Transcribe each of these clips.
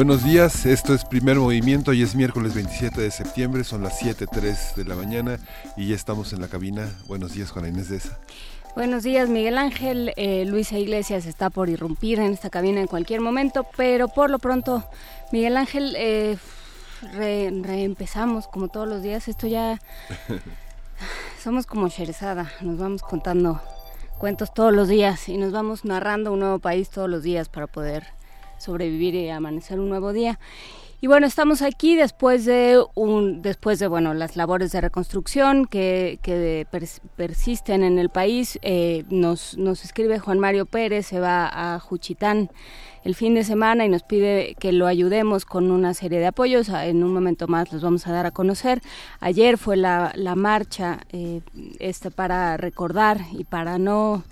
Buenos días, esto es Primer Movimiento y es miércoles 27 de septiembre, son las 7.03 de la mañana y ya estamos en la cabina. Buenos días, Juana Inés de esa. Buenos días, Miguel Ángel. Eh, Luisa Iglesias está por irrumpir en esta cabina en cualquier momento, pero por lo pronto, Miguel Ángel, eh, reempezamos como todos los días. Esto ya somos como Sheresada, nos vamos contando cuentos todos los días y nos vamos narrando un nuevo país todos los días para poder sobrevivir y amanecer un nuevo día. Y bueno, estamos aquí después de un, después de bueno las labores de reconstrucción que, que persisten en el país. Eh, nos, nos escribe Juan Mario Pérez, se va a Juchitán el fin de semana y nos pide que lo ayudemos con una serie de apoyos. En un momento más los vamos a dar a conocer. Ayer fue la, la marcha eh, este para recordar y para no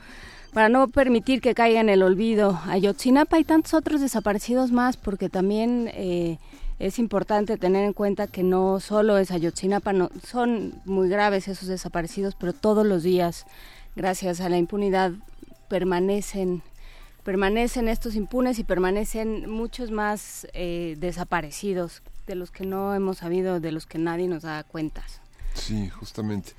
para no permitir que caiga en el olvido Ayotzinapa y tantos otros desaparecidos más, porque también eh, es importante tener en cuenta que no solo es Ayotzinapa, no, son muy graves esos desaparecidos, pero todos los días, gracias a la impunidad, permanecen permanecen estos impunes y permanecen muchos más eh, desaparecidos de los que no hemos sabido, de los que nadie nos da cuentas. Sí, justamente.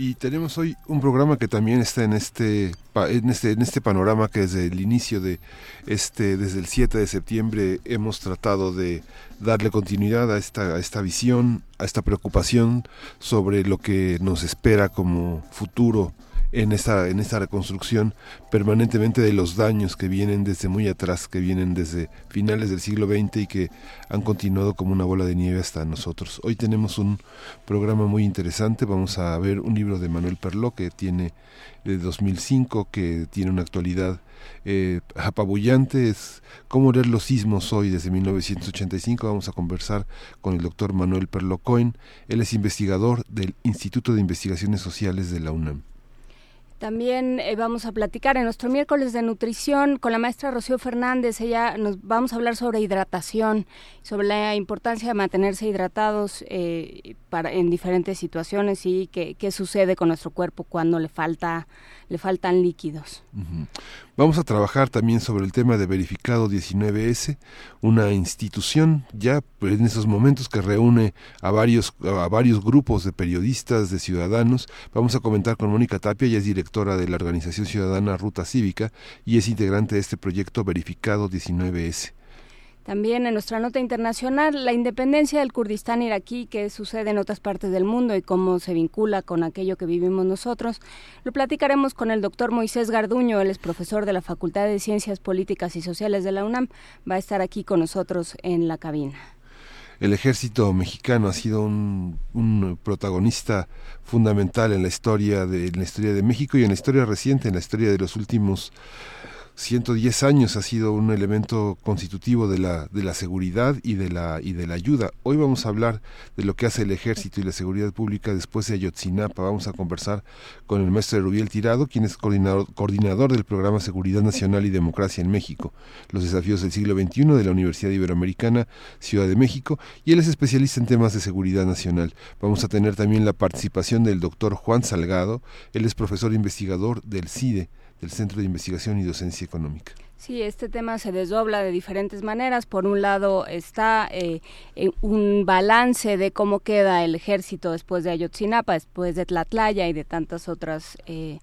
Y tenemos hoy un programa que también está en este, en este, en este panorama que desde el inicio de este, desde el 7 de septiembre hemos tratado de darle continuidad a esta, a esta visión, a esta preocupación sobre lo que nos espera como futuro en esta, en esta reconstrucción permanentemente de los daños que vienen desde muy atrás, que vienen desde finales del siglo XX y que han continuado como una bola de nieve hasta nosotros. Hoy tenemos un programa muy interesante, vamos a ver un libro de Manuel Perló que tiene de 2005, que tiene una actualidad eh, apabullante, es cómo leer los sismos hoy desde 1985. Vamos a conversar con el doctor Manuel Perlo Cohen, él es investigador del Instituto de Investigaciones Sociales de la UNAM. También eh, vamos a platicar en nuestro miércoles de nutrición con la maestra Rocío Fernández. Ella nos vamos a hablar sobre hidratación, sobre la importancia de mantenerse hidratados eh, para, en diferentes situaciones y qué, qué sucede con nuestro cuerpo cuando le falta le faltan líquidos. Vamos a trabajar también sobre el tema de verificado 19S, una institución ya en esos momentos que reúne a varios a varios grupos de periodistas, de ciudadanos. Vamos a comentar con Mónica Tapia, ella es directora de la organización ciudadana Ruta Cívica y es integrante de este proyecto verificado 19S. También en nuestra nota internacional, la independencia del Kurdistán iraquí, que sucede en otras partes del mundo y cómo se vincula con aquello que vivimos nosotros, lo platicaremos con el doctor Moisés Garduño, él es profesor de la Facultad de Ciencias Políticas y Sociales de la UNAM, va a estar aquí con nosotros en la cabina. El ejército mexicano ha sido un, protagonista fundamental en la historia de en la historia de México y en la historia reciente, en la historia de los últimos 110 años ha sido un elemento constitutivo de la, de la seguridad y de la, y de la ayuda. Hoy vamos a hablar de lo que hace el ejército y la seguridad pública después de Ayotzinapa. Vamos a conversar con el maestro Rubiel Tirado, quien es coordinador, coordinador del programa Seguridad Nacional y Democracia en México, los desafíos del siglo XXI de la Universidad Iberoamericana, Ciudad de México, y él es especialista en temas de seguridad nacional. Vamos a tener también la participación del doctor Juan Salgado, él es profesor investigador del CIDE, del Centro de Investigación y Docencia Económica. Sí, este tema se desdobla de diferentes maneras. Por un lado está eh, un balance de cómo queda el ejército después de Ayotzinapa, después de Tlatlaya y de tantas otras, eh,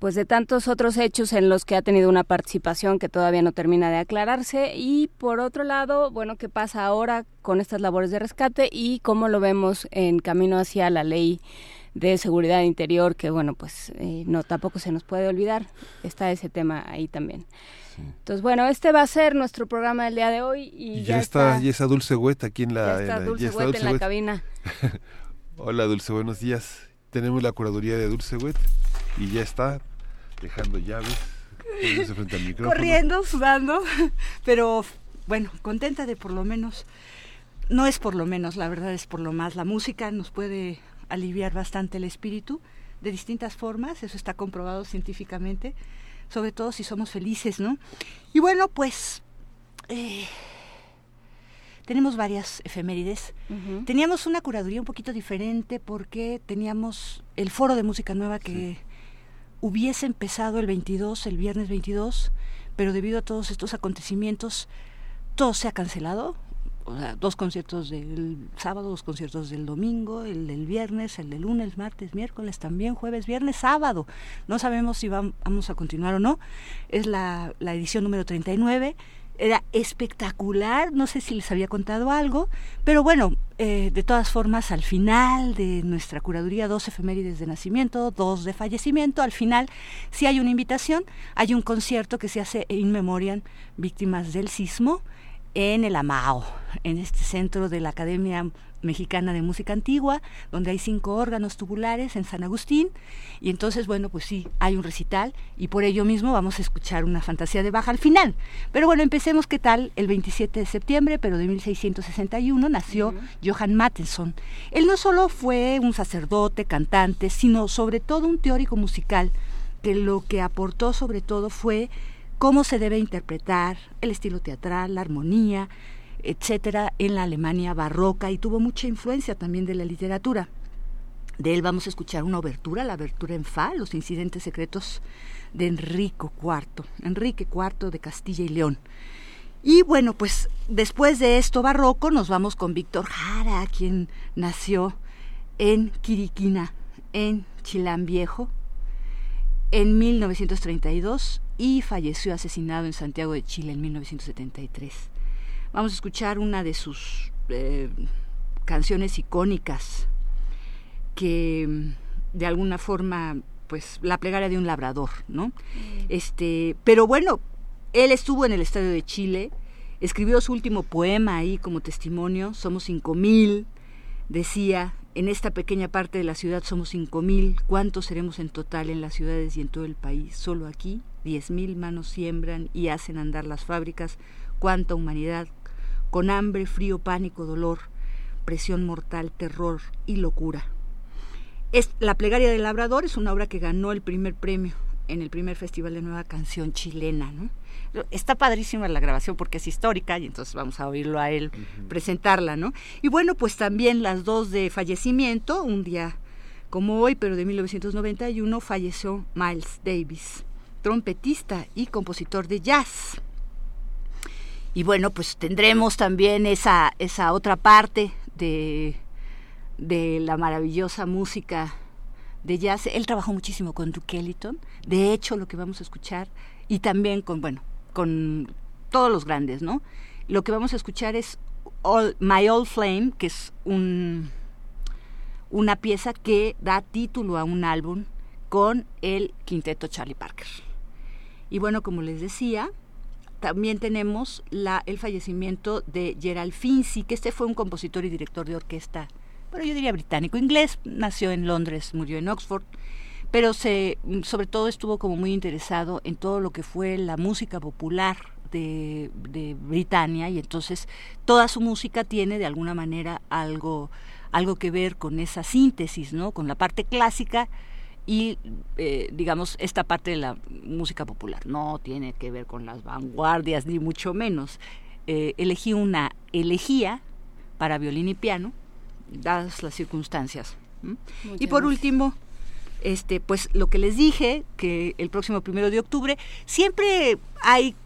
pues de tantos otros hechos en los que ha tenido una participación que todavía no termina de aclararse. Y por otro lado, bueno, qué pasa ahora con estas labores de rescate y cómo lo vemos en camino hacia la ley de seguridad interior que bueno pues eh, no tampoco se nos puede olvidar está ese tema ahí también. Entonces bueno este va a ser nuestro programa del día de hoy y, ya, está, ya está Dulce Huet aquí en la ya está Dulce, en, la cabina. Hola Dulce buenos días. Tenemos la curaduría de Dulce Huet y ya está dejando llaves, frente al micrófono. corriendo, sudando, pero bueno, contenta de por lo menos, no es por lo menos, la verdad es por lo más, la música nos puede aliviar bastante el espíritu de distintas formas, eso está comprobado científicamente, sobre todo si somos felices, ¿no? Y bueno, pues eh, tenemos varias efemérides. Teníamos una curaduría un poquito diferente porque teníamos el foro de música nueva que hubiese empezado el 22, el viernes 22, pero debido a todos estos acontecimientos, todo se ha cancelado. O sea, dos conciertos del sábado, dos conciertos del domingo, el del viernes, el del lunes, martes, miércoles, también jueves, viernes, sábado. No sabemos si vamos a continuar o no. Es la, edición número 39 era espectacular, no sé si les había contado algo, pero bueno, eh, de todas formas, al final de nuestra curaduría, dos efemérides de nacimiento, dos de fallecimiento, al final, si hay una invitación, hay un concierto que se hace en memoriam víctimas del sismo en el Amao, en este centro de la Academia Mexicana de Música Antigua, donde hay cinco órganos tubulares en San Agustín. Y entonces, bueno, pues sí, hay un recital y por ello mismo vamos a escuchar una fantasía de baja al final. Pero bueno, empecemos, ¿qué tal? El 27 de septiembre, pero de 1661, nació Johann Mattheson. Él no solo fue un sacerdote, cantante, sino sobre todo un teórico musical, que lo que aportó sobre todo fue cómo se debe interpretar el estilo teatral, la armonía, etcétera, en la Alemania barroca y tuvo mucha influencia también de la literatura. De él vamos a escuchar una obertura, la abertura en Fa, los incidentes secretos de Enrico IV, Enrique IV de Castilla y León. Y bueno, pues después de esto barroco nos vamos con Víctor Jara, quien nació en Quiriquina, en Chilán Viejo, en 1932 y falleció asesinado en Santiago de Chile en 1973. Vamos a escuchar una de sus eh, canciones icónicas que mm, de alguna forma pues la plegaria de un labrador, ¿no? Este, pero bueno, él estuvo en el Estadio de Chile, escribió su último poema ahí como testimonio, somos cinco mil, decía, en esta pequeña parte de la ciudad somos cinco mil, ¿cuántos seremos en total en las ciudades y en todo el país? Solo aquí, diez mil manos siembran y hacen andar las fábricas, cuánta humanidad, con hambre, frío, pánico, dolor, presión mortal, terror y locura. Es, la plegaria del labrador es una obra que ganó el primer premio en el primer festival de nueva canción chilena, ¿no? Está padrísima la grabación porque es histórica y entonces vamos a oírlo a él presentarla, ¿no? Y bueno, pues también las dos de fallecimiento, un día como hoy, pero de 1991, falleció Miles Davis, trompetista y compositor de jazz. Y bueno, pues tendremos también esa, esa otra parte de, de la maravillosa música de jazz. Él trabajó muchísimo con Duke Ellington. De hecho, lo que vamos a escuchar, y también con, bueno, con todos los grandes, ¿no? Lo que vamos a escuchar es My Old Flame, que es un, una pieza que da título a un álbum con el quinteto Charlie Parker. Y bueno, como les decía, también tenemos la, el fallecimiento de Gerald Finzi, que este fue un compositor y director de orquesta, pero yo diría británico-inglés, nació en Londres, murió en Oxford, pero se, sobre todo estuvo como muy interesado en todo lo que fue la música popular de, de Britania y entonces toda su música tiene de alguna manera algo, algo que ver con esa síntesis, ¿no? con la parte clásica y eh, digamos esta parte de la música popular. No tiene que ver con las vanguardias ni mucho menos. Eh, elegí una elegía para violín y piano dadas las circunstancias y por último este pues lo que les dije que el próximo primero de octubre siempre hay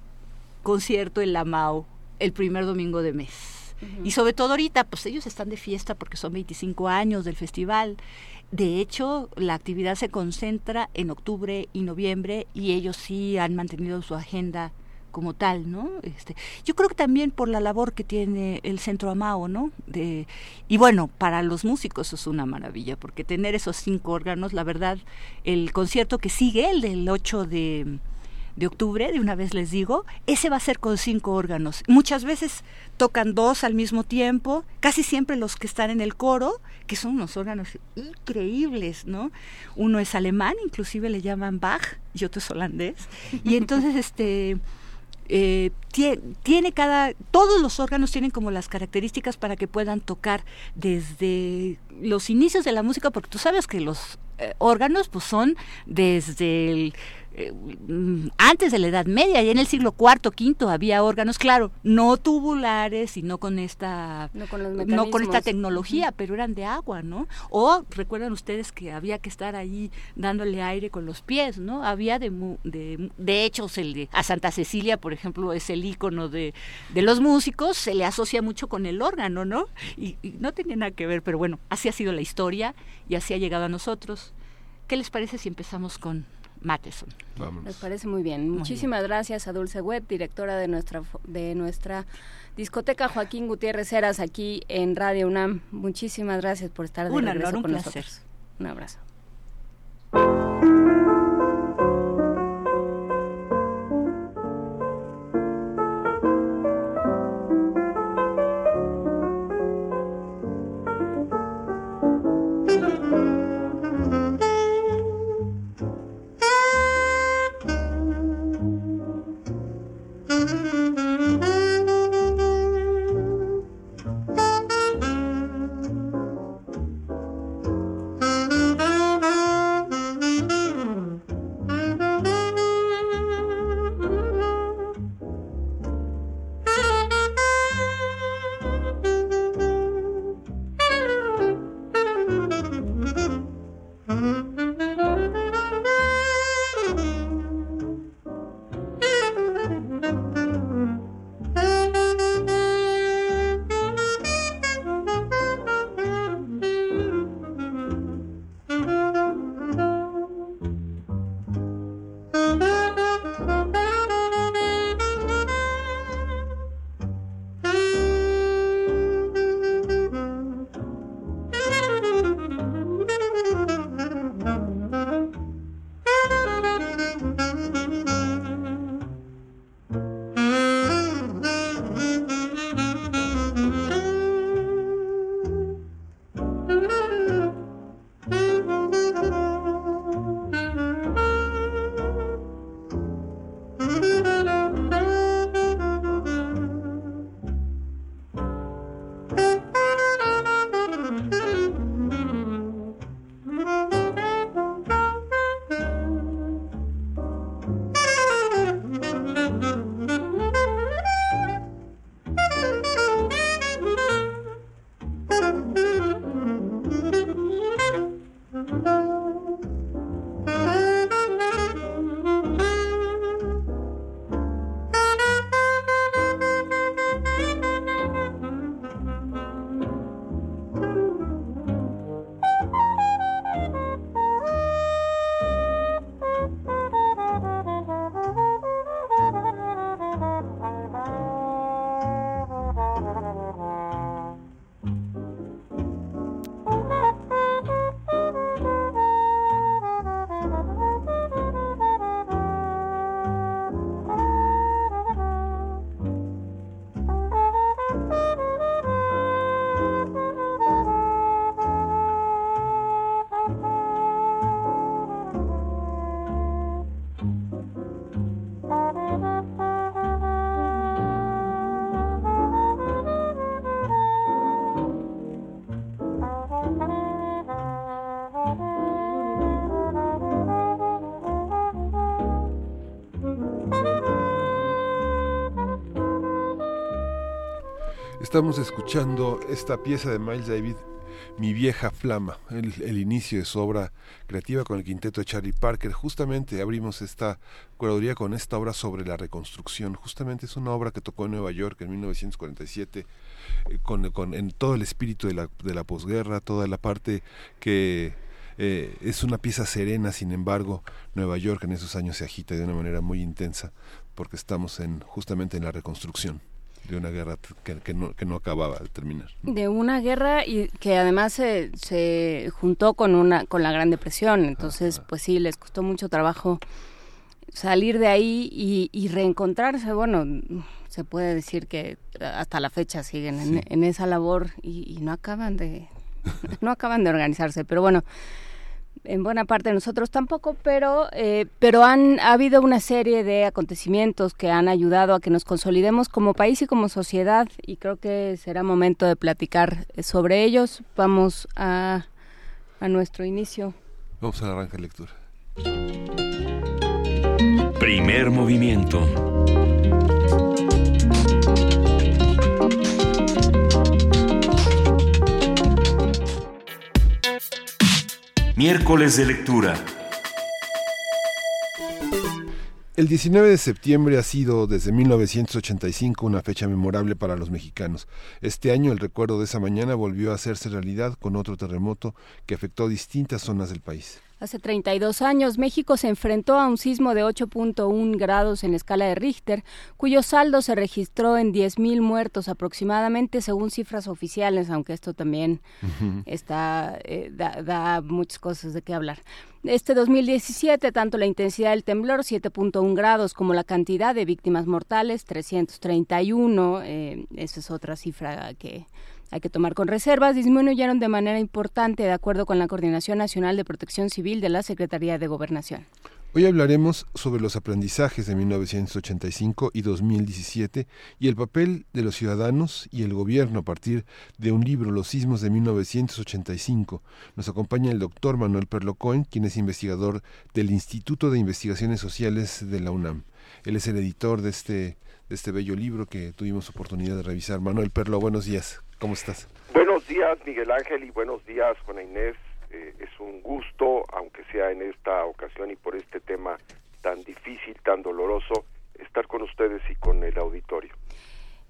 concierto en la MAO el primer domingo de mes. Y sobre todo ahorita, pues ellos están de fiesta porque son 25 años del festival de hecho, la actividad se concentra en octubre y noviembre y ellos sí han mantenido su agenda como tal, ¿no? Este, yo creo que también por la labor que tiene el Centro Amao, ¿no? De, y bueno, para los músicos es una maravilla, porque tener esos cinco órganos, la verdad, el concierto que sigue, el del 8 de, de octubre, de una vez les digo, ese va a ser con cinco órganos. Muchas veces tocan dos al mismo tiempo, casi siempre los que están en el coro, que son unos órganos increíbles, ¿no? Uno es alemán, inclusive le llaman Bach, y otro es holandés. Y entonces, este... Eh, tiene, cada, todos los órganos tienen como las características para que puedan tocar desde los inicios de la música, porque tú sabes que los eh, órganos pues son desde el eh, mm, antes de la Edad Media, ya en el siglo IV, V había órganos, claro, no tubulares y no con esta no con, no con esta tecnología, pero eran de agua, ¿no? O recuerdan ustedes que había que estar ahí dándole aire con los pies, ¿no? Había de de, de hecho el a Santa Cecilia, por ejemplo, es el icono de, de los músicos, se le asocia mucho con el órgano, ¿no? Y, y no tenía nada que ver, pero bueno, así ha sido la historia y así ha llegado a nosotros. ¿Qué les parece si empezamos con Matheson. Me parece muy bien. Muchísimas gracias a Dulce Wet, directora de nuestra de nuestra discoteca Joaquín Gutiérrez Heras aquí en Radio UNAM. Muchísimas gracias por estar de regreso con nosotros. Un abrazo. Estamos escuchando esta pieza de Miles David, Mi vieja flama, el, inicio de su obra creativa con el quinteto de Charlie Parker. Justamente abrimos esta curaduría con esta obra sobre la reconstrucción. Justamente es una obra que tocó en Nueva York en 1947 eh, con, con, en todo el espíritu de la, de la posguerra, toda la parte que eh, es una pieza serena, sin embargo, Nueva York en esos años se agita de una manera muy intensa porque estamos en, justamente en la reconstrucción de una guerra que, no, que no acababa de terminar. De una guerra y que además se, se juntó con una con la Gran Depresión, entonces pues sí les costó mucho trabajo salir de ahí y, reencontrarse. Bueno, se puede decir que hasta la fecha siguen en, esa labor y, no acaban de no acaban de organizarse. Pero bueno, en buena parte de nosotros tampoco, pero, eh, pero han ha habido una serie de acontecimientos que han ayudado a que nos consolidemos como país y como sociedad y creo que será momento de platicar sobre ellos. Vamos a, a nuestro inicio. Vamos a la arranque de lectura. Primer movimiento. Miércoles de lectura. El 19 de septiembre ha sido desde 1985 una fecha memorable para los mexicanos. Este año el recuerdo de esa mañana volvió a hacerse realidad con otro terremoto que afectó distintas zonas del país. Hace 32 años, México se enfrentó a un sismo de 8.1 grados en la escala de Richter, cuyo saldo se registró en 10.000 muertos aproximadamente, según cifras oficiales, aunque esto también está eh, da, muchas cosas de qué hablar. Este 2017, tanto la intensidad del temblor, 7.1 grados, como la cantidad de víctimas mortales, 331, eh, esa es otra cifra que hay que tomar con reservas, disminuyeron de manera importante de acuerdo con la Coordinación Nacional de Protección Civil de la Secretaría de Gobernación. Hoy hablaremos sobre los aprendizajes de 1985 y 2017 y el papel de los ciudadanos y el gobierno a partir de un libro, Los sismos de 1985. Nos acompaña el doctor Manuel Perlocoen, quien es investigador del Instituto de Investigaciones Sociales de la UNAM. Él es el editor de este, de este bello libro que tuvimos oportunidad de revisar. Manuel Perlo, buenos días. ¿Cómo estás? Buenos días, Miguel Ángel, y buenos días, Juana Inés. Eh, es un gusto, aunque sea en esta ocasión y por este tema tan difícil, tan doloroso, estar con ustedes y con el auditorio.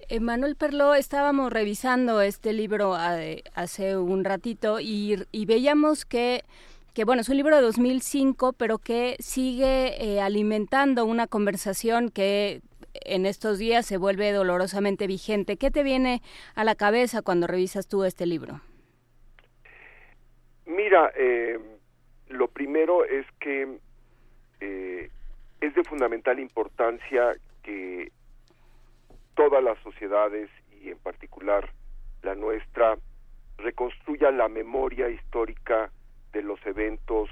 Eh, Manuel Perlo, estábamos revisando este libro eh, hace un ratito y, veíamos que que bueno, es un libro de 2005, pero que sigue alimentando una conversación que en estos días se vuelve dolorosamente vigente. ¿Qué te viene a la cabeza cuando revisas tú este libro? Mira, eh, lo primero es que eh, es de fundamental importancia que todas las sociedades y en particular la nuestra reconstruya la memoria histórica de los eventos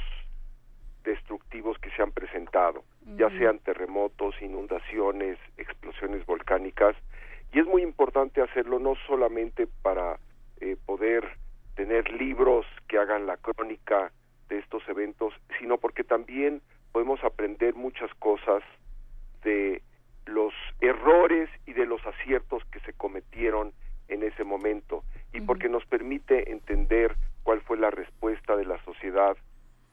destructivos que se han presentado, ya sean terremotos, inundaciones, explosiones volcánicas, y es muy importante hacerlo no solamente para eh, poder tener libros que hagan la crónica de estos eventos, sino porque también podemos aprender muchas cosas de los errores y de los aciertos que se cometieron en ese momento y porque nos permite entender cuál fue la respuesta de la sociedad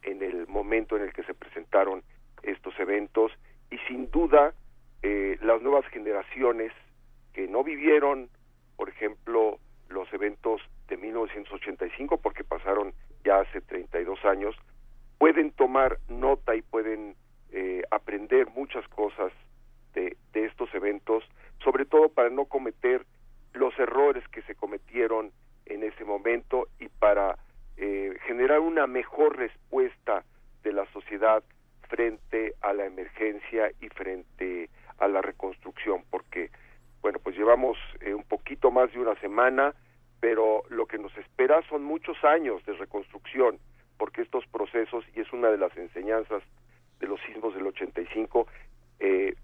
en el momento en el que se presentaron estos eventos y sin duda eh, las nuevas generaciones que no vivieron, por ejemplo, los eventos de 1985 porque pasaron ya hace 32 años, pueden tomar nota y pueden eh, aprender muchas cosas de, de estos eventos, sobre todo para no cometer los errores que se cometieron en ese momento y para eh, generar una mejor respuesta de la sociedad frente a la emergencia y frente a la reconstrucción, porque, bueno, pues llevamos eh, un poquito más de una semana, pero lo que nos espera son muchos años de reconstrucción, porque estos procesos, y es una de las enseñanzas de los sismos del 85, eh,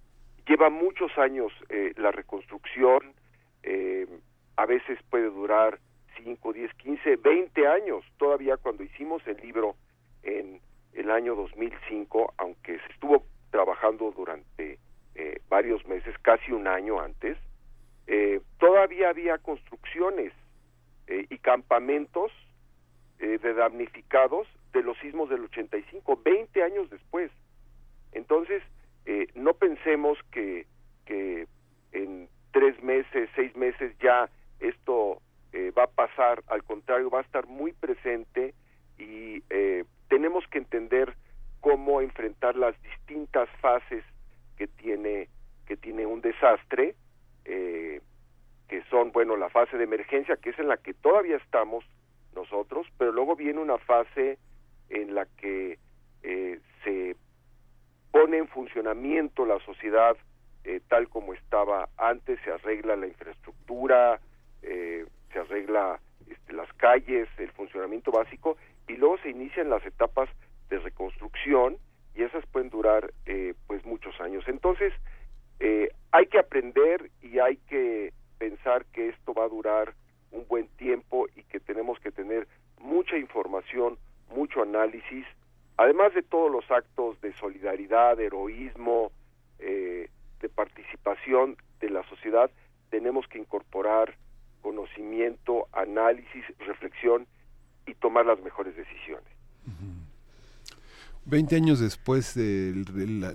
lleva muchos años eh, la reconstrucción, eh, a veces puede durar 5, 10, 15, 20 años. Todavía cuando hicimos el libro en el año 2005, aunque se estuvo trabajando durante eh, varios meses, casi un año antes, eh, todavía había construcciones eh, y campamentos de damnificados de los sismos del 85, 20 años después. Entonces, no pensemos que, que en tres meses, seis meses ya esto eh, va a pasar, al contrario, va a estar muy presente y eh, tenemos que entender cómo enfrentar las distintas fases que tiene que tiene un desastre, eh, que son, bueno, la fase de emergencia, que es en la que todavía estamos nosotros, pero luego viene una fase en la que se pone en funcionamiento la sociedad eh, tal como estaba antes, se arregla la infraestructura, eh, se arregla este, las calles, el funcionamiento básico, y luego se inician las etapas de reconstrucción y esas pueden durar eh, pues muchos años. Entonces, hay que aprender y hay que pensar que esto va a durar un buen tiempo y que tenemos que tener mucha información, mucho análisis, además de todos los actos de solidaridad, de heroísmo, eh, de participación de la sociedad, tenemos que incorporar conocimiento, análisis, reflexión y tomar las mejores decisiones. Veinte años después de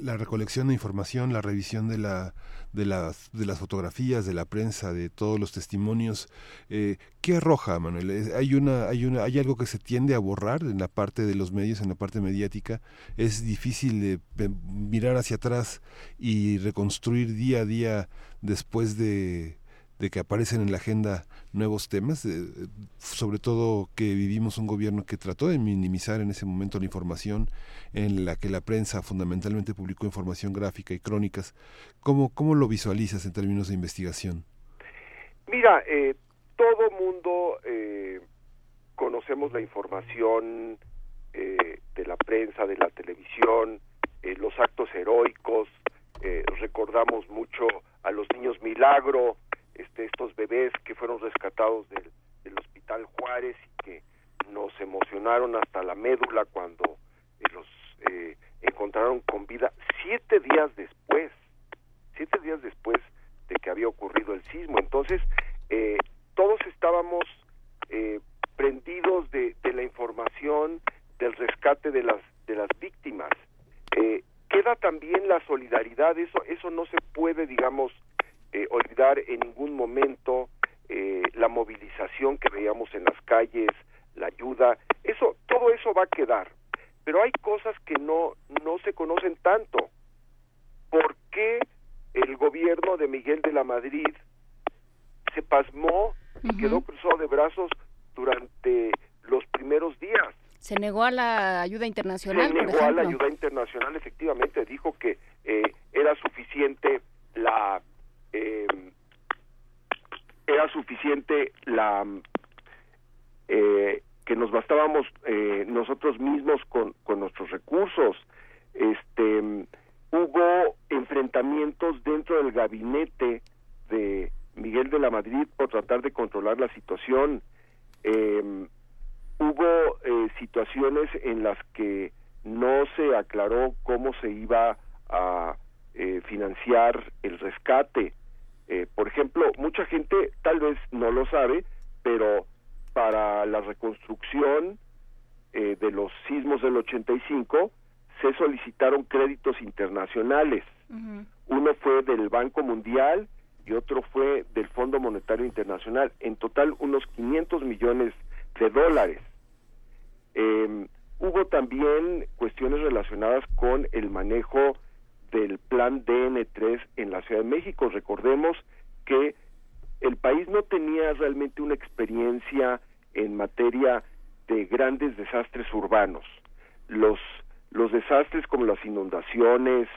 la, recolección de información, la revisión de, la, de, las, de las fotografías, de la prensa, de todos los testimonios, eh, ¿qué arroja, Manuel? ¿Hay, una, hay, una, ¿Hay algo que se tiende a borrar en la parte de los medios, en la parte mediática? ¿Es difícil mirar hacia atrás y reconstruir día a día después de, de que aparecen en la agenda nuevos temas, sobre todo que vivimos un gobierno que trató de minimizar en ese momento la información, en la que la prensa fundamentalmente publicó información gráfica y crónicas. ¿Cómo, cómo lo visualizas en términos de investigación? Mira, eh, todo mundo eh, conocemos la información eh, de la prensa, de la televisión, eh, los actos heroicos, recordamos mucho a los niños milagro, este, estos bebés que fueron rescatados del, Hospital Juárez y que nos emocionaron hasta la médula cuando eh, los eh, encontraron con vida siete días después, siete días después de que había ocurrido el sismo. Entonces, eh, todos estábamos prendidos de, de, la información del rescate de las de las víctimas. queda también la solidaridad, eso eso no se puede, digamos, eh, olvidar en ningún momento eh, la movilización que veíamos en las calles, la ayuda, eso, todo eso va a quedar. Pero hay cosas que no, no se conocen tanto. ¿Por qué el gobierno de Miguel de la Madrid se pasmó y quedó cruzado de brazos durante los primeros días? Se negó a la ayuda internacional. Se negó a la ayuda internacional, efectivamente, dijo que eh, era suficiente la eh, era suficiente la eh, que nos bastábamos eh, nosotros mismos con, con nuestros recursos. Este hubo enfrentamientos dentro del gabinete de Miguel de la Madrid por tratar de controlar la situación. Eh, hubo eh, situaciones en las que no se aclaró cómo se iba a eh, financiar el rescate eh, por ejemplo, mucha gente tal vez no lo sabe, pero para la reconstrucción eh, de los sismos del 85 se solicitaron créditos internacionales. Uno fue del Banco Mundial y otro fue del Fondo Monetario Internacional. En total, unos 500 millones de dólares. Em, hubo también cuestiones relacionadas con el manejo del plan DN3 en la Ciudad de México. Recordemos que el país no tenía realmente una experiencia en materia de grandes desastres urbanos. Los los desastres como las inundaciones,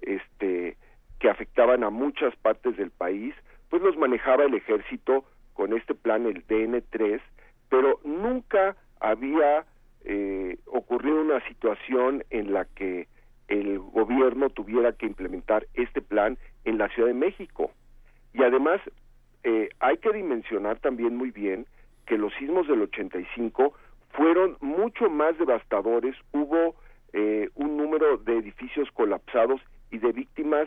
este que afectaban a muchas partes del país, pues los manejaba el ejército con este plan el DN3, pero nunca había eh, ocurrido una situación en la que el gobierno tuviera que implementar este plan en la Ciudad de México. Y además, eh, hay que dimensionar también muy bien que los sismos del 85 fueron mucho más devastadores, hubo eh, un número de edificios colapsados y de víctimas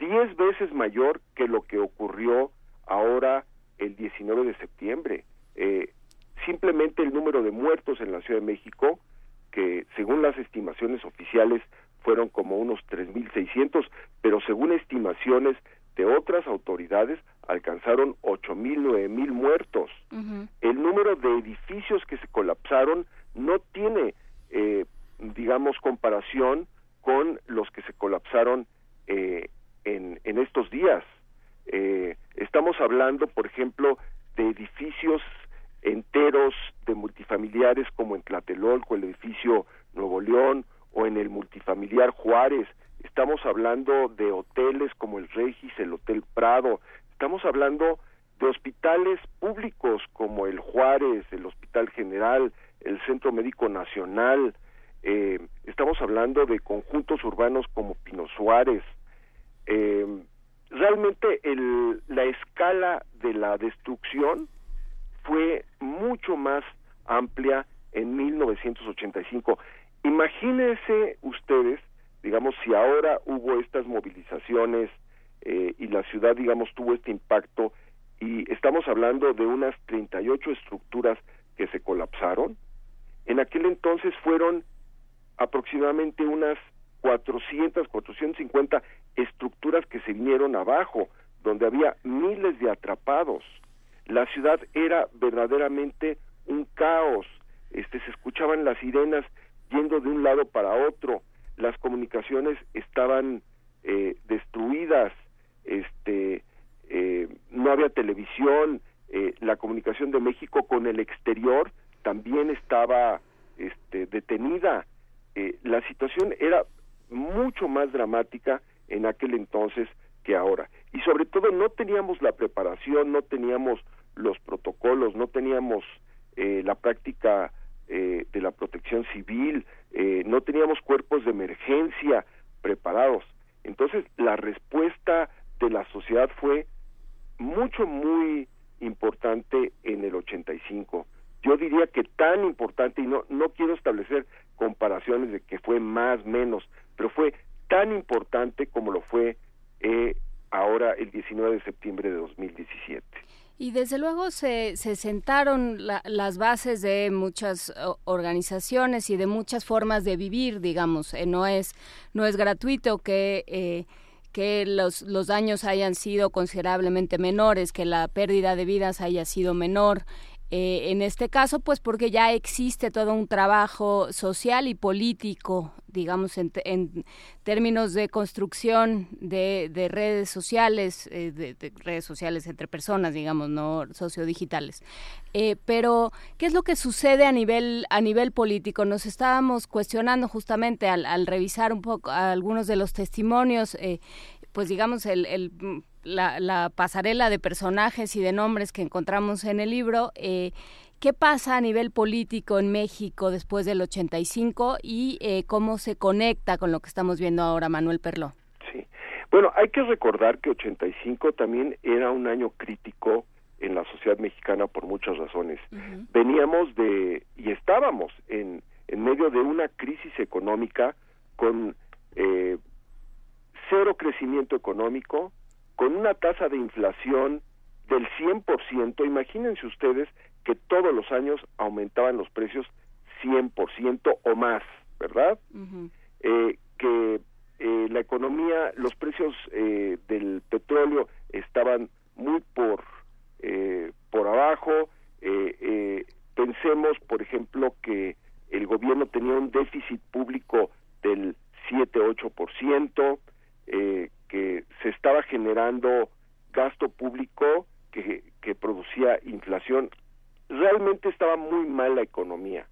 diez veces mayor que lo que ocurrió ahora el 19 de septiembre. Eh, simplemente el número de muertos en la Ciudad de México que según las estimaciones oficiales fueron como unos 3.600, pero según estimaciones de otras autoridades alcanzaron 8.000, 9.000 muertos. El número de edificios que se colapsaron no tiene, eh, digamos, comparación con los que se colapsaron eh, en, en estos días. Eh, estamos hablando, por ejemplo, de edificios enteros de multifamiliares como en Tlatelolco, el edificio Nuevo León, o en el multifamiliar Juárez, estamos hablando de hoteles como el Regis, el Hotel Prado, estamos hablando de hospitales públicos como el Juárez, el Hospital General, el Centro Médico Nacional, eh, estamos hablando de conjuntos urbanos como Pino Suárez. Eh, realmente el, la escala de la destrucción fue mucho más amplia en 1985. Imagínense ustedes, digamos, si ahora hubo estas movilizaciones eh, y la ciudad, digamos, tuvo este impacto y estamos hablando de unas 38 estructuras que se colapsaron. En aquel entonces fueron aproximadamente unas 400, 450 estructuras que se vinieron abajo, donde había miles de atrapados. La ciudad era verdaderamente un caos. Este se escuchaban las sirenas yendo de un lado para otro. Las comunicaciones estaban eh, destruidas. Este eh, no había televisión, eh, la comunicación de México con el exterior también estaba este, detenida. Eh, la situación era mucho más dramática en aquel entonces que ahora. Y sobre todo no teníamos la preparación, no teníamos los protocolos, no teníamos la práctica de la protección civil, no teníamos cuerpos de emergencia preparados. Entonces la respuesta de la sociedad fue mucho, muy importante en el 85. Yo diría que tan importante, y no, no quiero establecer comparaciones de que fue más, menos, pero fue tan importante como lo fue eh, ahora el 19 de septiembre de 2017. Y desde luego se, se sentaron las bases de muchas organizaciones y de muchas formas de vivir, digamos. Eh, no es no es gratuito que eh, que los, los daños hayan sido considerablemente menores, que la pérdida de vidas haya sido menor. Eh, en este caso, pues porque ya existe todo un trabajo social y político, digamos, en, en términos de construcción de, de redes sociales, eh, de, redes sociales entre personas, digamos, no sociodigitales. Eh, pero, ¿qué es lo que sucede a nivel, a nivel político? Nos estábamos cuestionando justamente al, al revisar un poco algunos de los testimonios pues digamos, el, el, la, pasarela de personajes y de nombres que encontramos en el libro. Eh, ¿Qué pasa a nivel político en México después del 85 y eh, cómo se conecta con lo que estamos viendo ahora, Manuel Perló? Sí. Bueno, hay que recordar que 85 también era un año crítico en la sociedad mexicana por muchas razones. Veníamos de, y estábamos en, en medio de una crisis económica con eh, cero crecimiento económico, con una tasa de inflación del 100%, imagínense ustedes que todos los años aumentaban los precios 100% o más, ¿verdad? eh, que eh, la economía, los precios eh, del petróleo estaban muy por, eh, por abajo. pensemos, por ejemplo, que el gobierno tenía un déficit público del 7-8%, eh, que se estaba generando gasto público que, producía inflación. Realmente estaba muy mal la economía.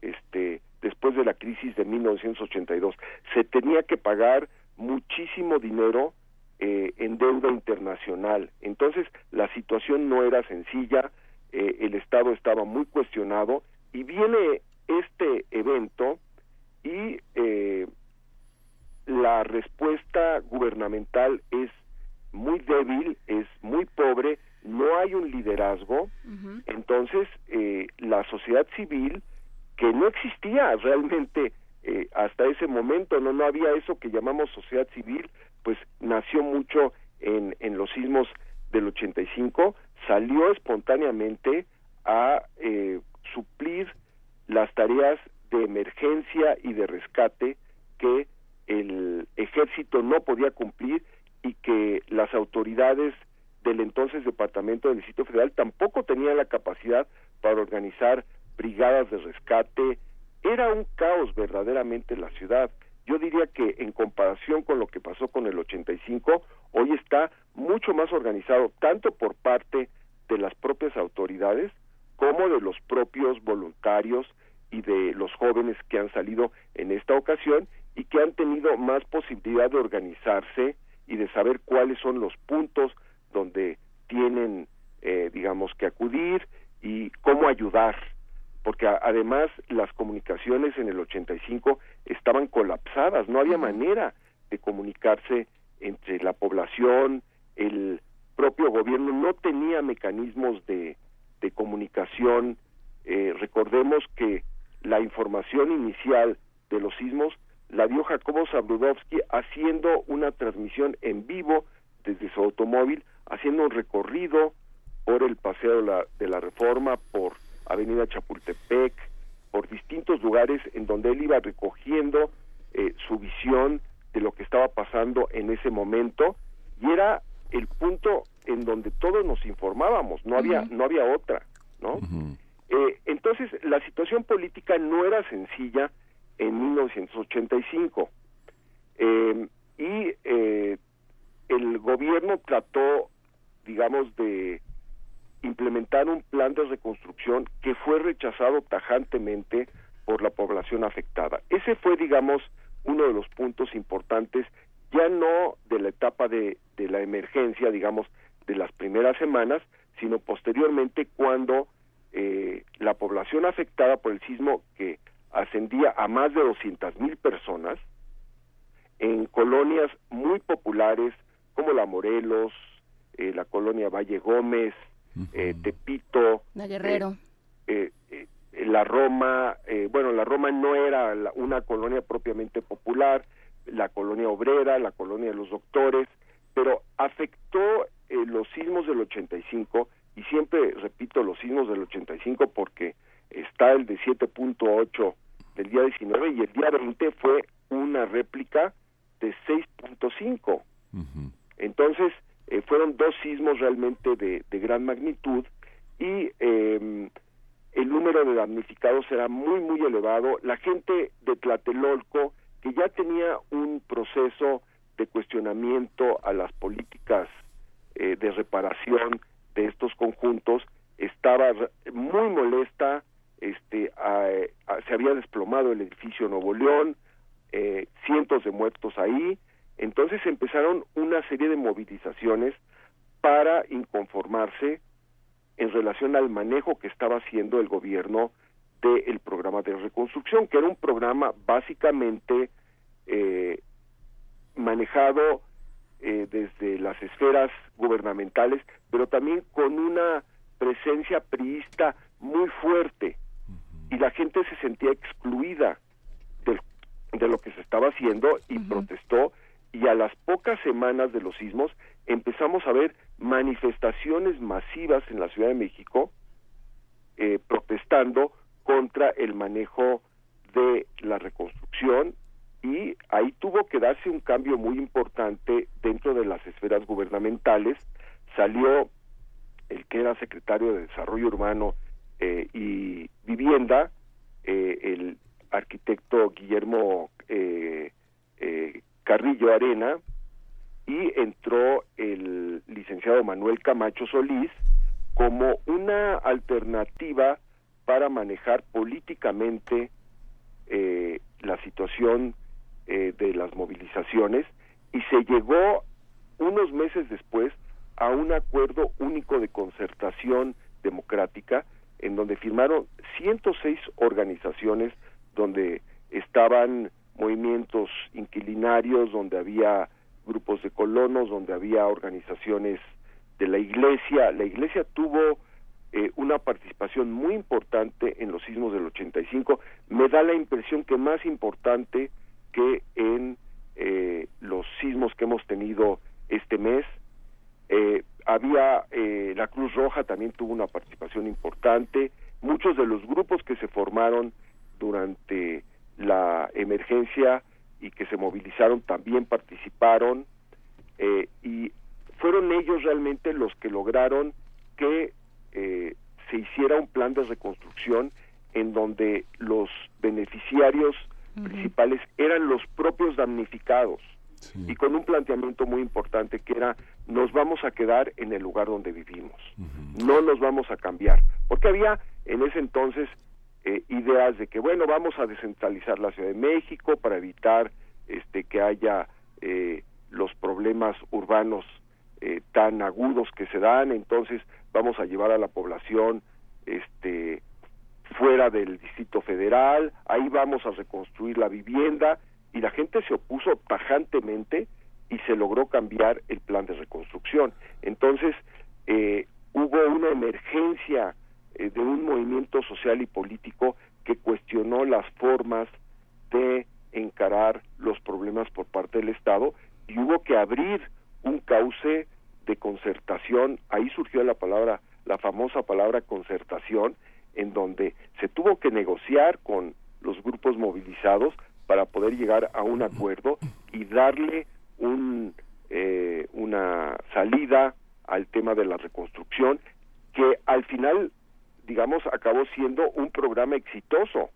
Este, después de la crisis de 1982, se tenía que pagar muchísimo dinero eh, en deuda internacional. Entonces, la situación no era sencilla, eh, el Estado estaba muy cuestionado y viene este evento y eh, la respuesta gubernamental es muy débil, es muy pobre, no hay un liderazgo, entonces eh, la sociedad civil, que no existía realmente eh, hasta ese momento, no, no había eso que llamamos sociedad civil, pues nació mucho en, en los sismos del 85, salió espontáneamente a eh, suplir las tareas de emergencia y de rescate que el ejército no podía cumplir y que las autoridades del entonces Departamento del Distrito Federal tampoco tenían la capacidad para organizar brigadas de rescate. Era un caos verdaderamente la ciudad. Yo diría que en comparación con lo que pasó con el 85, hoy está mucho más organizado, tanto por parte de las propias autoridades como de los propios voluntarios y de los jóvenes que han salido en esta ocasión y que han tenido más posibilidad de organizarse y de saber cuáles son los puntos donde tienen, eh, digamos, que acudir y cómo ayudar, porque además las comunicaciones en el 85 estaban colapsadas, no había manera de comunicarse entre la población, el propio gobierno no tenía mecanismos de, de comunicación. Eh, recordemos que la información inicial de los sismos la dio Jacobo Zabludovsky haciendo una transmisión en vivo desde su automóvil, haciendo un recorrido por el Paseo de la, de la Reforma, por Avenida Chapultepec, por distintos lugares en donde él iba recogiendo eh, su visión de lo que estaba pasando en ese momento. Y era el punto en donde todos nos informábamos, no había no había otra, ¿no? eh, entonces la situación política no era sencilla en 1985 eh, y eh, el gobierno trató, digamos, de implementar un plan de reconstrucción que fue rechazado tajantemente por la población afectada. Ese fue, digamos, uno de los puntos importantes, ya no de la etapa de, de la emergencia, digamos, de las primeras semanas, sino posteriormente cuando eh, la población afectada por el sismo que ascendía a más de 200 mil personas en colonias muy populares como la Morelos, eh, la colonia Valle Gómez, eh, Tepito, la Guerrero, la Roma, bueno, la Roma no era una colonia propiamente popular, la colonia obrera, la colonia de los doctores, pero afectó los sismos del 85 y siempre repito los sismos del 85 porque está el de 7.8 del día 19 y el día 20 fue una réplica de 6.5. Entonces, eh, fueron dos sismos realmente de, de gran magnitud y eh, el número de damnificados era muy, muy elevado. La gente de Tlatelolco, que ya tenía un proceso de cuestionamiento a las políticas eh, de reparación de estos conjuntos, estaba muy molesta, este, se había desplomado el edificio Nuevo León, eh, cientos de muertos ahí, entonces empezaron una serie de movilizaciones para inconformarse en relación al manejo que estaba haciendo el gobierno del programa de reconstrucción, que era un programa básicamente eh, manejado eh, desde las esferas gubernamentales, pero también con una presencia priista muy fuerte y la gente se sentía excluida de, lo que se estaba haciendo y protestó y a las pocas semanas de los sismos empezamos a ver manifestaciones masivas en la Ciudad de México eh, protestando contra el manejo de la reconstrucción y ahí tuvo que darse un cambio muy importante dentro de las esferas gubernamentales. Salió el que era secretario de Desarrollo Urbano eh, y Vivienda, eh, el arquitecto Guillermo eh, Carrillo Arena, y entró el licenciado Manuel Camacho Solís como una alternativa para manejar políticamente la situación de las movilizaciones y se llegó unos meses después a un acuerdo único de concertación democrática en donde firmaron 106 organizaciones donde estaban movimientos inquilinarios, donde había grupos de colonos, donde había organizaciones de la iglesia. La iglesia tuvo eh, una participación muy importante en los sismos del 85. Me da la impresión que más importante que en eh, los sismos que hemos tenido este mes. Eh, había eh, la Cruz Roja también tuvo una participación importante. Muchos de los grupos que se formaron durante la emergencia y que se movilizaron también participaron y fueron ellos realmente los que lograron que se hiciera un plan de reconstrucción en donde los beneficiarios principales eran los propios damnificados y con un planteamiento muy importante que era nos vamos a quedar en el lugar donde vivimos, no nos vamos a cambiar, porque había en ese entonces eh, ideas de que bueno vamos a descentralizar la Ciudad de México para evitar este que haya eh, los problemas urbanos eh, tan agudos que se dan. Entonces vamos a llevar a la población este fuera del distrito federal. Ahí vamos a reconstruir la vivienda. Y la gente se opuso tajantemente y se logró cambiar el plan de reconstrucción. Entonces hubo una emergencia eh, de un movimiento social y político que cuestionó las formas de encarar los problemas por parte del Estado y hubo que abrir un cauce de concertación, ahí surgió la palabra, la famosa palabra concertación, en donde se tuvo que negociar con los grupos movilizados para poder llegar a un acuerdo y darle un, eh, una salida al tema de la reconstrucción que al final digamos, acabó siendo un programa exitoso,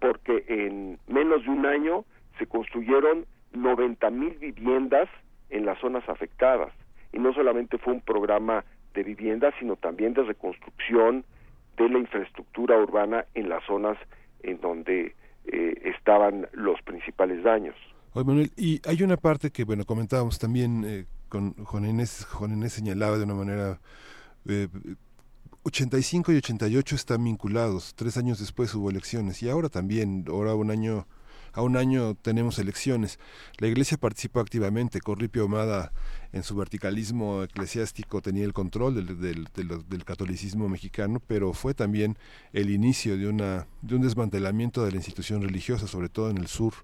porque en menos de un año se construyeron 90 mil viviendas en las zonas afectadas. Y no solamente fue un programa de vivienda, sino también de reconstrucción de la infraestructura urbana en las zonas en donde eh, estaban los principales daños. Oye, Manuel, y hay una parte que, bueno, comentábamos también eh, con Juan Inés, Juan Inés señalaba de una manera eh, 85 y 88 están vinculados. Tres años después hubo elecciones y ahora también, ahora un año, a un año tenemos elecciones. La Iglesia participó activamente. Corripio Omada, en su verticalismo eclesiástico, tenía el control del, del, del, catolicismo mexicano, pero fue también el inicio de, una, de un desmantelamiento de la institución religiosa, sobre todo en el sur,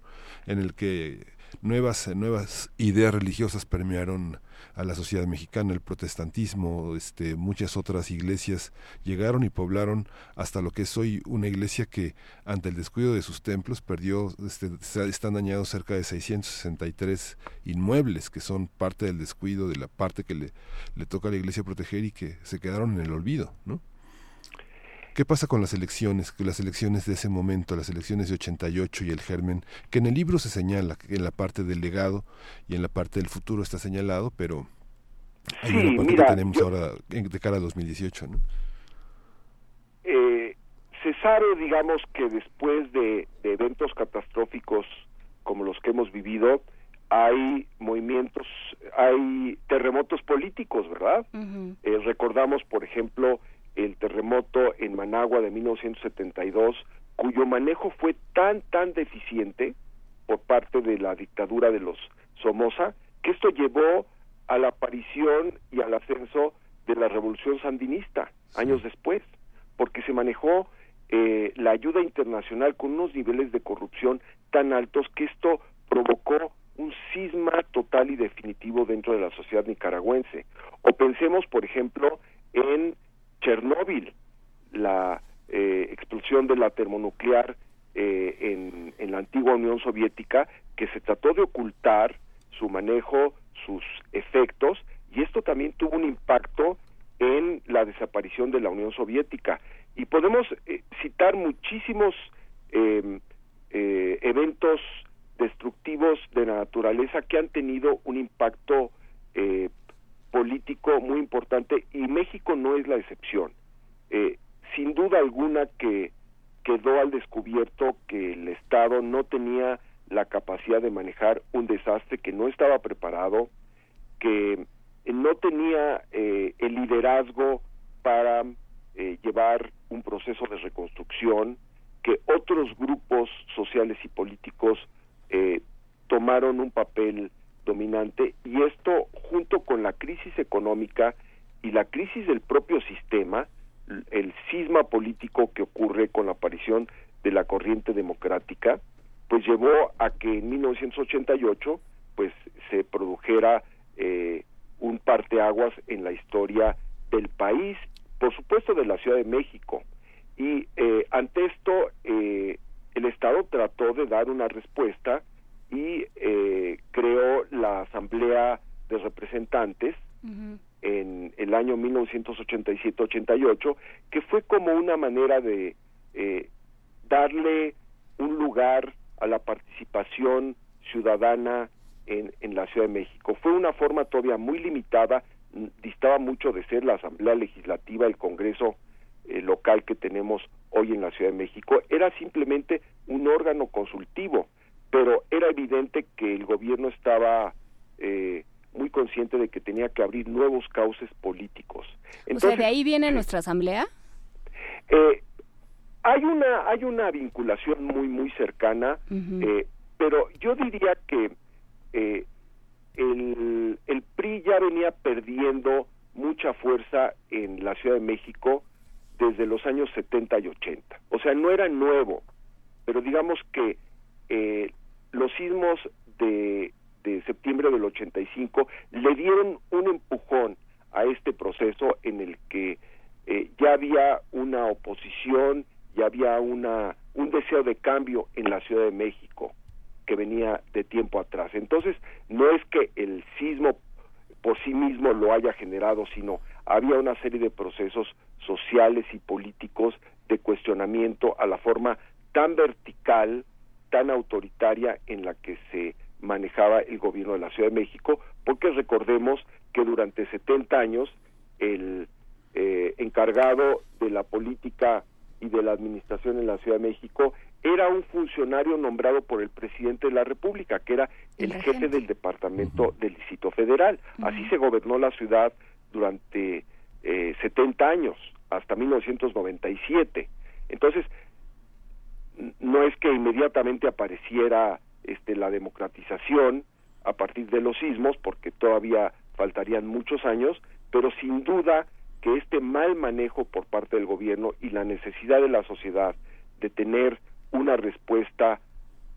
en el que nuevas, nuevas ideas religiosas permearon a la sociedad mexicana, el protestantismo, este, muchas otras iglesias llegaron y poblaron hasta lo que es hoy una iglesia que ante el descuido de sus templos perdió, este, están dañados cerca de 663 inmuebles que son parte del descuido de la parte que le, le toca a la iglesia proteger y que se quedaron en el olvido, ¿no? ¿Qué pasa con las elecciones, que las elecciones de ese momento, las elecciones de 88 y el germen, que en el libro se señala, que en la parte del legado y en la parte del futuro está señalado, pero hay una parte que tenemos ahora de cara a 2018, ¿no? Eh, se sabe, digamos, que después de, eventos catastróficos como los que hemos vivido, hay movimientos, hay terremotos políticos, ¿verdad? Eh, recordamos, por ejemplo, el terremoto en Managua de 1972, cuyo manejo fue tan, tan deficiente por parte de la dictadura de los Somoza, que esto llevó a la aparición y al ascenso de la revolución sandinista años después, porque se manejó eh, la ayuda internacional con unos niveles de corrupción tan altos que esto provocó un cisma total y definitivo dentro de la sociedad nicaragüense. O pensemos, por ejemplo, en Chernóbil, la eh, explosión de la termonuclear eh, en, la antigua Unión Soviética, que se trató de ocultar su manejo, sus efectos, y esto también tuvo un impacto en la desaparición de la Unión Soviética. Y podemos eh, citar muchísimos em, eventos destructivos de la naturaleza que han tenido un impacto político muy importante y México no es la excepción. Eh, sin duda alguna que quedó al descubierto que el Estado no tenía la capacidad de manejar un desastre, que no estaba preparado, que no tenía eh, el liderazgo para eh, llevar un proceso de reconstrucción, que otros grupos sociales y políticos tomaron un papel dominante y esto junto con la crisis económica y la crisis del propio sistema, el cisma político que ocurre con la aparición de la corriente democrática, pues llevó a que en 1988 pues se produjera eh, un parteaguas en la historia del país, por supuesto de la Ciudad de México. Y eh, ante esto eh, el Estado trató de dar una respuesta y eh, creó la Asamblea de Representantes en el año 1987-88, que fue como una manera de eh, darle un lugar a la participación ciudadana en, en la Ciudad de México. Fue una forma todavía muy limitada, distaba mucho de ser la Asamblea Legislativa, el Congreso eh, local que tenemos hoy en la Ciudad de México, era simplemente un órgano consultivo, pero era evidente que el gobierno estaba eh, muy consciente de que tenía que abrir nuevos cauces políticos. o sea, ¿de ahí viene nuestra asamblea? Eh, hay una hay una vinculación muy muy cercana, eh, pero yo diría que eh, el, el PRI ya venía perdiendo mucha fuerza en la Ciudad de México desde los años 70 y 80. O sea, no era nuevo, pero digamos que eh, los sismos de, septiembre del 85 le dieron un empujón a este proceso en el que eh, ya había una oposición, ya había una, un deseo de cambio en la Ciudad de México que venía de tiempo atrás. Entonces, no es que el sismo por sí mismo lo haya generado, sino había una serie de procesos sociales y políticos de cuestionamiento a la forma tan vertical, tan autoritaria en la que se manejaba el gobierno de la Ciudad de México, porque recordemos que durante 70 años el eh, encargado de la política y de la administración en la Ciudad de México era un funcionario nombrado por el presidente de la República, que era el jefe del departamento del Distrito Federal. Así se gobernó la ciudad durante eh, 70 años, hasta 1997. Entonces, no es que inmediatamente apareciera este, la democratización a partir de los sismos, porque todavía faltarían muchos años, pero sin duda que este mal manejo por parte del gobierno y la necesidad de la sociedad de tener una respuesta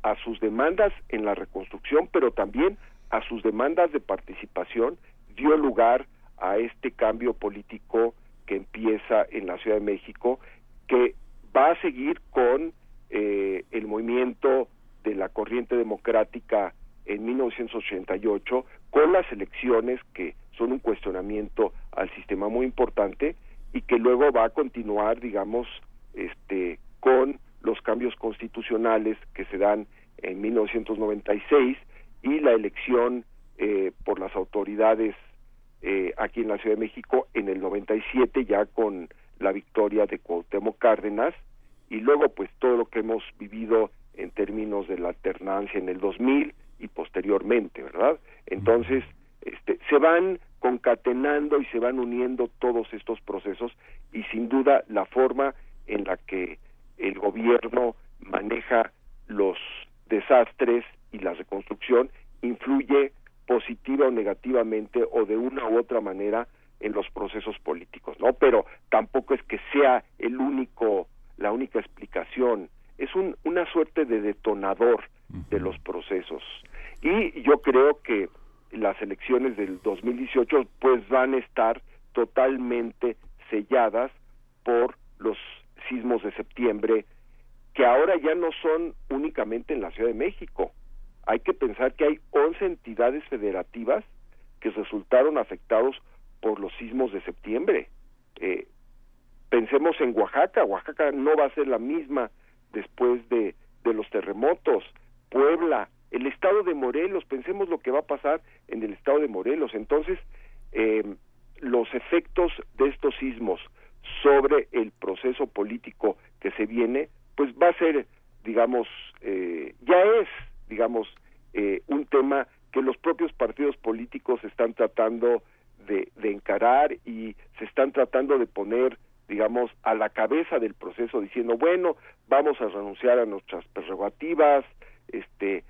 a sus demandas en la reconstrucción, pero también a sus demandas de participación, dio lugar a este cambio político que empieza en la Ciudad de México, que va a seguir con eh, el movimiento de la corriente democrática en 1988, con las elecciones que son un cuestionamiento al sistema muy importante y que luego va a continuar, digamos, este, con los cambios constitucionales que se dan en 1996 y la elección eh, por las autoridades eh, aquí en la Ciudad de México en el 97 ya con la victoria de Cuauhtémoc Cárdenas y luego pues todo lo que hemos vivido en términos de la alternancia en el 2000 y posteriormente, ¿verdad? Entonces, este, se van concatenando y se van uniendo todos estos procesos y sin duda la forma en la que el gobierno maneja los desastres y la reconstrucción influye positiva o negativamente o de una u otra manera en los procesos políticos, ¿no? Pero tampoco es que sea el único la única explicación, es un, una suerte de detonador de los procesos. Y yo creo que las elecciones del 2018 pues van a estar totalmente selladas por los sismos de septiembre que ahora ya no son únicamente en la Ciudad de México. Hay que pensar que hay 11 entidades federativas que resultaron afectados por los sismos de septiembre. Eh, pensemos en Oaxaca, Oaxaca no va a ser la misma después de, de los terremotos, Puebla, el estado de Morelos, pensemos lo que va a pasar en el estado de Morelos. Entonces, eh, los efectos de estos sismos sobre el proceso político que se viene, pues va a ser, digamos, eh, ya es, digamos, eh, un tema que los propios partidos políticos están tratando de, de encarar y se están tratando de poner digamos, a la cabeza del proceso diciendo, bueno, vamos a renunciar a nuestras prerrogativas, este,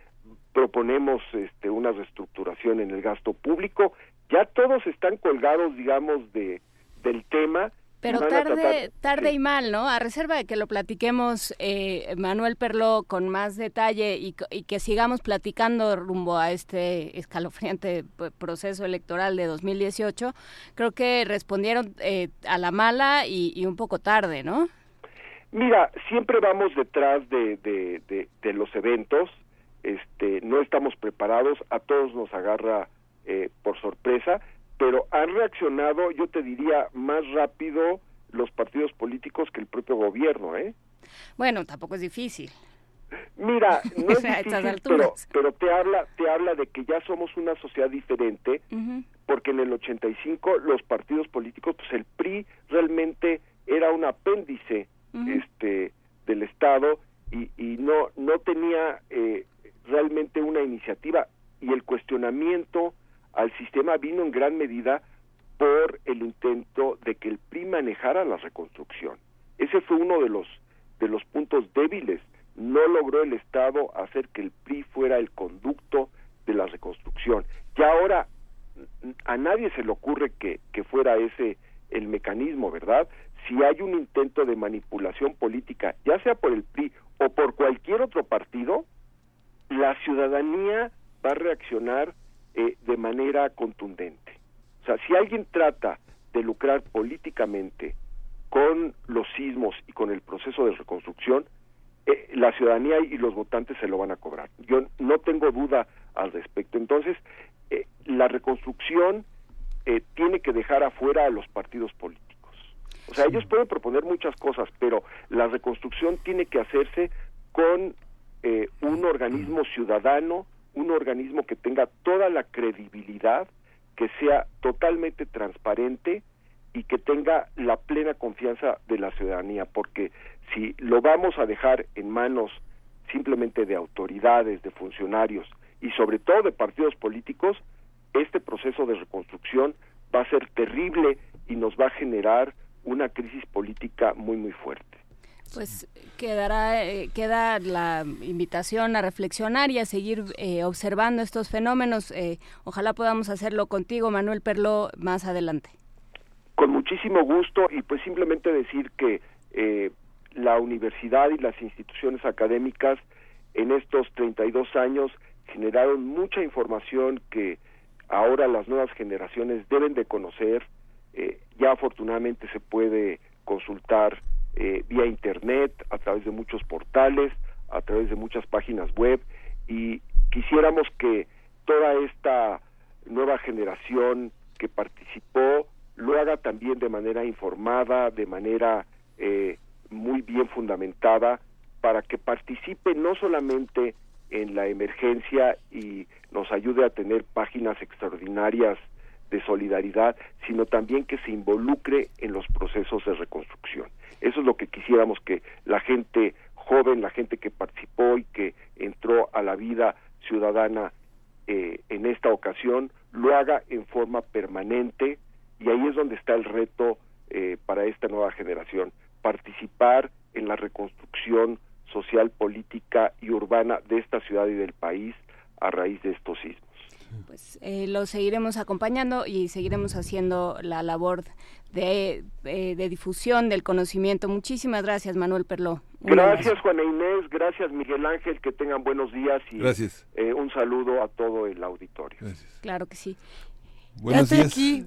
proponemos este, una reestructuración en el gasto público, ya todos están colgados, digamos, de, del tema pero tarde, tarde y mal, ¿no? A reserva de que lo platiquemos, eh, Manuel Perló, con más detalle y, que sigamos platicando rumbo a este escalofriante proceso electoral de 2018, creo que respondieron eh, a la mala y, un poco tarde, ¿no? Mira, siempre vamos detrás de, de, de, los eventos, este, no estamos preparados, a todos nos agarra eh, por sorpresa, pero han reaccionado, yo te diría, más rápido los partidos políticos que el propio gobierno, ¿eh? Bueno, tampoco es difícil. Mira, no es difícil, pero, pero te habla, te habla de que ya somos una sociedad diferente, porque en el 85 los partidos políticos, pues el PRI realmente era un apéndice este del Estado y, y no no tenía eh, realmente una iniciativa y el cuestionamiento al sistema vino en gran medida por el intento de que el PRI manejara la reconstrucción. Ese fue uno de los de los puntos débiles. No logró el Estado hacer que el PRI fuera el conducto de la reconstrucción. Y ahora a nadie se le ocurre que, que fuera ese el mecanismo, ¿verdad? Si hay un intento de manipulación política, ya sea por el PRI o por cualquier otro partido, la ciudadanía va a reaccionar eh, de manera contundente. O sea, si alguien trata de lucrar políticamente con los sismos y con el proceso de reconstrucción, eh, la ciudadanía y los votantes se lo van a cobrar. Yo no tengo duda al respecto. Entonces, eh, la reconstrucción eh, tiene que dejar afuera a los partidos políticos. O sea, ellos pueden proponer muchas cosas, pero la reconstrucción tiene que hacerse con eh, un organismo ciudadano, un organismo que tenga toda la credibilidad, que sea totalmente transparente y que tenga la plena confianza de la ciudadanía, porque si lo vamos a dejar en manos simplemente de autoridades, de funcionarios y sobre todo de partidos políticos, este proceso de reconstrucción va a ser terrible y nos va a generar una crisis política muy muy fuerte. Pues quedará, eh, queda la invitación a reflexionar y a seguir eh, observando estos fenómenos. Eh, ojalá podamos hacerlo contigo, Manuel Perló, más adelante. Con muchísimo gusto y pues simplemente decir que la universidad y las instituciones académicas en estos 32 años generaron mucha información que ahora las nuevas generaciones deben de conocer. ya afortunadamente se puede consultar eh, vía internet, a través de muchos portales, a través de muchas páginas web y quisiéramos que toda esta nueva generación que participó lo haga también de manera informada, de manera eh, muy bien fundamentada, para que participe no solamente en la emergencia y nos ayude a tener páginas extraordinarias de solidaridad, sino también que se involucre en los procesos de reconstrucción. Eso es lo que quisiéramos que la gente joven, la gente que participó y que entró a la vida ciudadana eh, en esta ocasión, lo haga en forma permanente y ahí es donde está el reto eh, para esta nueva generación, participar en la reconstrucción social, política y urbana de esta ciudad y del país a raíz de estos sismos. Pues eh, lo seguiremos acompañando y seguiremos haciendo la labor de, eh, de difusión del conocimiento. Muchísimas gracias, Manuel Perló. gracias, Juana Inés. Gracias, Miguel Ángel. Que tengan buenos días y gracias. Eh, un saludo a todo el auditorio. Gracias. Claro que sí ya estoy aquí.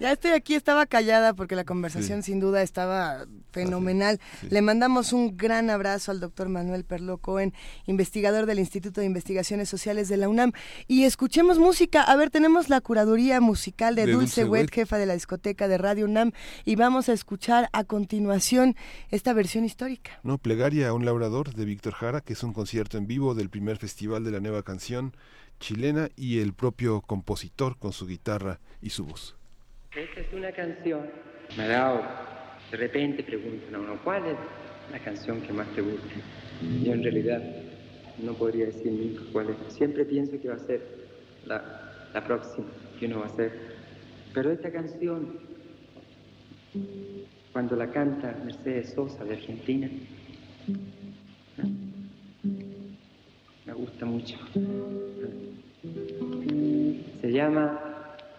Ya estoy aquí, estaba callada porque la conversación sin duda estaba fenomenal. Le mandamos un gran abrazo al doctor Manuel Perlo Cohen, investigador del Instituto de Investigaciones Sociales de la UNAM. Y escuchemos música. A ver, tenemos la curaduría musical de, Dulce, Wet, jefa de la discoteca de Radio UNAM, y vamos a escuchar a continuación esta versión histórica. No, Plegaria a un labrador de Víctor Jara, que es un concierto en vivo del primer festival de la nueva canción chilena y el propio compositor con su guitarra y su voz. Esta es una canción. Dado, de repente preguntan a uno, ¿cuál es la canción que más te gusta? Yo en realidad no podría decir nunca cuál es. Siempre pienso que va a ser la, la próxima que uno va a hacer. Pero esta canción, cuando la canta Mercedes Sosa de Argentina, me gusta mucho. Se llama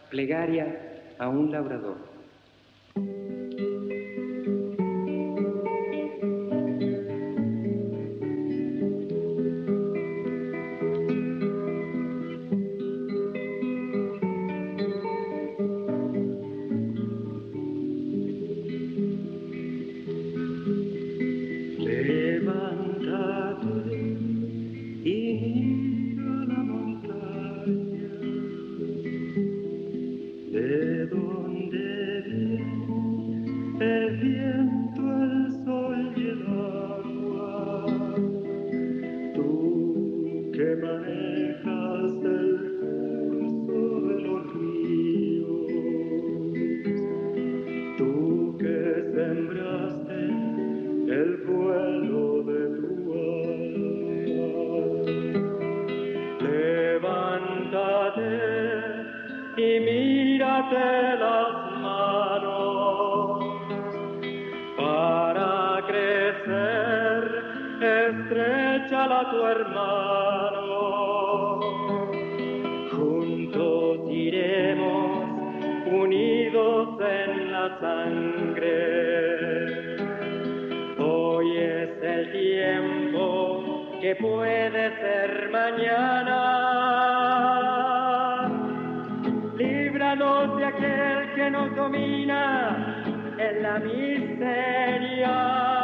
Plegaria a un labrador. Puede ser mañana de aquel que nos domina en la miseria.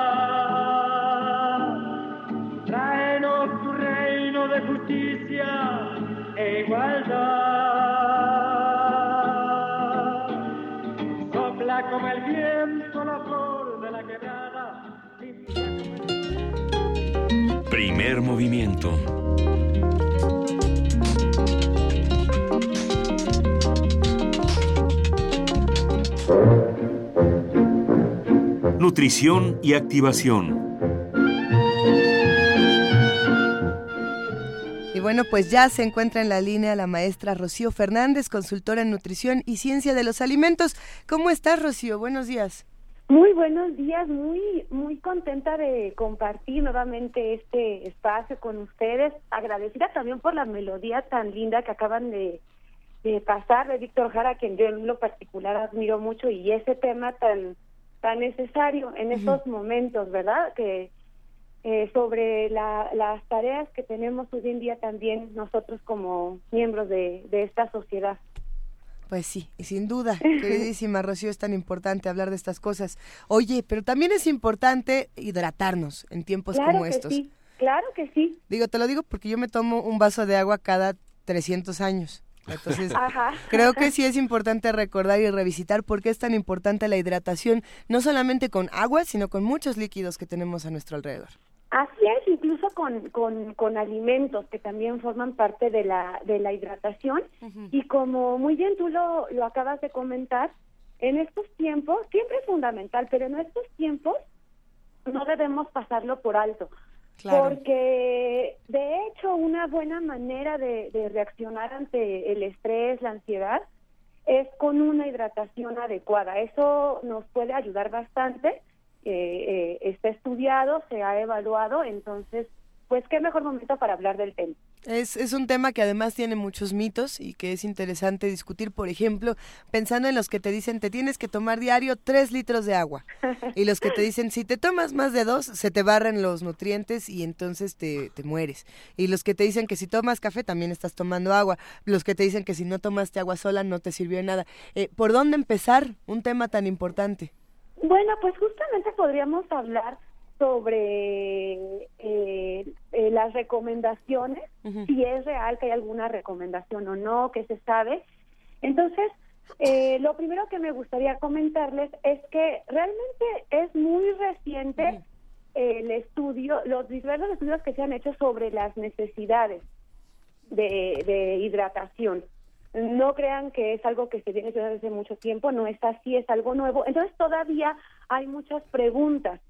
Primer movimiento Nutrición y activación. Y bueno, pues ya se encuentra en la línea la maestra Rocío Fernández, consultora en nutrición y ciencia de los alimentos. ¿Cómo estás, Rocío? Buenos días. Muy buenos días, muy muy contenta de compartir nuevamente este espacio con ustedes, agradecida también por la melodía tan linda que acaban de, de pasar de Víctor Jara, quien yo en lo particular admiro mucho y ese tema tan tan necesario en estos momentos, ¿verdad? Que eh, sobre las tareas que tenemos hoy en día también nosotros como miembros de, esta sociedad. Pues sí, y sin duda, queridísima Rocío, es tan importante hablar de estas cosas. Oye, pero también es importante hidratarnos en tiempos como estos. Sí, claro que sí. Digo, te lo digo porque yo me tomo un vaso de agua cada 300 años. Entonces, creo que sí es importante recordar y revisitar por qué es tan importante la hidratación, no solamente con agua, sino con muchos líquidos que tenemos a nuestro alrededor. Así es, incluso con, con, con alimentos que también forman parte de la, de la hidratación. Y como muy bien tú lo, lo acabas de comentar, en estos tiempos, siempre es fundamental, pero en estos tiempos no debemos pasarlo por alto. Porque de hecho una buena manera de, reaccionar ante el estrés, la ansiedad, es con una hidratación adecuada. Eso nos puede ayudar bastante. Eh, eh, está estudiado, se ha evaluado, entonces, pues qué mejor momento para hablar del tema. Es, es un tema que además tiene muchos mitos y que es interesante discutir, por ejemplo, pensando en los que te dicen te tienes que tomar diario tres litros de agua y los que te dicen si te tomas más de dos se te barren los nutrientes y entonces te, te mueres y los que te dicen que si tomas café también estás tomando agua, los que te dicen que si no tomaste agua sola no te sirvió nada. Eh, ¿Por dónde empezar un tema tan importante? Bueno, pues justamente podríamos hablar sobre eh, eh, las recomendaciones, si es real que hay alguna recomendación o no, que se sabe. Entonces, eh, lo primero que me gustaría comentarles es que realmente es muy reciente el estudio, los diversos estudios que se han hecho sobre las necesidades de, de hidratación. No crean que es algo que se viene haciendo desde mucho tiempo, no es así, es algo nuevo. Entonces todavía hay muchas preguntas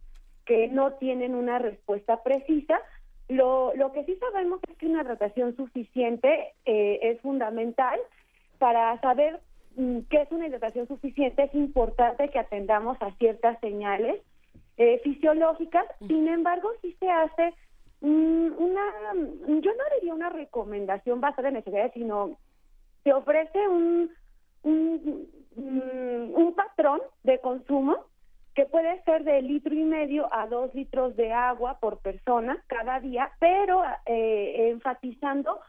que no tienen una respuesta precisa. Lo, lo que sí sabemos es que una hidratación suficiente eh, es fundamental para saber mm, qué es una hidratación suficiente. Es importante que atendamos a ciertas señales eh, fisiológicas. Sin embargo, sí se hace mm, una, yo no diría una recomendación basada en necesidades, sino se ofrece un, un, mm, un patrón de consumo que puede ser de litro y medio a dos litros de agua por persona cada día, pero eh, enfatizando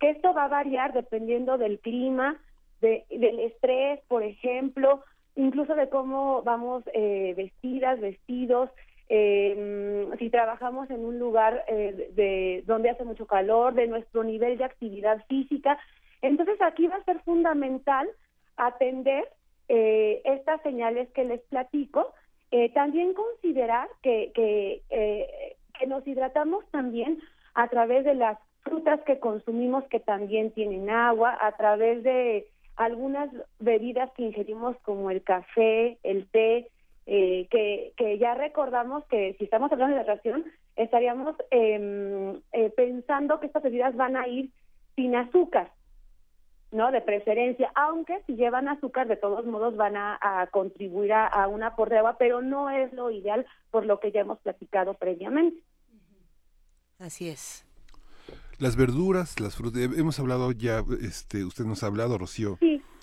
que esto va a variar dependiendo del clima, de, del estrés, por ejemplo, incluso de cómo vamos eh, vestidas, vestidos, eh, si trabajamos en un lugar eh, de donde hace mucho calor, de nuestro nivel de actividad física. Entonces aquí va a ser fundamental atender eh, estas señales que les platico eh, también considerar que, que, eh, que nos hidratamos también a través de las frutas que consumimos que también tienen agua, a través de algunas bebidas que ingerimos como el café, el té, eh, que, que ya recordamos que si estamos hablando de hidratación, estaríamos em, pensando que estas bebidas van a ir sin azúcar. ¿No? De preferencia, aunque si llevan azúcar, de todos modos van a, contribuir a, a, una por de agua, pero no es lo ideal por lo que ya hemos platicado previamente. Así es. Las verduras, las frutas, hemos hablado ya, este, usted nos ha hablado, Rocío,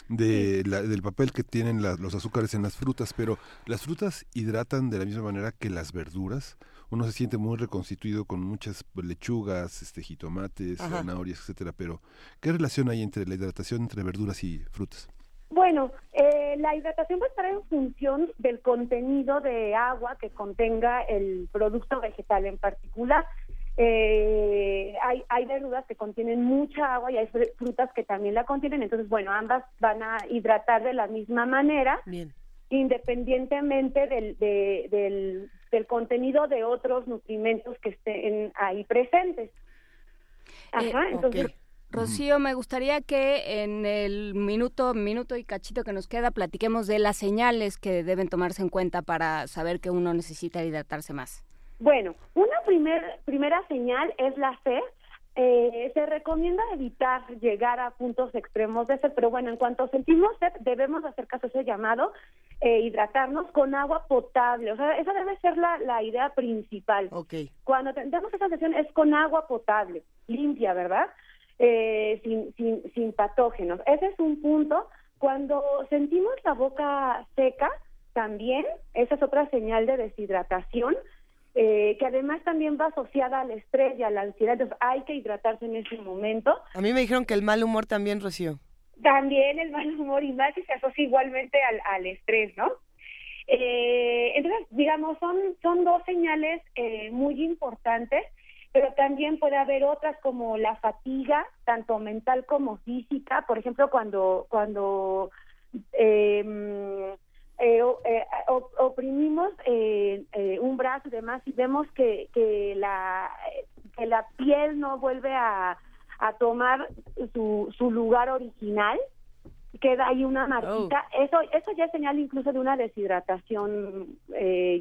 de del papel que tienen los azúcares en las frutas, pero las frutas hidratan de la misma manera que las verduras. Uno se siente muy reconstituido con muchas lechugas, este, jitomates, zanahorias, etcétera. Pero ¿qué relación hay entre la hidratación entre verduras y frutas? Bueno, eh, la hidratación va a estar en función del contenido de agua que contenga el producto vegetal en particular. Eh, hay, hay verduras que contienen mucha agua y hay frutas que también la contienen, entonces, bueno, ambas van a hidratar de la misma manera, independientemente del, del, del, contenido de otros nutrimentos que estén ahí presentes. Eh, Ajá, entonces... Rocío, me gustaría que en el minuto, minuto y cachito que nos queda platiquemos de las señales que deben tomarse en cuenta para saber que uno necesita hidratarse más. Bueno, una primer, primera señal es la sed. Eh, se recomienda evitar llegar a puntos extremos de sed, pero bueno, en cuanto sentimos sed, debemos hacer caso a ese llamado, eh, hidratarnos con agua potable. O sea, esa debe ser la, la idea principal. Okay. Cuando tenemos esa sesión es con agua potable, limpia, ¿verdad? Eh, sin, sin, sin patógenos. Ese es un punto. Cuando sentimos la boca seca, también, esa es otra señal de deshidratación. Eh, que además también va asociada al estrés y a la ansiedad, entonces hay que hidratarse en ese momento. A mí me dijeron que el mal humor también, Rocío. También el mal humor y más si se asocia igualmente al, al estrés, ¿no? Eh, entonces, digamos, son, son dos señales eh, muy importantes, pero también puede haber otras como la fatiga, tanto mental como física, por ejemplo, cuando, cuando eh, eh, eh oprimimos eh, eh, un brazo y demás y vemos que, que, la, que la piel no vuelve a, a tomar su, su lugar original, queda ahí una marquita, oh. eso, eso ya es señal incluso de una deshidratación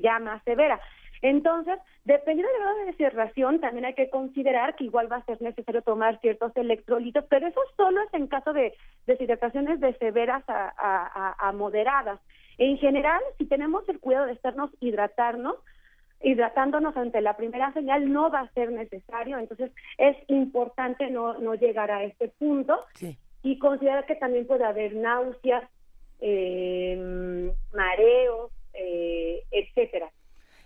ya más severa. Entonces, dependiendo del grado de deshidratación, también hay que considerar que igual va a ser necesario tomar ciertos electrolitos, pero eso solo es en caso de deshidrataciones de severas a, a, a moderadas. En general, si tenemos el cuidado de estarnos hidratarnos, hidratándonos ante la primera señal no va a ser necesario, entonces es importante no, no llegar a este punto. Y considerar que también puede haber náuseas, eh, mareos, eh, etcétera.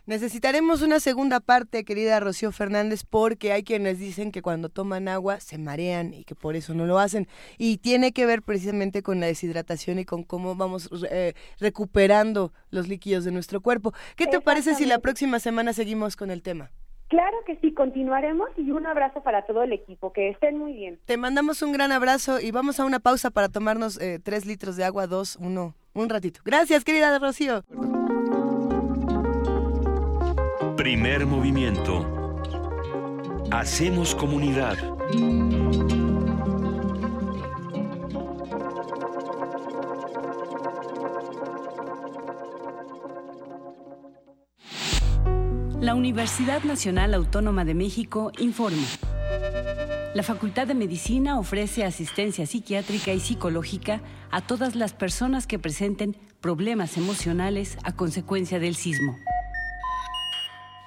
Necesitaremos una segunda parte, querida Rocío Fernández, porque hay quienes dicen que cuando toman agua se marean y que por eso no lo hacen. Y tiene que ver precisamente con la deshidratación y con cómo vamos eh, recuperando los líquidos de nuestro cuerpo. ¿Qué te parece si la próxima semana seguimos con el tema? Claro que sí, continuaremos y un abrazo para todo el equipo, que estén muy bien. Te mandamos un gran abrazo y vamos a una pausa para tomarnos eh, tres litros de agua, dos, uno, un ratito. Gracias, querida Rocío. Primer movimiento. Hacemos comunidad. La Universidad Nacional Autónoma de México informa. La Facultad de Medicina ofrece asistencia psiquiátrica y psicológica a todas las personas que presenten problemas emocionales a consecuencia del sismo.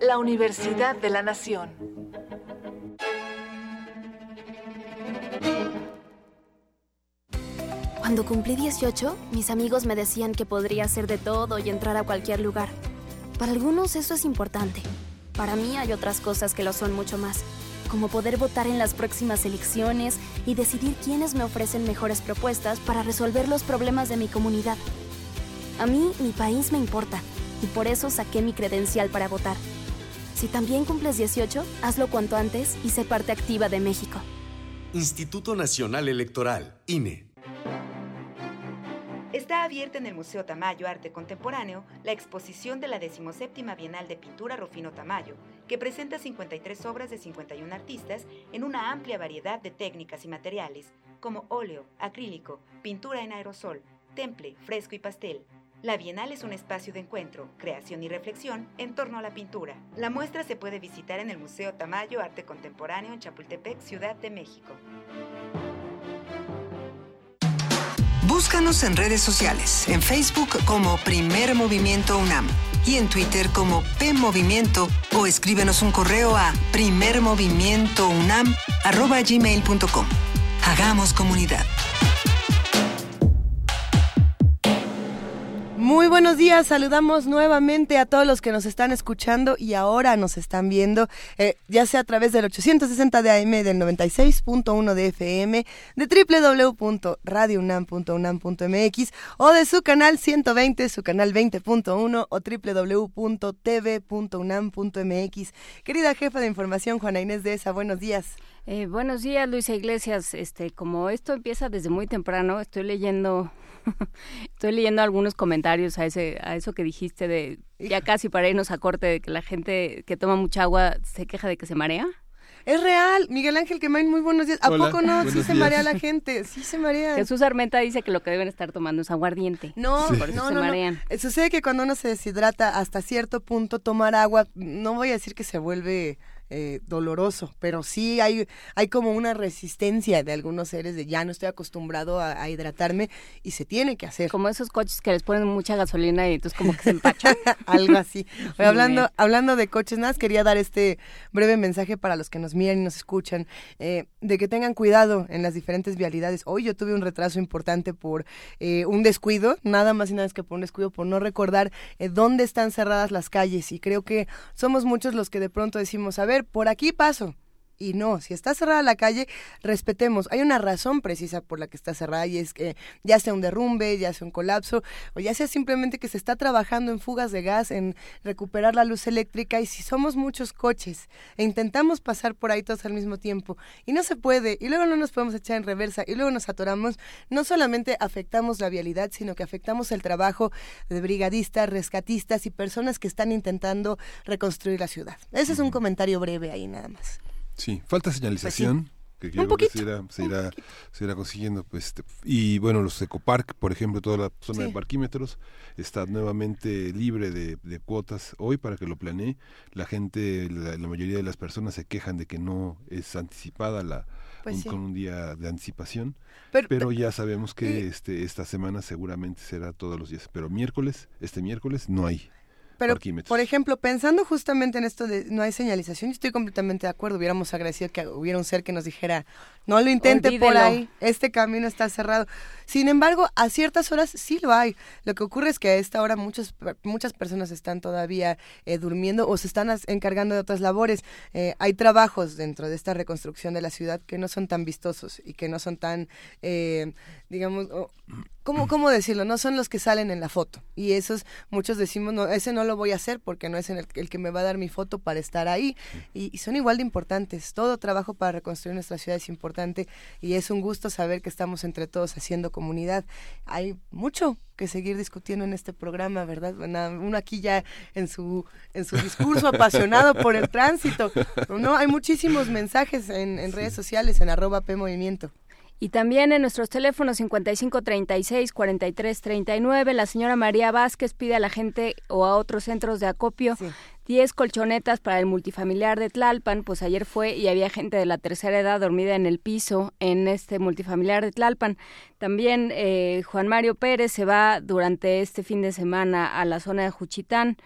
la Universidad de la Nación. Cuando cumplí 18, mis amigos me decían que podría hacer de todo y entrar a cualquier lugar. Para algunos eso es importante. Para mí hay otras cosas que lo son mucho más, como poder votar en las próximas elecciones y decidir quiénes me ofrecen mejores propuestas para resolver los problemas de mi comunidad. A mí mi país me importa y por eso saqué mi credencial para votar. Si también cumples 18, hazlo cuanto antes y sé parte activa de México. Instituto Nacional Electoral, INE. Está abierta en el Museo Tamayo Arte Contemporáneo la exposición de la 17 Bienal de Pintura Rufino Tamayo, que presenta 53 obras de 51 artistas en una amplia variedad de técnicas y materiales, como óleo, acrílico, pintura en aerosol, temple, fresco y pastel, la Bienal es un espacio de encuentro, creación y reflexión en torno a la pintura. La muestra se puede visitar en el Museo Tamayo Arte Contemporáneo en Chapultepec, Ciudad de México. Búscanos en redes sociales, en Facebook como Primer Movimiento UNAM y en Twitter como P Movimiento o escríbenos un correo a primermovimientounam@gmail.com. Hagamos comunidad. Muy buenos días, saludamos nuevamente a todos los que nos están escuchando y ahora nos están viendo, eh, ya sea a través del 860 de AM, del 96.1 de FM, de www.radiounam.unam.mx o de su canal 120, su canal 20.1 o www.tv.unam.mx. Querida jefa de información, Juana Inés de esa, buenos días. Eh, buenos días, Luisa Iglesias. Este, como esto empieza desde muy temprano, estoy leyendo Estoy leyendo algunos comentarios a ese a eso que dijiste de ya casi para irnos a corte de que la gente que toma mucha agua se queja de que se marea. Es real, Miguel Ángel Quemain, muy buenos días. ¿A poco no? Sí se marea la gente, sí se marea. Jesús Armenta dice que lo que deben estar tomando es aguardiente. No, no, no, marean. Eh, sucede que cuando uno se deshidrata hasta cierto punto tomar agua, no voy a decir que se vuelve eh, doloroso, pero sí hay, hay como una resistencia de algunos seres de ya no estoy acostumbrado a, hidratarme y se tiene que hacer. Como esos coches que les ponen mucha gasolina y entonces como que se empachan. Algo así. hablando, hablando de coches, nada, quería dar este breve mensaje para los que nos miran y nos escuchan, eh, de que tengan cuidado en las diferentes vialidades. Hoy yo tuve un retraso importante por eh, un descuido, nada más y nada más que por un descuido, por no recordar dónde están cerradas las calles y creo que somos muchos los que de pronto decimos, a ver, por aquí paso. Y no, si está cerrada la calle, respetemos. Hay una razón precisa por la que está cerrada y es que ya sea un derrumbe, ya sea un colapso, o ya sea simplemente que se está trabajando en fugas de gas, en recuperar la luz eléctrica. Y si somos muchos coches e intentamos pasar por ahí todos al mismo tiempo y no se puede, y luego no nos podemos echar en reversa y luego nos atoramos, no solamente afectamos la vialidad, sino que afectamos el trabajo de brigadistas, rescatistas y personas que están intentando reconstruir la ciudad. Ese es un comentario breve ahí nada más. Sí, falta señalización. Que creo que se irá, se, irá, se irá, consiguiendo. Pues, este, y bueno, los ecopark, por ejemplo, toda la zona de parquímetros está nuevamente libre de, cuotas hoy para que lo planee. La gente, la, mayoría de las personas se quejan de que no es anticipada la, pues con un día de anticipación. Pero, ya sabemos que este, esta semana seguramente será todos los días. Pero miércoles, este miércoles, no hay. Pero, por ejemplo, pensando justamente en esto de no hay señalización, yo estoy completamente de acuerdo. Hubiéramos agradecido que hubiera un ser que nos dijera, no lo intente por ahí, este camino está cerrado. Sin embargo, a ciertas horas sí lo hay. Lo que ocurre es que a esta hora muchas, muchas personas están todavía eh, durmiendo o se están encargando de otras labores. Eh, hay trabajos dentro de esta reconstrucción de la ciudad que no son tan vistosos y que no son tan, eh, digamos, ¿cómo, ¿cómo decirlo? No son los que salen en la foto. Y esos muchos decimos, no, ese no lo voy a hacer porque no es el, el que me va a dar mi foto para estar ahí. Y, son igual de importantes. Todo trabajo para reconstruir nuestra ciudad es importante y es un gusto saber que estamos entre todos haciendo comunidad. Hay mucho que seguir discutiendo en este programa, ¿verdad? Uno aquí ya en su, en su discurso apasionado por el tránsito. No, hay muchísimos mensajes en, en redes sociales, en arroba P Movimiento. Y también en nuestros teléfonos 5536 4339, la señora María Vázquez pide a la gente o a otros centros de acopio 10 colchonetas para el multifamiliar de Tlalpan, pues ayer fue y había gente de la tercera edad dormida en el piso en este multifamiliar de Tlalpan. También eh, Juan Mario Pérez se va durante este fin de semana a la zona de Juchitán.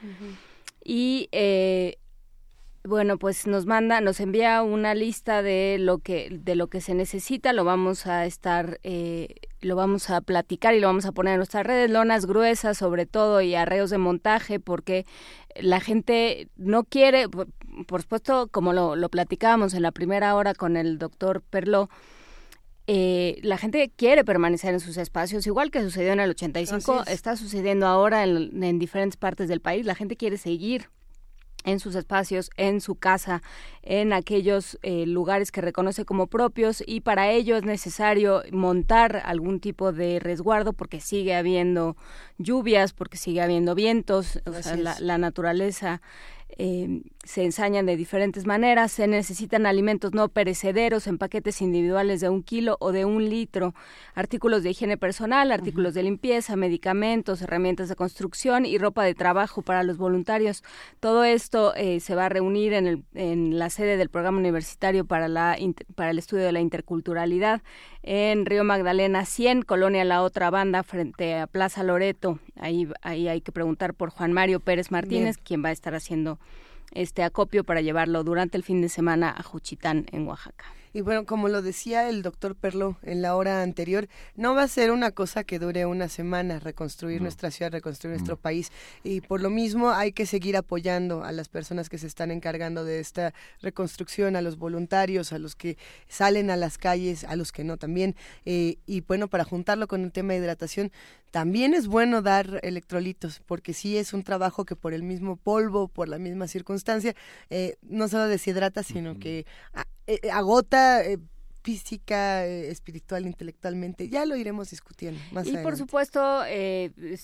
Y eh, bueno, pues nos manda, nos envía una lista de lo que de lo que se necesita. Lo vamos a estar, eh, lo vamos a platicar y lo vamos a poner en nuestras redes, lonas gruesas sobre todo y arreos de montaje, porque la gente no quiere, por, supuesto, como lo, lo platicábamos en la primera hora con el doctor Perló. Eh, la gente quiere permanecer en sus espacios, igual que sucedió en el 85, está sucediendo ahora en, en diferentes partes del país. La gente quiere seguir en sus espacios, en su casa, en aquellos eh, lugares que reconoce como propios y para ello es necesario montar algún tipo de resguardo porque sigue habiendo lluvias, porque sigue habiendo vientos, o sea, la, la naturaleza eh, se ensañan de diferentes maneras, se necesitan alimentos no perecederos en paquetes individuales de un kilo o de un litro, artículos de higiene personal, artículos de limpieza, medicamentos, herramientas de construcción y ropa de trabajo para los voluntarios. Todo esto eh, se va a reunir en, el, en, la sede del programa universitario para, la, para el estudio de la interculturalidad en Río Magdalena 100, Colonia La Otra Banda, frente a Plaza Loreto. Ahí, ahí hay que preguntar por Juan Mario Pérez Martínez, quien va a estar haciendo este acopio para llevarlo durante el fin de semana a Juchitán, en Oaxaca. Y bueno, como lo decía el doctor Perlo en la hora anterior, no va a ser una cosa que dure una semana reconstruir nuestra ciudad, reconstruir nuestro país. Y por lo mismo hay que seguir apoyando a las personas que se están encargando de esta reconstrucción, a los voluntarios, a los que salen a las calles, a los que no también. Eh, y bueno, para juntarlo con el tema de hidratación, también es bueno dar electrolitos, porque sí es un trabajo que por el mismo polvo, por la misma circunstancia, eh, no solo deshidrata, sino que eh, eh, agota eh, física, espiritual, intelectualmente. Ya lo iremos discutiendo más Y por supuesto,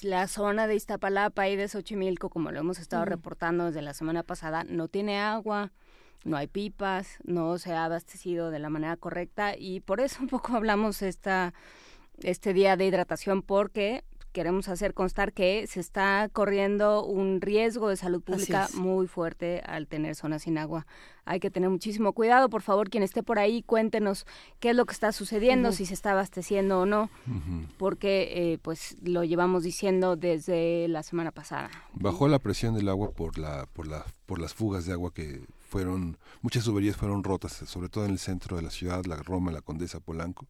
la zona de Iztapalapa y de Xochimilco, como lo hemos estado reportando desde la semana pasada, no tiene agua, no hay pipas, no se ha abastecido de la manera correcta y por eso un poco hablamos esta este día de hidratación porque queremos hacer constar que se está corriendo un riesgo de salud pública muy fuerte al tener zonas sin agua. Hay que tener muchísimo cuidado. Por favor, quien esté por ahí, cuéntenos qué es lo que está sucediendo, si se está abasteciendo o no, porque eh, pues lo llevamos diciendo desde la semana pasada. Bajó la presión del agua por la por la por las fugas de agua que fueron muchas tuberías fueron rotas, sobre todo en el centro de la ciudad, la Roma, la Condesa, Polanco.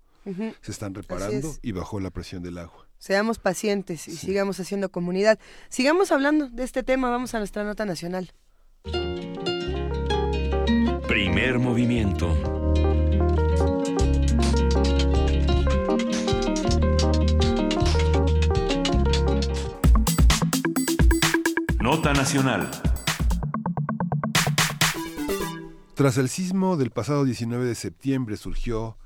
Se están reparando y bajó la presión del agua. Seamos pacientes y sigamos haciendo comunidad. Sigamos hablando de este tema, vamos a nuestra nota nacional. Primer movimiento. Nota nacional. Tras el sismo del pasado 19 de septiembre surgió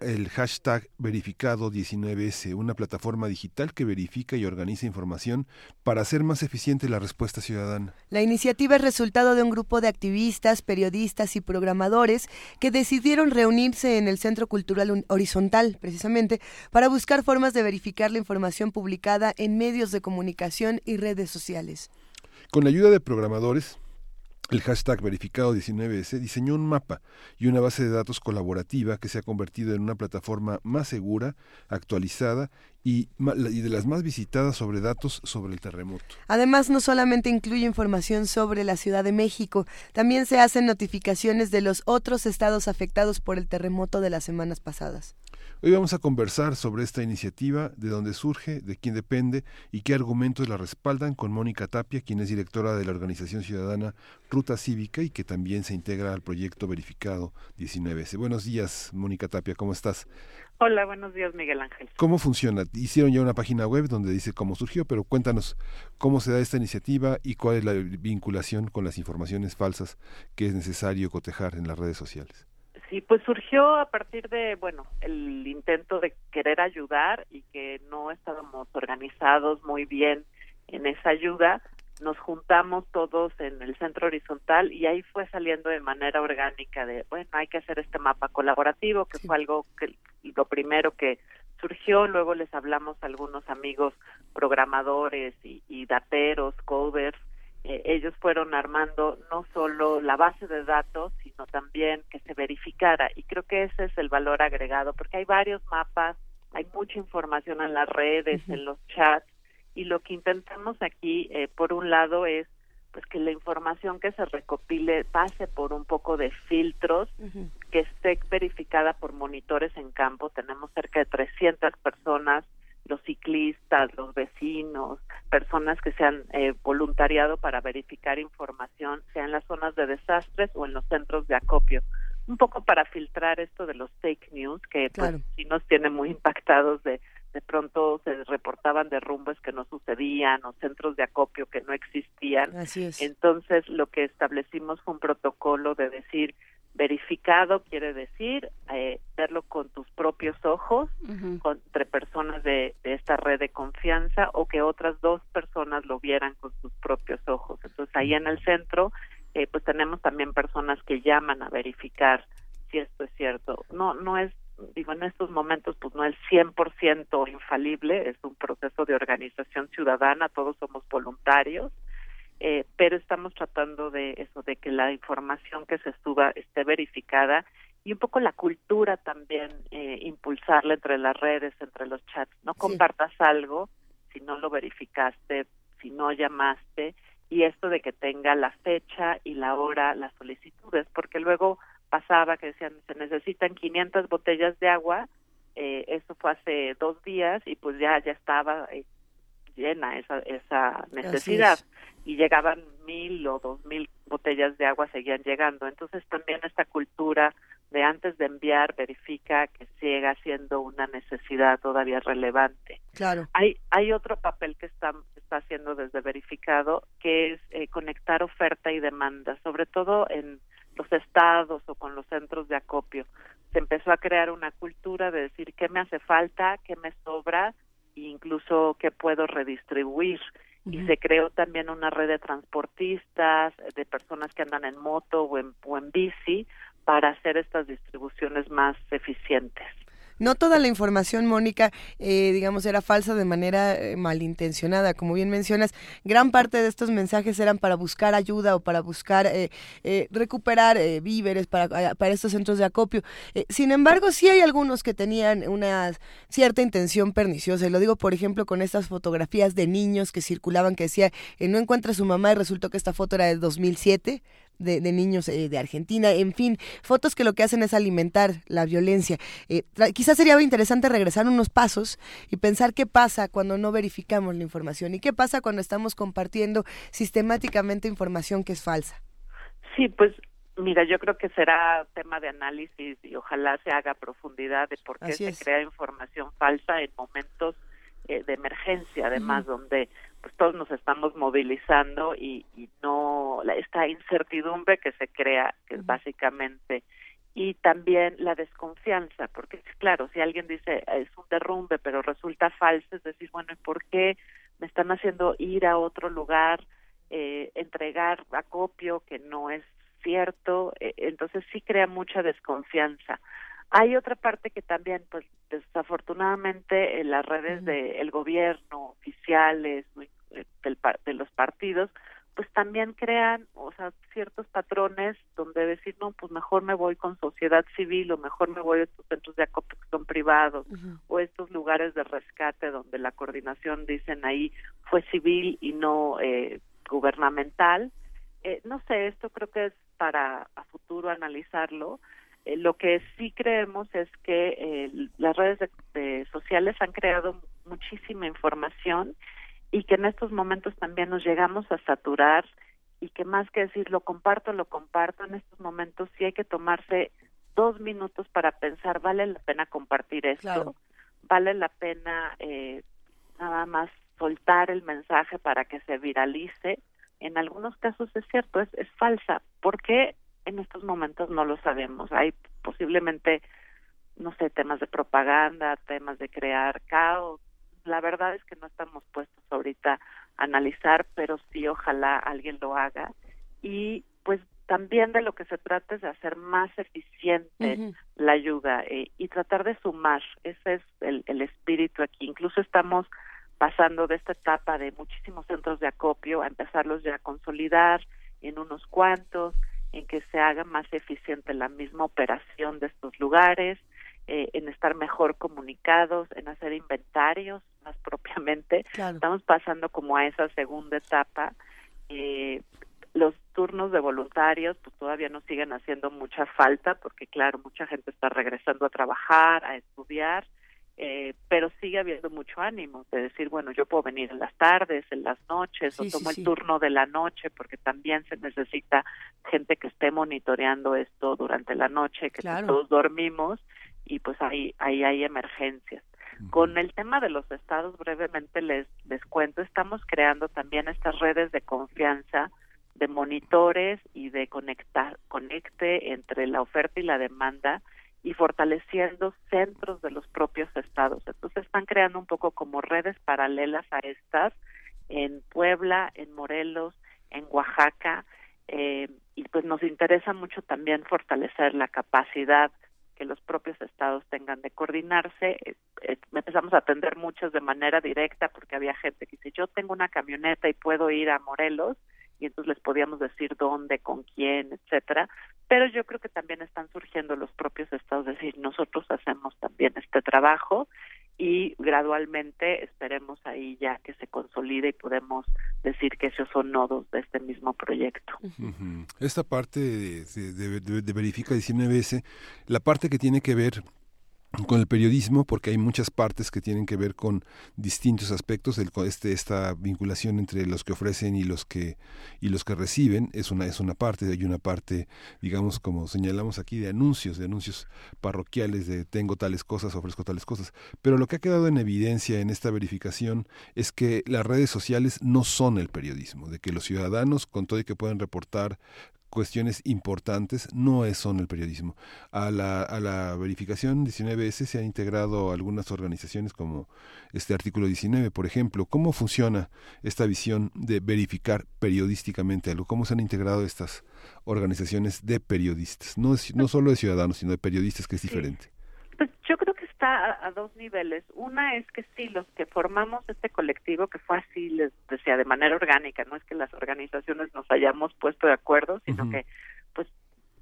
el hashtag verificado 19S, una plataforma digital que verifica y organiza información para hacer más eficiente la respuesta ciudadana. La iniciativa es resultado de un grupo de activistas, periodistas y programadores que decidieron reunirse en el Centro Cultural Horizontal, precisamente, para buscar formas de verificar la información publicada en medios de comunicación y redes sociales. Con la ayuda de programadores, el hashtag verificado 19S diseñó un mapa y una base de datos colaborativa que se ha convertido en una plataforma más segura, actualizada y, y, de las más visitadas sobre datos sobre el terremoto. Además, no solamente incluye información sobre la Ciudad de México, también se hacen notificaciones de los otros estados afectados por el terremoto de las semanas pasadas. Hoy vamos a conversar sobre esta iniciativa, de dónde surge, de quién depende y qué argumentos la respaldan con Mónica Tapia, quien es directora de la organización ciudadana Ruta Cívica y que también se integra al proyecto verificado 19S. Buenos días, Mónica Tapia, ¿cómo estás? Hola, buenos días, Miguel Ángel. ¿Cómo funciona? Hicieron ya una página web donde dice cómo surgió, pero cuéntanos cómo se da esta iniciativa y cuál es la vinculación con las informaciones falsas que es necesario cotejar en las redes sociales. Sí, pues surgió a partir de, bueno, el intento de querer ayudar y que no estábamos organizados muy bien en esa ayuda. Nos juntamos todos en el centro horizontal y ahí fue saliendo de manera orgánica de, bueno, hay que hacer este mapa colaborativo, que fue algo que lo primero que surgió. Luego les hablamos a algunos amigos programadores y, y dateros, coders, eh, ellos fueron armando no solo la base de datos, sino también que se verificara. Y creo que ese es el valor agregado, porque hay varios mapas, hay mucha información en las redes, en los chats, y lo que intentamos aquí, eh, por un lado, es pues que la información que se recopile pase por un poco de filtros, que esté verificada por monitores en campo. Tenemos cerca de 300 personas los ciclistas, los vecinos, personas que se han eh, voluntariado para verificar información, sea en las zonas de desastres o en los centros de acopio. un poco para filtrar esto de los fake news, que pues sí nos tiene muy impactados de de pronto se reportaban derrumbes que no sucedían o centros de acopio que no existían. Así es. Entonces, lo que establecimos fue un protocolo de decir, verificado quiere decir eh, verlo con tus propios ojos, entre personas de, de, esta red de confianza o que otras dos personas lo vieran con sus propios ojos. Entonces, ahí en el centro, eh, pues tenemos también personas que llaman a verificar si esto es cierto. No, no es digo, en estos momentos pues no es 100% infalible, es un proceso de organización ciudadana, todos somos voluntarios, eh, pero estamos tratando de eso, de que la información que se suba esté verificada y un poco la cultura también, eh, impulsarla entre las redes, entre los chats, no compartas algo si no lo verificaste, si no llamaste, y esto de que tenga la fecha y la hora, las solicitudes, porque luego pasaba que decían se necesitan 500 botellas de agua, eh, eso fue hace dos días y pues ya ya estaba eh, llena esa esa necesidad. Y llegaban mil o dos mil botellas de agua seguían llegando. Entonces también esta cultura de antes de enviar verifica que siga siendo una necesidad todavía relevante. Claro. Hay hay otro papel que está está haciendo desde verificado que es eh, conectar oferta y demanda sobre todo en los estados o con los centros de acopio. Se empezó a crear una cultura de decir qué me hace falta, qué me sobra incluso qué puedo redistribuir. Y se creó también una red de transportistas, de personas que andan en moto o en, o en bici para hacer estas distribuciones más eficientes. No toda la información, Mónica, eh, digamos, era falsa de manera eh, malintencionada. Como bien mencionas, gran parte de estos mensajes eran para buscar ayuda o para buscar eh, recuperar víveres para, para estos centros de acopio. sin embargo, sí hay algunos que tenían una cierta intención perniciosa. Y lo digo, por ejemplo, con estas fotografías de niños que circulaban que decía, no encuentra a su mamá y resultó que esta foto era del 2007 de, niños eh, de Argentina, en fin, fotos que lo que hacen es alimentar la violencia. Eh, quizás sería interesante regresar unos pasos y pensar qué pasa cuando no verificamos la información y qué pasa cuando estamos compartiendo sistemáticamente información que es falsa. Sí, pues Mira, yo creo que será tema de análisis y ojalá se haga profundidad de por qué se crea información falsa en momentos eh, de emergencia, además, donde pues todos nos estamos movilizando y, y no esta incertidumbre que se crea que es básicamente y también la desconfianza porque claro si alguien dice es un derrumbe pero resulta falso es decir bueno ¿y por qué me están haciendo ir a otro lugar eh, entregar acopio que no es cierto e, entonces sí crea mucha desconfianza hay otra parte que también, pues desafortunadamente, en las redes del gobierno, oficiales, eh, del, de los partidos, pues también crean, o sea, ciertos patrones donde decir, no, pues mejor me voy con sociedad civil o mejor me voy a estos centros de acopio que son privados o estos lugares de rescate donde la coordinación, dicen ahí, fue civil y no eh, gubernamental. Eh, no sé, esto creo que es para a futuro analizarlo eh, lo que sí creemos es que eh, las redes sociales han creado muchísima información y que en estos momentos también nos llegamos a saturar y que más que decir lo comparto, lo comparto, en estos momentos sí hay que tomarse dos minutos para pensar, ¿vale la pena compartir esto? ¿Vale la pena eh, nada más soltar el mensaje para que se viralice? En algunos casos es cierto, es, es falsa. ¿Por qué? En estos momentos no lo sabemos. Hay posiblemente, no sé, temas de propaganda, temas de crear caos. La verdad es que no estamos puestos ahorita a analizar, pero sí ojalá alguien lo haga. Y pues también de lo que se trata es de hacer más eficiente la ayuda eh, y tratar de sumar. Ese es el, el espíritu aquí. Incluso estamos pasando de esta etapa de muchísimos centros de acopio a empezarlos ya a consolidar en unos cuantos, en que se haga más eficiente la misma operación de estos lugares, eh, en estar mejor comunicados, en hacer inventarios más propiamente. Estamos pasando como a esa segunda etapa. Eh, los turnos de voluntarios pues todavía nos siguen haciendo mucha falta porque claro, mucha gente está regresando a trabajar, a estudiar, eh, pero sigue habiendo mucho ánimo de decir, bueno, yo puedo venir en las tardes, en las noches, o tomo el turno de la noche, porque también se necesita gente que esté monitoreando esto durante la noche, que todos dormimos, y pues ahí, ahí hay emergencias. Con el tema de los estados, brevemente les, les cuento, estamos creando también estas redes de confianza de monitores y de conectar, conecte entre la oferta y la demanda y fortaleciendo centros de los propios estados. Entonces están creando un poco como redes paralelas a estas en Puebla, en Morelos, en Oaxaca, eh, y pues nos interesa mucho también fortalecer la capacidad que los propios estados tengan de coordinarse. Eh, eh, empezamos a atender muchos de manera directa porque había gente que dice, yo tengo una camioneta y puedo ir a Morelos, y entonces les podíamos decir dónde, con quién, etcétera. Pero yo creo que también están surgiendo los propios estados, es decir, nosotros hacemos también este trabajo y gradualmente esperemos ahí ya que se consolide y podemos decir que esos son nodos de este mismo proyecto. Esta parte de, de Verifica 19S, la parte que tiene que ver con el periodismo porque hay muchas partes que tienen que ver con distintos aspectos del este esta vinculación entre los que ofrecen y los que y los que reciben es una es una parte hay una parte digamos como señalamos aquí de anuncios de anuncios parroquiales de tengo tales cosas ofrezco tales cosas. Pero lo que ha quedado en evidencia en esta verificación es que las redes sociales no son el periodismo de que los ciudadanos con todo y que pueden reportar cuestiones importantes no es, son el periodismo. A la, a la verificación 19S se han integrado algunas organizaciones como este artículo 19, por ejemplo. ¿Cómo funciona esta visión de verificar periodísticamente algo? ¿Cómo se han integrado estas organizaciones de periodistas? No, es, no solo de ciudadanos, sino de periodistas, que es diferente. Pues yo está a, dos niveles. Una es que sí, los que formamos este colectivo, que fue así, les decía, de manera orgánica, no es que las organizaciones nos hayamos puesto de acuerdo, sino que, pues,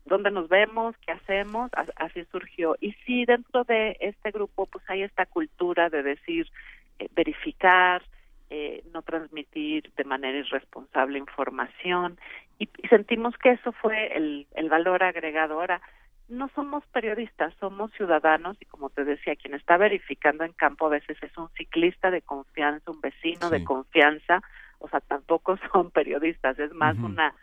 ¿dónde nos vemos? ¿Qué hacemos? así surgió. Y sí, dentro de este grupo, pues hay esta cultura de decir, eh, verificar, eh, no transmitir de manera irresponsable información y, y, sentimos que eso fue el, el valor agregado. Ahora, no somos periodistas, somos ciudadanos y como te decía, quien está verificando en campo a veces es un ciclista de confianza, un vecino de confianza, o sea, tampoco son periodistas, es más una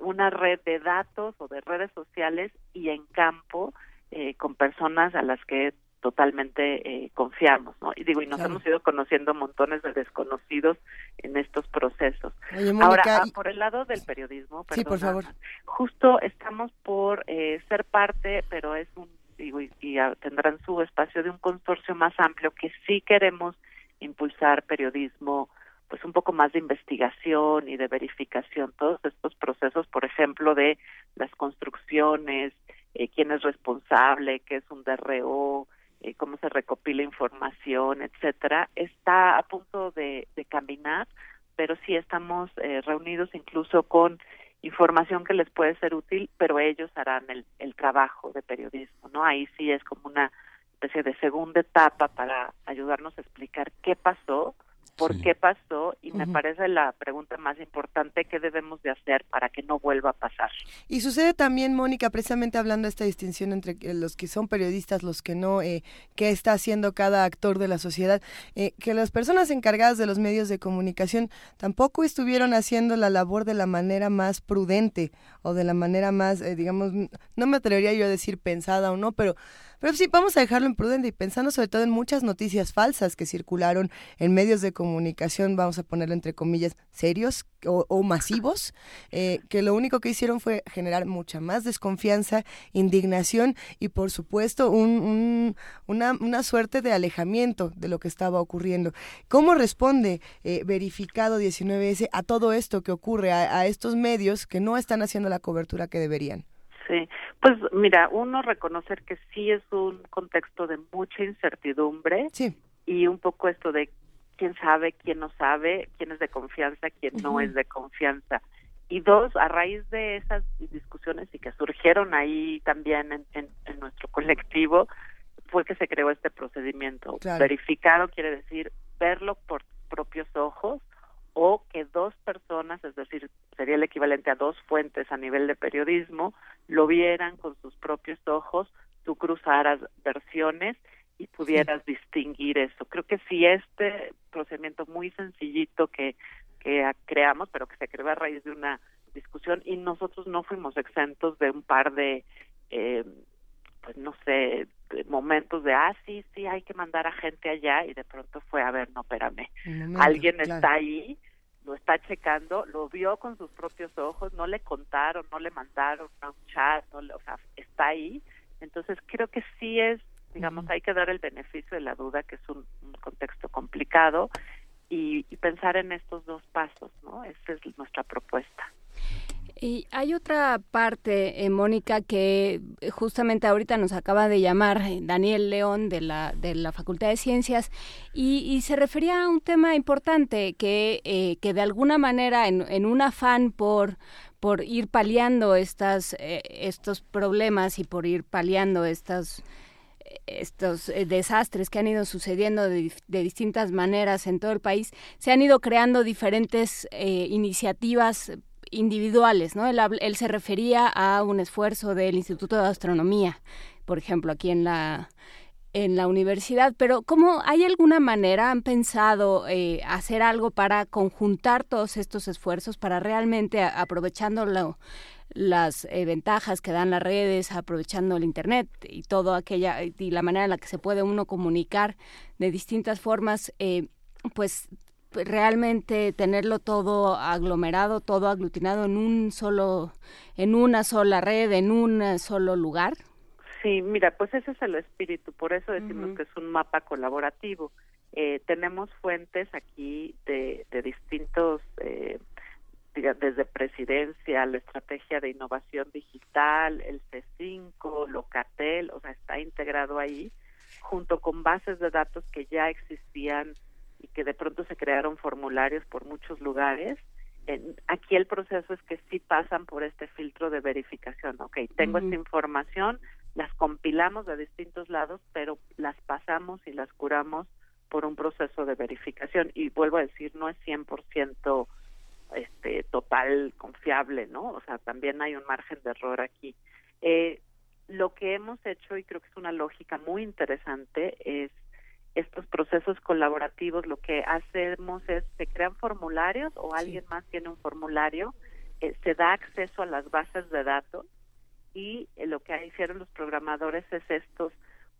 una red de datos o de redes sociales y en campo eh, con personas a las que totalmente eh, confiamos, ¿no? Y digo, y nos hemos ido conociendo montones de desconocidos en estos procesos. Ahora, ah, por el lado del periodismo, sí, por favor. justo estamos por eh, ser parte, pero es un, digo, y, tendrán su espacio de un consorcio más amplio que sí queremos impulsar periodismo pues un poco más de investigación y de verificación, todos estos procesos, por ejemplo, de las construcciones, eh, quién es responsable, qué es un DRO, eh, cómo se recopila información, etcétera, está a punto de, caminar, pero sí estamos eh, reunidos incluso con información que les puede ser útil, pero ellos harán el, el trabajo de periodismo, ¿no? Ahí sí es como una especie de segunda etapa para ayudarnos a explicar qué pasó, por qué pasó y me parece la pregunta más importante qué debemos de hacer para que no vuelva a pasar. Y sucede también, Mónica, precisamente hablando de esta distinción entre los que son periodistas, los que no, eh, qué está haciendo cada actor de la sociedad, eh, que las personas encargadas de los medios de comunicación tampoco estuvieron haciendo la labor de la manera más prudente o de la manera más, eh, digamos, no me atrevería yo a decir pensada o no, pero pero sí, vamos a dejarlo en y pensando sobre todo en muchas noticias falsas que circularon en medios de comunicación, vamos a ponerlo entre comillas, serios o, masivos, eh, que lo único que hicieron fue generar mucha más desconfianza, indignación y por supuesto un, una, una, suerte de alejamiento de lo que estaba ocurriendo. ¿Cómo responde eh, Verificado 19S a todo esto que ocurre, a estos medios que no están haciendo la cobertura que deberían? Sí, pues mira, uno reconocer que sí es un contexto de mucha incertidumbre y un poco esto de quién sabe, quién no sabe, quién es de confianza, quién no es de confianza. Y dos, a raíz de esas discusiones y que surgieron ahí también en, en, nuestro colectivo, fue que se creó este procedimiento. Verificado quiere decir verlo por propios ojos, o que dos personas, es decir, sería el equivalente a dos fuentes a nivel de periodismo, lo vieran con sus propios ojos, tú cruzaras versiones y pudieras distinguir eso. Creo que si este procedimiento muy sencillito que, que creamos, pero que se creó a raíz de una discusión y nosotros no fuimos exentos de un par de, eh, pues no sé, momentos de, ah, sí, sí, hay que mandar a gente allá y de pronto fue, a ver, no, espérame, alguien está ahí, lo está checando, lo vio con sus propios ojos, no le contaron, no le mandaron a un chat, no o sea, está ahí. Entonces creo que sí es, digamos, hay que dar el beneficio de la duda, que es un, contexto complicado, y, y pensar en estos dos pasos, ¿no? Esa es nuestra propuesta. Y hay otra parte, eh, Mónica, que justamente ahorita nos acaba de llamar eh, Daniel León de la, de la Facultad de Ciencias y, se refería a un tema importante que, eh, que de alguna manera en, en un afán por por ir paliando estas, estos problemas y por ir paliando estas estos desastres que han ido sucediendo de, de, distintas maneras en todo el país, se han ido creando diferentes iniciativas individuales, ¿no? Él, se refería a un esfuerzo del Instituto de Astronomía, por ejemplo, aquí en la en la universidad, pero ¿cómo hay alguna manera, han pensado eh, hacer algo para conjuntar todos estos esfuerzos, para realmente, aprovechando las eh, ventajas que dan las redes, aprovechando el Internet y todo aquella, y la manera en la que se puede uno comunicar de distintas formas, eh, pues realmente tenerlo todo aglomerado, todo aglutinado en un solo, en una sola red, en un solo lugar? Sí, mira, pues ese es el espíritu, por eso decimos que es un mapa colaborativo. Eh, tenemos fuentes aquí de, de distintos, eh, desde presidencia, la estrategia de innovación digital, el C5, Locatel, o sea, está integrado ahí, junto con bases de datos que ya existían y que de pronto se crearon formularios por muchos lugares. aquí el proceso es que sí pasan por este filtro de verificación. Ok, tengo esta información, las compilamos de distintos lados, pero las pasamos y las curamos por un proceso de verificación. Y vuelvo a decir, no es 100% este, total confiable, ¿no? O sea, también hay un margen de error aquí. Eh, lo que hemos hecho, y creo que es una lógica muy interesante, es estos procesos colaborativos lo que hacemos es se crean formularios o alguien más tiene un formulario, eh, se da acceso a las bases de datos y eh, lo que hicieron los programadores es estos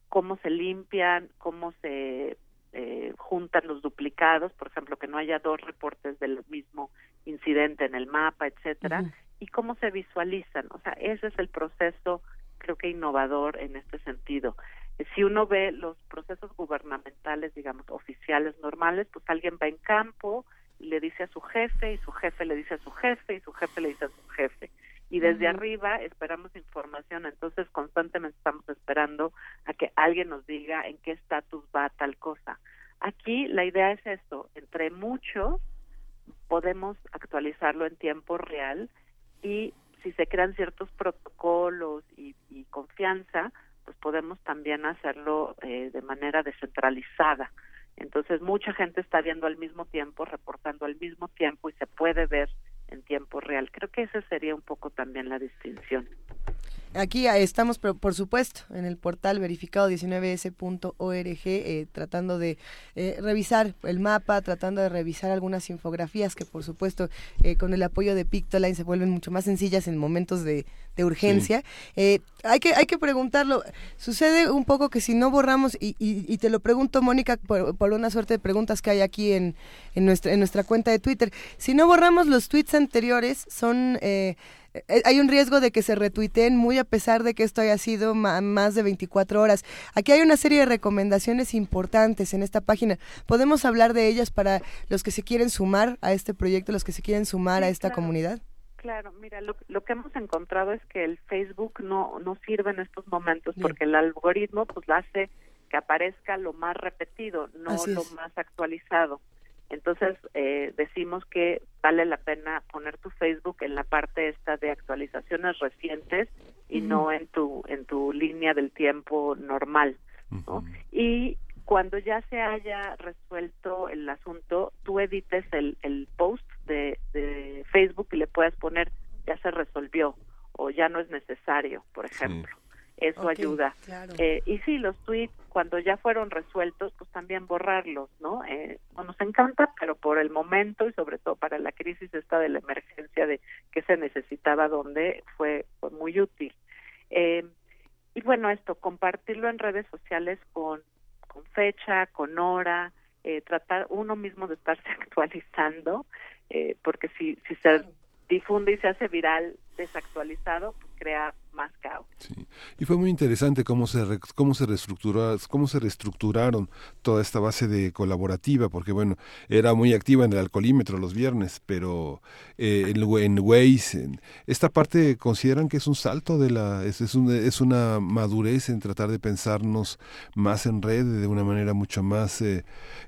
cómo se limpian, cómo se eh, juntan los duplicados, por ejemplo, que no haya dos reportes del mismo incidente en el mapa, etcétera, y cómo se visualizan. O sea, ese es el proceso, creo que innovador en este sentido si uno ve los procesos gubernamentales, digamos, oficiales normales, pues alguien va en campo y le dice a su jefe, y su jefe le dice a su jefe, y su jefe le dice a su jefe. Y desde arriba esperamos información, entonces constantemente estamos esperando a que alguien nos diga en qué estatus va tal cosa. Aquí la idea es esto, entre muchos podemos actualizarlo en tiempo real y si se crean ciertos protocolos y, y confianza, pues podemos también hacerlo eh, de manera descentralizada. Entonces mucha gente está viendo al mismo tiempo, reportando al mismo tiempo y se puede ver en tiempo real. Creo que esa sería un poco también la distinción. Aquí estamos, por supuesto, en el portal verificado19s.org, eh, tratando de eh, revisar el mapa, tratando de revisar algunas infografías que, por supuesto, eh, con el apoyo de Pictoline se vuelven mucho más sencillas en momentos de, urgencia. hay, que, hay que preguntarlo. Sucede un poco que si no borramos, y, te lo pregunto, Mónica, por, por, una suerte de preguntas que hay aquí en, en, nuestra, en nuestra cuenta de Twitter, si no borramos los tweets anteriores, son eh, hay un riesgo de que se retuiteen muy a pesar de que esto haya sido más de 24 horas. Aquí hay una serie de recomendaciones importantes en esta página. ¿Podemos hablar de ellas para los que se quieren sumar a este proyecto, los que se quieren sumar a esta comunidad? Claro, mira, lo, que hemos encontrado es que el Facebook no, no sirve en estos momentos porque el algoritmo pues hace que aparezca lo más repetido, no lo más actualizado. Entonces eh, decimos que vale la pena poner tu Facebook en la parte esta de actualizaciones recientes y no en tu en tu línea del tiempo normal. Y cuando ya se haya resuelto el asunto, tú edites el, el post de, de Facebook y le puedas poner ya se resolvió o ya no es necesario, por ejemplo. Eso ayuda. Eh, y sí, los tweets, cuando ya fueron resueltos, pues también borrarlos, ¿no? Eh, no nos encanta, pero por el momento y sobre todo para la crisis esta de la emergencia de que se necesitaba, donde fue, fue muy útil. Eh, y bueno, esto, compartirlo en redes sociales con, con fecha, con hora, eh, tratar uno mismo de estarse actualizando, eh, porque si, si se difunde y se hace viral desactualizado, pues crea más caos. Y fue muy interesante cómo se cómo se reestructuró, cómo se reestructuraron toda esta base de colaborativa, porque bueno, era muy activa en el alcoholímetro los viernes, pero eh, en, en Waze, esta parte consideran que es un salto de la es, es, es una madurez en tratar de pensarnos más en red de una manera mucho más eh,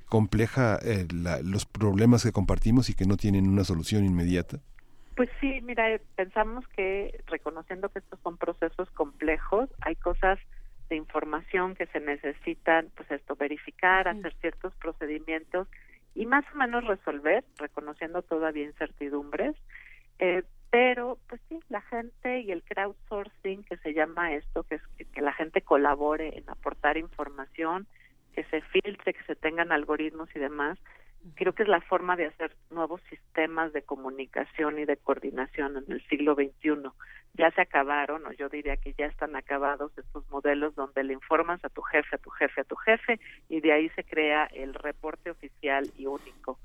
compleja eh, los problemas que compartimos y que no tienen una solución inmediata. Pues sí, mira, eh, pensamos que reconociendo que estos son procesos complejos, hay cosas de información que se necesitan, pues esto, verificar, hacer ciertos procedimientos y más o menos resolver, reconociendo todavía incertidumbres. Eh, pero, pues sí, la gente y el crowdsourcing, que se llama esto, que es que la gente colabore en aportar información, que se filtre, que se tengan algoritmos y demás, creo que es la forma de hacer nuevos sistemas de comunicación y de coordinación en el siglo XXI. Ya se acabaron, o yo diría que ya están acabados estos modelos donde le informas a tu jefe, a tu jefe, a tu jefe, y de ahí se crea el reporte oficial y único.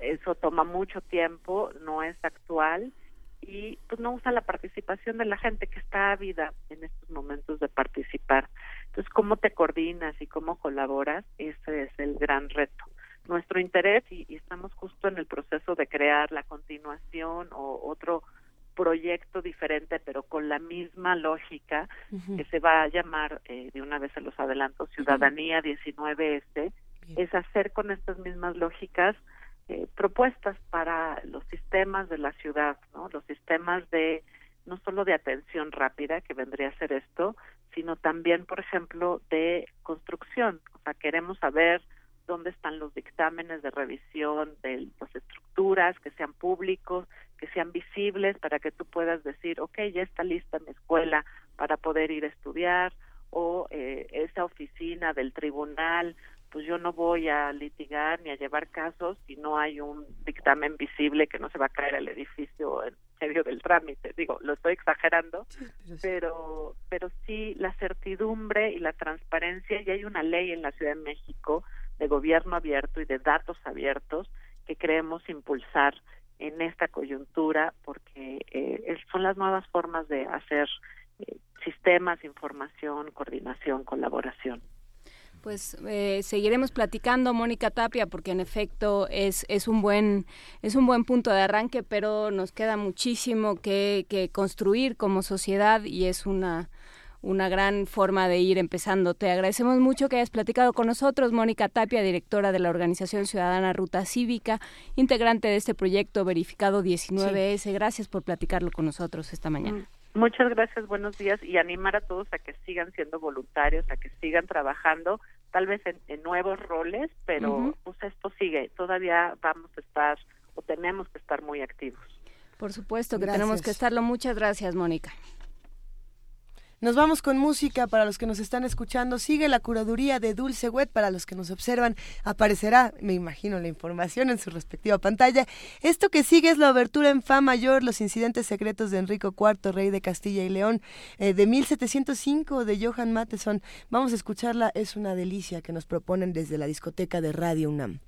Eso toma mucho tiempo, no es actual y pues no usa la participación de la gente que está ávida en estos momentos de participar. Entonces, cómo te coordinas y cómo colaboras, ese es el gran reto nuestro interés y, estamos justo en el proceso de crear la continuación o otro proyecto diferente pero con la misma lógica que se va a llamar eh, de una vez se los adelanto Ciudadanía 19S es hacer con estas mismas lógicas eh, propuestas para los sistemas de la ciudad no los sistemas de no solo de atención rápida que vendría a ser esto sino también por ejemplo de construcción. O sea queremos saber dónde están los dictámenes de revisión de las estructuras, que sean públicos, que sean visibles para que tú puedas decir, ok, ya está lista mi escuela para poder ir a estudiar, o eh, esa oficina del tribunal, pues yo no voy a litigar ni a llevar casos si no hay un dictamen visible que no se va a caer el edificio en medio del trámite. Digo, lo estoy exagerando, pero, pero sí la certidumbre y la transparencia, y hay una ley en la Ciudad de México de gobierno abierto y de datos abiertos que creemos impulsar en esta coyuntura porque eh, son las nuevas formas de hacer eh, sistemas, información, coordinación, colaboración. Pues eh, seguiremos platicando, Mónica Tapia, porque en efecto es, es, un buen, es un buen punto de arranque, pero nos queda muchísimo que, que construir como sociedad y es una, una gran forma de ir empezando. Te agradecemos mucho que hayas platicado con nosotros, Mónica Tapia, directora de la Organización Ciudadana Ruta Cívica, integrante de este proyecto Verificado 19S. Gracias por platicarlo con nosotros esta mañana. Mm, muchas gracias, buenos días y animar a todos a que sigan siendo voluntarios, a que sigan trabajando, tal vez en, nuevos roles, pero pues esto sigue, todavía vamos a estar o tenemos que estar muy activos. Por supuesto que tenemos que estarlo. Muchas gracias, Mónica. Nos vamos con música para los que nos están escuchando. Sigue la curaduría de Dulce Wet para los que nos observan. Aparecerá, me imagino, la información en su respectiva pantalla. Esto que sigue es la abertura en Fa mayor, los incidentes secretos de Enrico IV, rey de Castilla y León, eh, de 1705 de Johann Matheson. Vamos a escucharla, es una delicia que nos proponen desde la discoteca de Radio UNAM.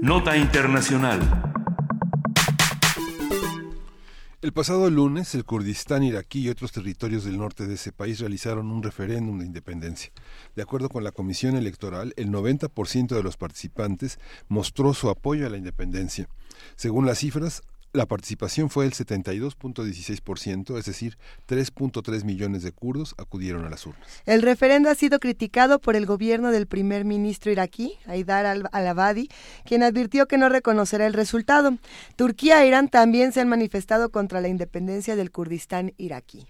Nota Internacional. El pasado lunes, el Kurdistán iraquí y otros territorios del norte de ese país realizaron un referéndum de independencia. De acuerdo con la Comisión Electoral, el 90% de los participantes mostró su apoyo a la independencia. Según las cifras, la participación fue del 72.16%, es decir, 3.3 millones de kurdos acudieron a las urnas. El referendo ha sido criticado por el gobierno del primer ministro iraquí, Haidar al-Abadi, quien advirtió que no reconocerá el resultado. Turquía e Irán también se han manifestado contra la independencia del Kurdistán iraquí.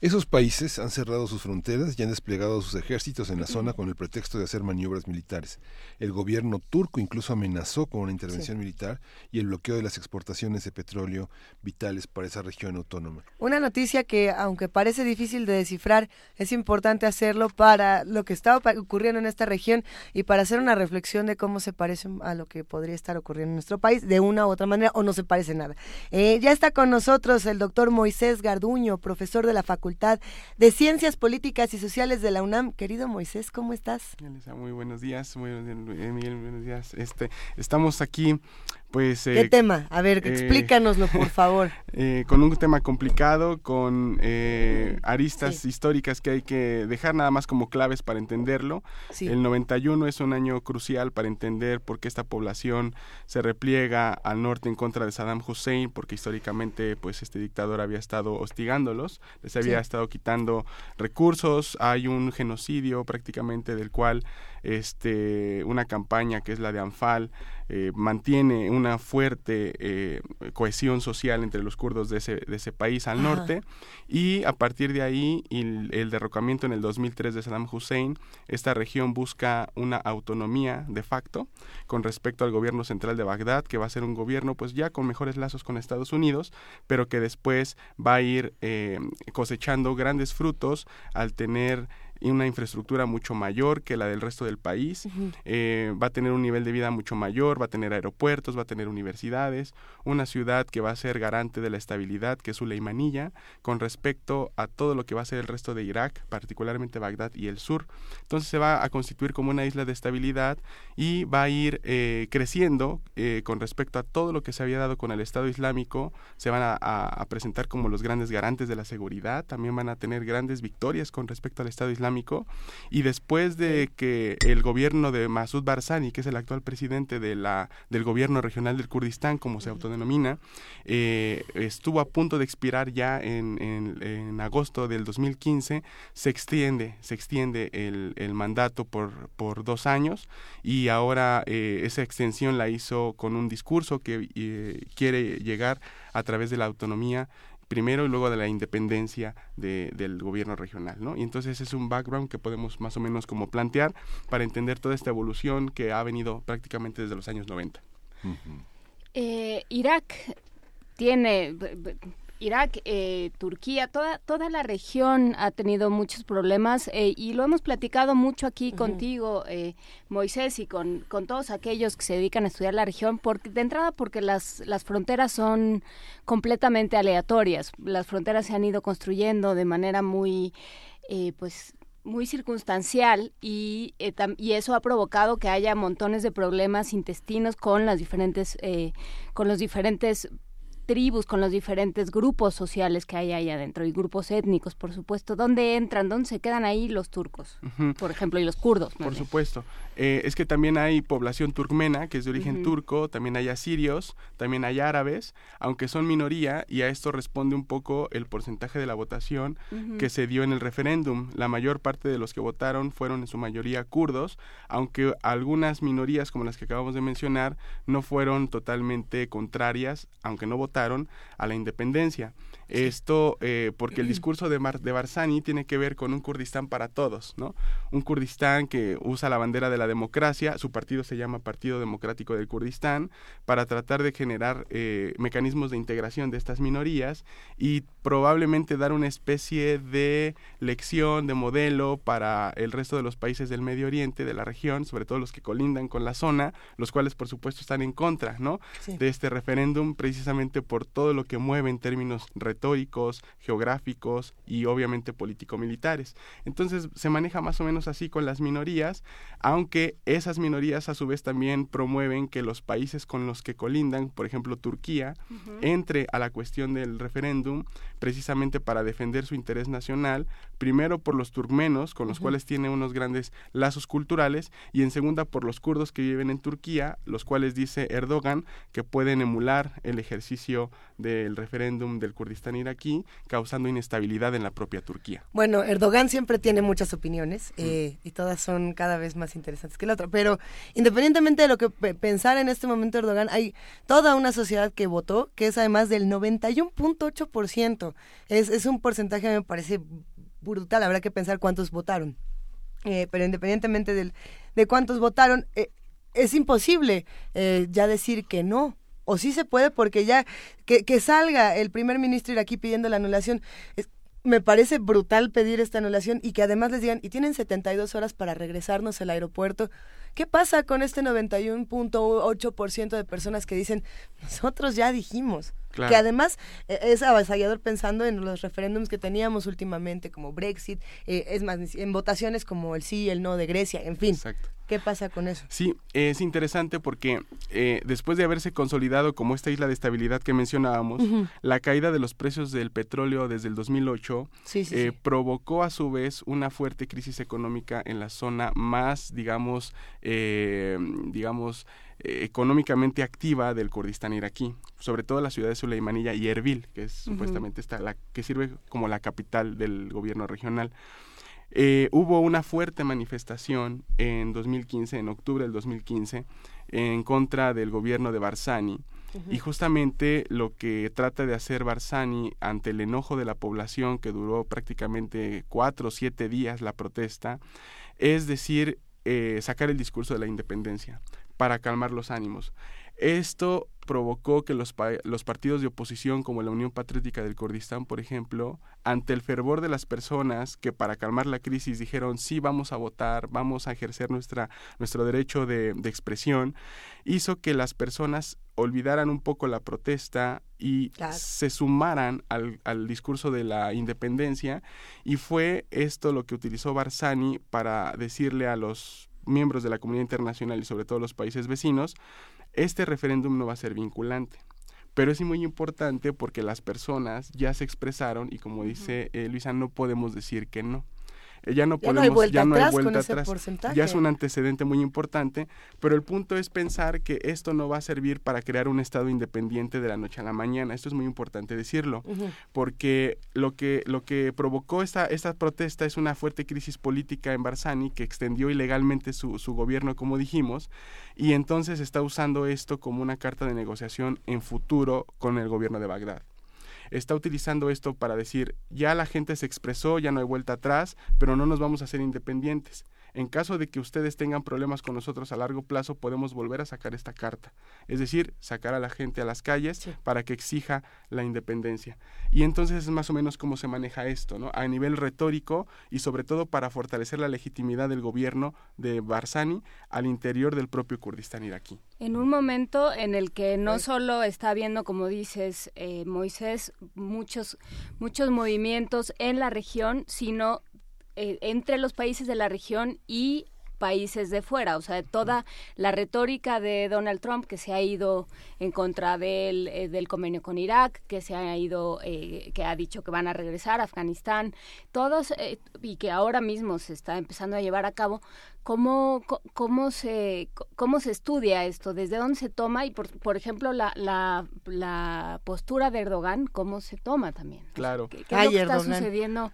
Esos países han cerrado sus fronteras y han desplegado sus ejércitos en la zona con el pretexto de hacer maniobras militares. El gobierno turco incluso amenazó con una intervención militar y el bloqueo de las exportaciones de petróleo vitales para esa región autónoma. Una noticia que, aunque parece difícil de descifrar, es importante hacerlo para lo que está ocurriendo en esta región y para hacer una reflexión de cómo se parece a lo que podría estar ocurriendo en nuestro país de una u otra manera o no se parece nada. Eh, ya está con nosotros el doctor Moisés Garduño, profesor de la Facultad de Ciencias Políticas y Sociales de la UNAM. Querido Moisés, ¿cómo estás? Muy buenos días, muy buenos días. Este, estamos aquí pues, ¿Qué eh, tema? A ver, eh, explícanoslo, por favor. Eh, con un tema complicado, con aristas históricas que hay que dejar nada más como claves para entenderlo. El 91 es un año crucial para entender por qué esta población se repliega al norte en contra de Saddam Hussein, porque históricamente pues este dictador había estado hostigándolos, les había estado quitando recursos, hay un genocidio prácticamente del cual este, una campaña que es la de Anfal, eh, mantiene una fuerte eh, cohesión social entre los kurdos de ese, de ese país al norte. Y a partir de ahí el, el, derrocamiento en el 2003 de Saddam Hussein, esta región busca una autonomía de facto con respecto al gobierno central de Bagdad, que va a ser un gobierno pues ya con mejores lazos con Estados Unidos, pero que después va a ir eh, cosechando grandes frutos al tener una infraestructura mucho mayor que la del resto del país, eh, va a tener un nivel de vida mucho mayor, va a tener aeropuertos, va a tener universidades, una ciudad que va a ser garante de la estabilidad, que es Suleimanilla, con respecto a todo lo que va a ser el resto de Irak, particularmente Bagdad y el sur. Entonces se va a constituir como una isla de estabilidad y va a ir eh, creciendo eh, con respecto a todo lo que se había dado con el Estado Islámico, se van a, a presentar como los grandes garantes de la seguridad, también van a tener grandes victorias con respecto al Estado Islámico, y después de que el gobierno de Masud Barzani, que es el actual presidente de la, del gobierno regional del Kurdistán, como se autodenomina, eh, estuvo a punto de expirar ya en, en, agosto del 2015, se extiende, se extiende el, mandato por, por dos años y ahora eh, esa extensión la hizo con un discurso que eh, quiere llegar a través de la autonomía primero y luego de la independencia de, del gobierno regional, ¿no? Y entonces es un background que podemos más o menos como plantear para entender toda esta evolución que ha venido prácticamente desde los años 90. Eh, Irak tiene Irak, eh, Turquía, toda, toda la región ha tenido muchos problemas eh, y lo hemos platicado mucho aquí contigo, eh, Moisés, y con, con, todos aquellos que se dedican a estudiar la región, porque, de entrada porque las, las fronteras son completamente aleatorias. Las fronteras se han ido construyendo de manera muy, pues, muy circunstancial y, y eso ha provocado que haya montones de problemas intestinos con las diferentes con los diferentes tribus, con los diferentes grupos sociales que hay ahí adentro y grupos étnicos, por supuesto. ¿Dónde entran? ¿Dónde se quedan ahí los turcos, por ejemplo, y los kurdos? Por supuesto. Eh, es que también hay población turcmena, que es de origen turco, también hay asirios, también hay árabes, aunque son minoría, y a esto responde un poco el porcentaje de la votación que se dio en el referéndum. La mayor parte de los que votaron fueron en su mayoría kurdos, aunque algunas minorías, como las que acabamos de mencionar, no fueron totalmente contrarias, aunque no votaron, a la independencia. Esto eh, porque el discurso de, Mar de Barzani tiene que ver con un Kurdistán para todos, ¿no? Un Kurdistán que usa la bandera de la democracia, su partido se llama Partido Democrático del Kurdistán, para tratar de generar eh, mecanismos de integración de estas minorías y probablemente dar una especie de lección, de modelo para el resto de los países del Medio Oriente, de la región, sobre todo los que colindan con la zona, los cuales por supuesto están en contra, ¿no? De este referéndum, precisamente por todo lo que mueve en términos retóricos, geográficos y obviamente político-militares. Entonces se maneja más o menos así con las minorías, aunque esas minorías a su vez también promueven que los países con los que colindan, por ejemplo Turquía, entre a la cuestión del referéndum precisamente para defender su interés nacional, primero por los turkmenos, con los cuales tiene unos grandes lazos culturales, y en segunda por los kurdos que viven en Turquía, los cuales dice Erdogan que pueden emular el ejercicio del referéndum del Kurdistán iraquí, causando inestabilidad en la propia Turquía. Bueno, Erdogan siempre tiene muchas opiniones eh, y todas son cada vez más interesantes que la otra, pero independientemente de lo que pensar en este momento Erdogan, hay toda una sociedad que votó, que es además del 91.8%. Es, es un porcentaje, me parece brutal, habrá que pensar cuántos votaron. Eh, pero independientemente del, de cuántos votaron, eh, es imposible eh, ya decir que no. O sí se puede porque ya que, salga el primer ministro iraquí pidiendo la anulación. Me parece brutal pedir esta anulación y que además les digan, y tienen 72 horas para regresarnos al aeropuerto. ¿Qué pasa con este 91.8% de personas que dicen, nosotros ya dijimos? Que además e, es avasallador pensando en los referéndums que teníamos últimamente, como Brexit, eh, es más, en votaciones como el sí y el no de Grecia, en fin. Exacto. ¿Qué pasa con eso? Sí, es interesante porque eh, después de haberse consolidado como esta isla de estabilidad que mencionábamos, la caída de los precios del petróleo desde el 2008 eh, provocó a su vez una fuerte crisis económica en la zona más, digamos, eh, digamos, económicamente activa del Kurdistán iraquí, sobre todo la ciudad de Suleimanilla y Erbil, que es supuestamente esta, la que sirve como la capital del gobierno regional. Eh, hubo una fuerte manifestación en 2015, en octubre del 2015, en contra del gobierno de Barzani. Y justamente lo que trata de hacer Barzani ante el enojo de la población, que duró prácticamente cuatro o siete días la protesta, es decir, eh, sacar el discurso de la independencia para calmar los ánimos. Esto provocó que los, los, partidos de oposición, como la Unión Patriótica del Kurdistán, por ejemplo, ante el fervor de las personas que para calmar la crisis dijeron sí, vamos a votar, vamos a ejercer nuestra, nuestro derecho de, expresión, hizo que las personas olvidaran un poco la protesta y se sumaran al, al, discurso de la independencia y fue esto lo que utilizó Barzani para decirle a los miembros de la comunidad internacional y sobre todo los países vecinos este referéndum no va a ser vinculante. Pero es muy importante porque las personas ya se expresaron y como dice eh, Luisa, no podemos decir que no. Eh, ya no podemos, ya no hay vuelta atrás. Ya es un antecedente muy importante, pero el punto es pensar que esto no va a servir para crear un estado independiente de la noche a la mañana. Esto es muy importante decirlo, porque lo que lo que provocó esta esta protesta es una fuerte crisis política en Barzani que extendió ilegalmente su, su gobierno, como dijimos, y entonces está usando esto como una carta de negociación en futuro con el gobierno de Bagdad está utilizando esto para decir, ya la gente se expresó, ya no hay vuelta atrás, pero no nos vamos a hacer independientes. En caso de que ustedes tengan problemas con nosotros a largo plazo, podemos volver a sacar esta carta. Es decir, sacar a la gente a las calles para que exija la independencia. Y entonces es más o menos cómo se maneja esto, ¿no? A nivel retórico y sobre todo para fortalecer la legitimidad del gobierno de Barzani al interior del propio Kurdistán iraquí. En un momento en el que no solo está habiendo, como dices, eh, Moisés, muchos, muchos movimientos en la región, sino eh, entre los países de la región y países de fuera, o sea, toda la retórica de Donald Trump que se ha ido en contra del, eh, del convenio con Irak, que se ha ido, eh, que ha dicho que van a regresar a Afganistán, todos, y que ahora mismo se está empezando a llevar a cabo, ¿cómo, cómo, se, cómo se estudia esto? ¿Desde dónde se toma? Y, por, por ejemplo, la, la, la postura de Erdogan, ¿cómo se toma también? Claro. ¿Qué, es lo que está sucediendo?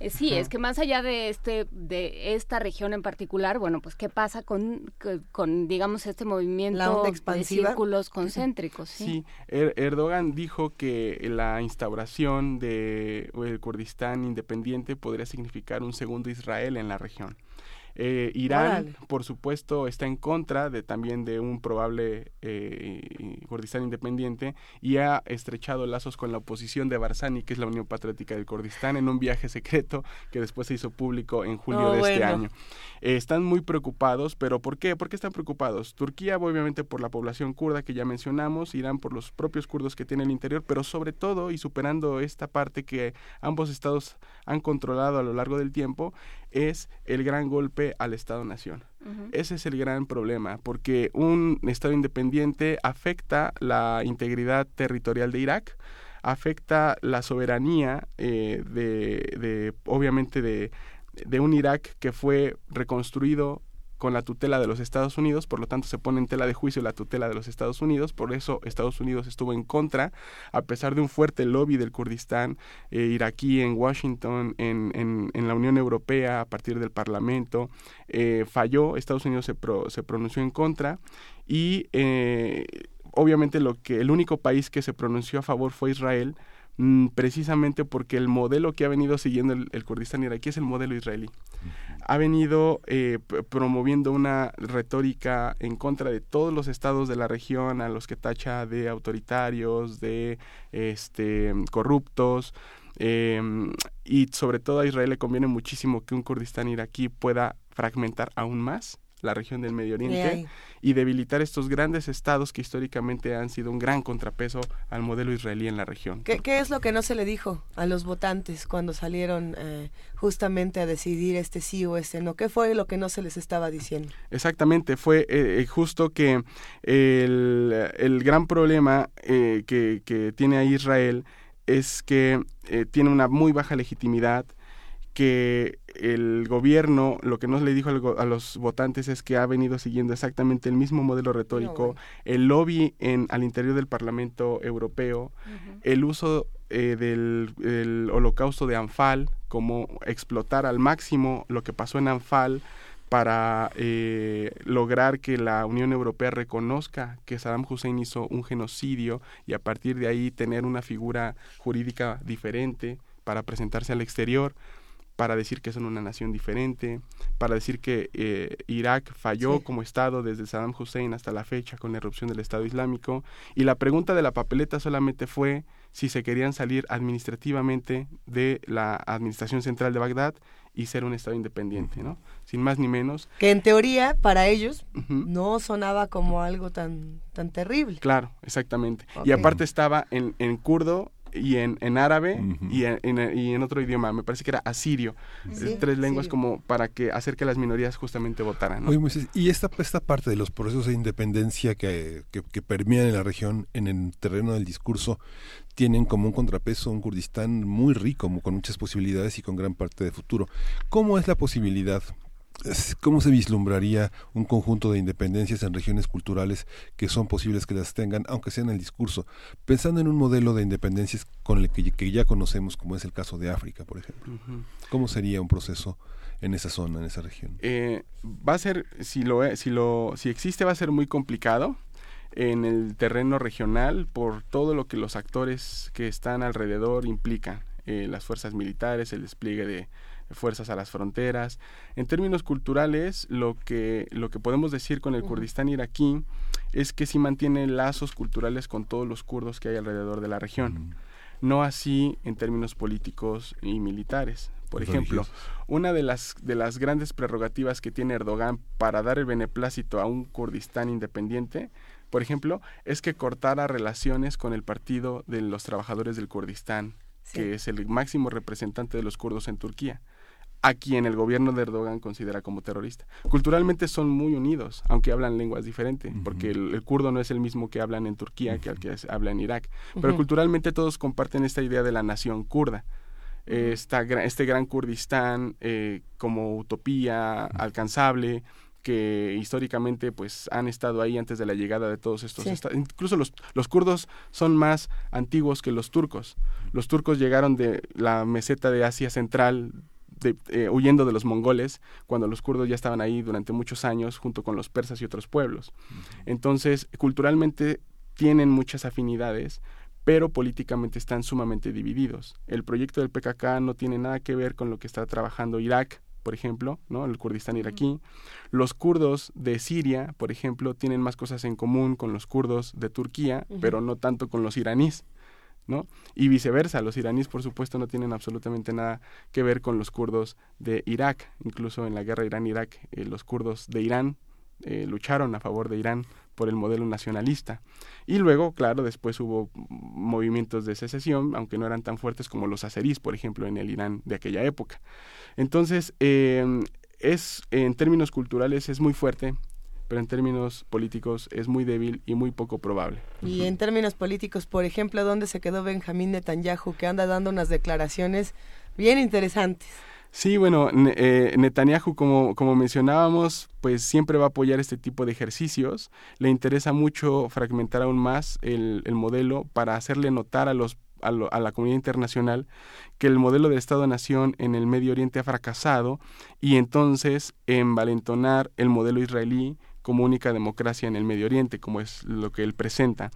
Eh, sí, es que más allá de este de esta región en particular, bueno, pues qué pasa con, con digamos este movimiento de círculos concéntricos. Sí, er, Erdogan dijo que la instauración de el Kurdistán independiente podría significar un segundo Israel en la región. Eh, Irán, por supuesto, está en contra de también de un probable eh, Kurdistán independiente y ha estrechado lazos con la oposición de Barzani, que es la Unión Patriótica del Kurdistán, en un viaje secreto que después se hizo público en julio oh, de este año. Eh, están muy preocupados, pero ¿por qué? ¿Por qué están preocupados? Turquía, obviamente, por la población kurda que ya mencionamos, Irán por los propios kurdos que tiene el interior, pero sobre todo, y superando esta parte que ambos estados han controlado a lo largo del tiempo, es el gran golpe al Estado-Nación. Ese es el gran problema, porque un Estado independiente afecta la integridad territorial de Irak, afecta la soberanía eh, de, de, obviamente, de, de un Irak que fue reconstruido con la tutela de los Estados Unidos, por lo tanto se pone en tela de juicio la tutela de los Estados Unidos, por eso Estados Unidos estuvo en contra, a pesar de un fuerte lobby del Kurdistán eh, iraquí en Washington, en, en, la Unión Europea, a partir del Parlamento, eh, falló, Estados Unidos se, se pronunció en contra y eh, obviamente lo que el único país que se pronunció a favor fue Israel, Mm, precisamente porque el modelo que ha venido siguiendo el, Kurdistán iraquí es el modelo israelí. Ha venido eh, promoviendo una retórica en contra de todos los estados de la región, a los que tacha de autoritarios, de este, corruptos, em, y sobre todo a Israel le conviene muchísimo que un Kurdistán iraquí pueda fragmentar aún más la región del Medio Oriente y debilitar estos grandes estados que históricamente han sido un gran contrapeso al modelo israelí en la región. ¿Qué, es lo que no se le dijo a los votantes cuando salieron eh, justamente a decidir este sí o este no? ¿Qué fue lo que no se les estaba diciendo? Exactamente, fue eh, eh, justo que el, el gran problema que, que tiene a Israel es que tiene una muy baja legitimidad, que el gobierno lo que no le dijo a los votantes es que ha venido siguiendo exactamente el mismo modelo retórico, el lobby en, al interior del Parlamento Europeo, el uso eh, del, holocausto de Anfal, como explotar al máximo lo que pasó en Anfal para eh, lograr que la Unión Europea reconozca que Saddam Hussein hizo un genocidio y a partir de ahí tener una figura jurídica diferente para presentarse al exterior para decir que son una nación diferente, para decir que eh, Irak falló como Estado desde Saddam Hussein hasta la fecha con la erupción del Estado Islámico. Y la pregunta de la papeleta solamente fue si se querían salir administrativamente de la Administración Central de Bagdad y ser un Estado independiente, ¿no? Sin más ni menos. Que en teoría, para ellos, no sonaba como algo tan, tan terrible. Claro, exactamente. Y aparte estaba en, en kurdo y en, en árabe y, en, y, en, otro idioma, me parece que era asirio, tres lenguas como para que hacer que las minorías justamente votaran. y esta, esta parte de los procesos de independencia que, que, que, permean en la región, en el terreno del discurso, tienen como un contrapeso un Kurdistán muy rico, con muchas posibilidades y con gran parte de futuro. ¿Cómo es la posibilidad ¿Cómo se vislumbraría un conjunto de independencias en regiones culturales que son posibles que las tengan, aunque sea en el discurso? Pensando en un modelo de independencias con el que, ya conocemos, como es el caso de África, por ejemplo. ¿Cómo sería un proceso en esa zona, en esa región? Eh, va a ser, si lo, si lo, si existe, va a ser muy complicado en el terreno regional por todo lo que los actores que están alrededor implican. Eh, las fuerzas militares, el despliegue de fuerzas a las fronteras. En términos culturales, lo que, lo que podemos decir con el Kurdistán iraquí es que sí mantiene lazos culturales con todos los kurdos que hay alrededor de la región. No así en términos políticos y militares. Por ejemplo, una de las, de las grandes prerrogativas que tiene Erdogan para dar el beneplácito a un Kurdistán independiente, por ejemplo, es que cortara relaciones con el Partido de los Trabajadores del Kurdistán, que es el máximo representante de los kurdos en Turquía a quien el gobierno de Erdogan considera como terrorista. Culturalmente son muy unidos, aunque hablan lenguas diferentes, porque el, kurdo no es el mismo que hablan en Turquía que el que habla en Irak. Pero culturalmente todos comparten esta idea de la nación kurda. este gran Kurdistán eh, como utopía alcanzable, que históricamente pues han estado ahí antes de la llegada de todos estos estados. Incluso los, los kurdos son más antiguos que los turcos. Los turcos llegaron de la meseta de Asia Central eh, huyendo de los mongoles, cuando los kurdos ya estaban ahí durante muchos años junto con los persas y otros pueblos. Entonces, culturalmente tienen muchas afinidades, pero políticamente están sumamente divididos. El proyecto del PKK no tiene nada que ver con lo que está trabajando Irak por ejemplo, ¿no? el Kurdistán iraquí. Los kurdos de Siria, por ejemplo, tienen más cosas en común con los kurdos de Turquía, pero no tanto con los iraníes. ¿No? Y viceversa, los iraníes por supuesto no tienen absolutamente nada que ver con los kurdos de Irak, incluso en la guerra Irán-Irak eh, los kurdos de Irán eh, lucharon a favor de Irán por el modelo nacionalista. Y luego, claro, después hubo movimientos de secesión, aunque no eran tan fuertes como los azeríes, por ejemplo, en el Irán de aquella época. Entonces, eh, es, en términos culturales es muy fuerte, pero en términos políticos es muy débil y muy poco probable. Y en términos políticos, por ejemplo, ¿dónde se quedó Benjamín Netanyahu, que anda dando unas declaraciones bien interesantes? Sí, bueno, eh, Netanyahu, como, como mencionábamos, pues siempre va a apoyar este tipo de ejercicios. Le interesa mucho fragmentar aún más el, el modelo para hacerle notar a los a, la comunidad internacional que el modelo de Estado-Nación en el Medio Oriente ha fracasado y entonces envalentonar el modelo israelí como única democracia en el Medio Oriente, como es lo que él presenta.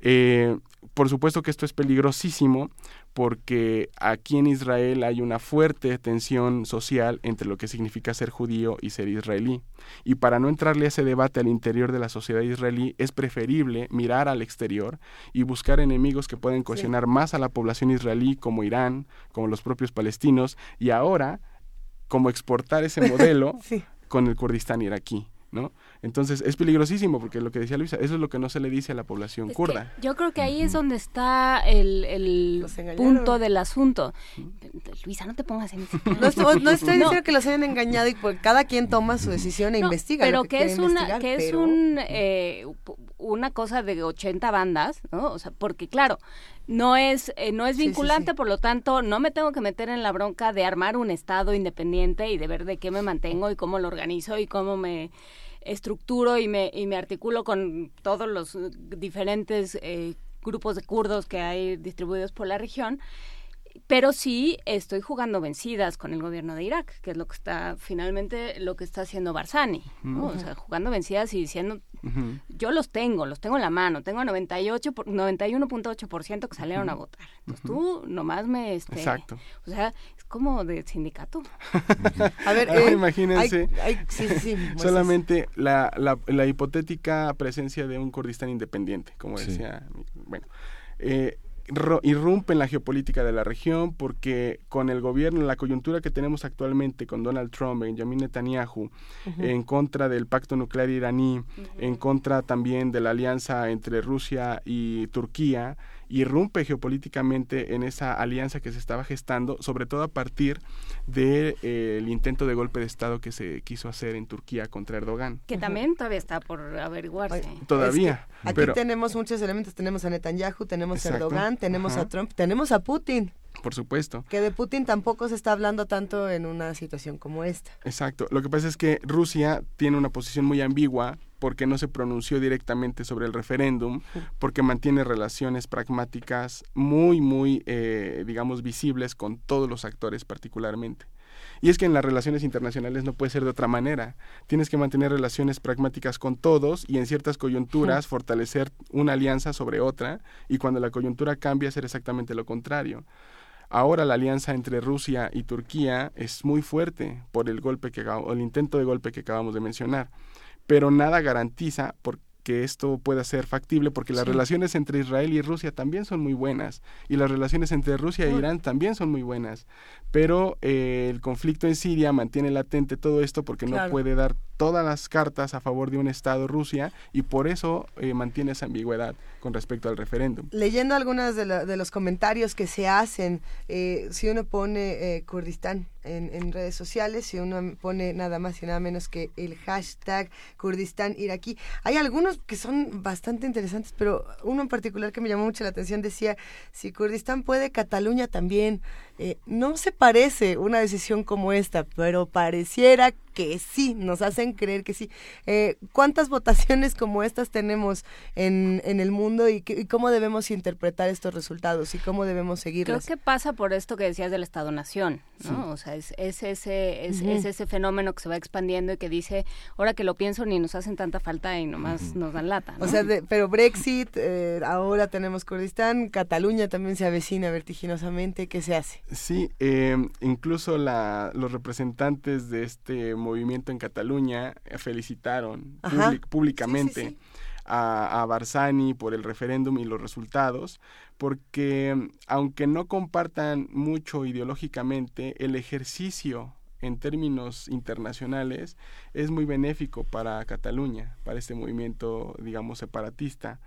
Eh, por supuesto que esto es peligrosísimo porque aquí en Israel hay una fuerte tensión social entre lo que significa ser judío y ser israelí. Y para no entrarle a ese debate al interior de la sociedad israelí, es preferible mirar al exterior y buscar enemigos que pueden cohesionar más a la población israelí, como Irán, como los propios palestinos, y ahora, como exportar ese modelo con el Kurdistán iraquí. ¿no? Entonces es peligrosísimo porque lo que decía Luisa, eso es lo que no se le dice a la población kurda. Yo creo que ahí es donde está el, punto del asunto. Luisa, no te pongas en No, estoy, no estoy diciendo que los hayan engañado y pues cada quien toma su decisión e investiga. Pero que, es una que es un eh, una cosa de 80 bandas, ¿no? O sea, porque claro, no es eh, no es vinculante, por lo tanto, no me tengo que meter en la bronca de armar un estado independiente y de ver de qué me mantengo y cómo lo organizo y cómo me estructuro y me, y me articulo con todos los diferentes eh, grupos de kurdos que hay distribuidos por la región pero sí estoy jugando vencidas con el gobierno de Irak, que es lo que está finalmente lo que está haciendo Barzani, o sea, jugando vencidas y diciendo, yo los tengo, los tengo en la mano, tengo 98 91.8% que salieron a votar. Entonces tú nomás me este, Exacto. O sea, es como de sindicato. a ver, eh, imagínense. solamente la, la, la, hipotética presencia de un Kurdistán independiente, como decía, bueno, eh, irrumpe en la geopolítica de la región porque con el gobierno, la coyuntura que tenemos actualmente con Donald Trump, Benjamin Netanyahu, en contra del pacto nuclear iraní, en contra también de la alianza entre Rusia y Turquía, irrumpe geopolíticamente en esa alianza que se estaba gestando, sobre todo a partir del de, eh, intento de golpe de Estado que se quiso hacer en Turquía contra Erdogan. Que también todavía está por averiguarse. todavía. aquí tenemos muchos elementos, tenemos a Netanyahu, tenemos a Erdogan, tenemos a Trump, tenemos a Putin. Por supuesto. Que de Putin tampoco se está hablando tanto en una situación como esta. Exacto. Lo que pasa es que Rusia tiene una posición muy ambigua porque no se pronunció directamente sobre el referéndum, porque mantiene relaciones pragmáticas muy, muy, eh, digamos, visibles con todos los actores particularmente. Y es que en las relaciones internacionales no puede ser de otra manera. Tienes que mantener relaciones pragmáticas con todos y en ciertas coyunturas fortalecer una alianza sobre otra y cuando la coyuntura cambia hacer exactamente lo contrario. Ahora la alianza entre Rusia y Turquía es muy fuerte por el golpe que el intento de golpe que acabamos de mencionar pero nada garantiza que esto pueda ser factible porque las relaciones entre Israel y Rusia también son muy buenas y las relaciones entre Rusia e Irán también son muy buenas pero eh, el conflicto en Siria mantiene latente todo esto porque no puede dar todas las cartas a favor de un Estado Rusia y por eso eh, mantiene esa ambigüedad con respecto al referéndum. Leyendo algunos de, los comentarios que se hacen, eh, si uno pone Kurdistán en, redes sociales, si uno pone nada más y nada menos que el hashtag Kurdistán iraquí, hay algunos que son bastante interesantes, pero uno en particular que me llamó mucho la atención decía, si Kurdistán puede, Cataluña también. No se parece una decisión como esta, pero pareciera que sí, nos hacen creer que sí. Eh, ¿Cuántas votaciones como estas tenemos en, en el mundo y, cómo debemos interpretar estos resultados y cómo debemos seguirlos? Creo que pasa por esto que decías del Estado-Nación, ¿no? O sea, es, ese, es, ese fenómeno que se va expandiendo y que dice, ahora que lo pienso, ni nos hacen tanta falta y nomás nos dan lata. O sea, pero Brexit, eh, ahora tenemos Kurdistán, Cataluña también se avecina vertiginosamente, ¿qué se hace? Sí, eh, incluso la, los representantes de este movimiento en Cataluña eh, felicitaron públicamente A, a Barzani por el referéndum y los resultados, porque aunque no compartan mucho ideológicamente, el ejercicio en términos internacionales es muy benéfico para Cataluña, para este movimiento, digamos, separatista.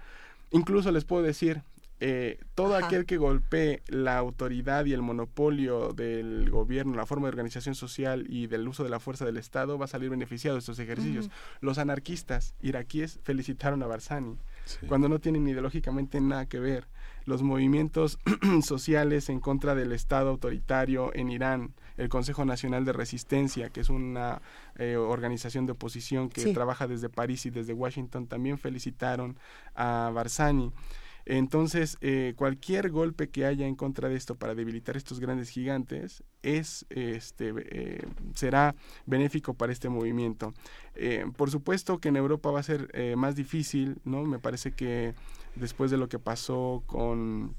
Incluso les puedo decir, eh, todo aquel que golpee la autoridad y el monopolio del gobierno, la forma de organización social y del uso de la fuerza del Estado va a salir beneficiado de estos ejercicios. Los anarquistas iraquíes felicitaron a Barzani cuando no tienen ideológicamente nada que ver. Los movimientos sociales en contra del Estado autoritario en Irán, el Consejo Nacional de Resistencia, que es una eh, organización de oposición que trabaja desde París y desde Washington, también felicitaron a Barzani. Entonces, eh, cualquier golpe que haya en contra de esto para debilitar estos grandes gigantes es, este, eh, será benéfico para este movimiento. Eh, por supuesto que en Europa va a ser más difícil, ¿no? Me parece que después de lo que pasó con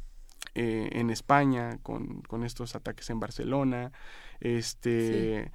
en España, con, con, estos ataques en Barcelona, este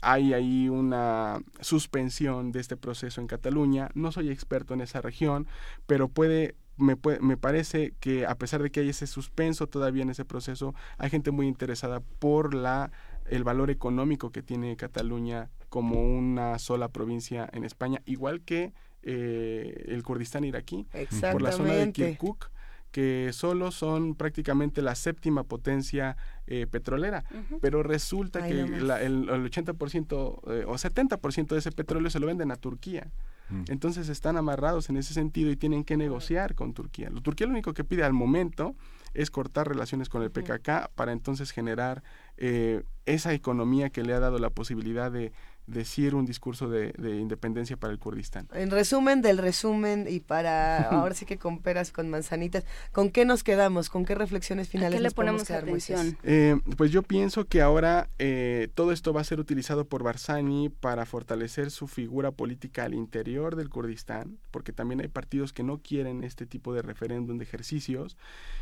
hay ahí una suspensión de este proceso en Cataluña. No soy experto en esa región, pero puede me, me parece que a pesar de que hay ese suspenso todavía en ese proceso, hay gente muy interesada por la el valor económico que tiene Cataluña como una sola provincia en España, igual que eh, el Kurdistán iraquí, por la zona de Kirkuk, que solo son prácticamente la séptima potencia eh, petrolera, pero resulta que el, el, 80% eh, o 70% de ese petróleo se lo venden a Turquía. Mm. Entonces están amarrados en ese sentido y tienen que negociar con Turquía. Turquía lo único que pide al momento es cortar relaciones con el PKK para entonces generar eh, esa economía que le ha dado la posibilidad de decir un discurso de, independencia para el Kurdistán. En resumen del resumen y para ahora sí que con peras con manzanitas, ¿con qué nos quedamos? ¿Con qué reflexiones finales ¿A qué le ponemos atención? Eh, pues yo pienso que ahora eh, todo esto va a ser utilizado por Barzani para fortalecer su figura política al interior del Kurdistán, porque también hay partidos que no quieren este tipo de referéndum de ejercicios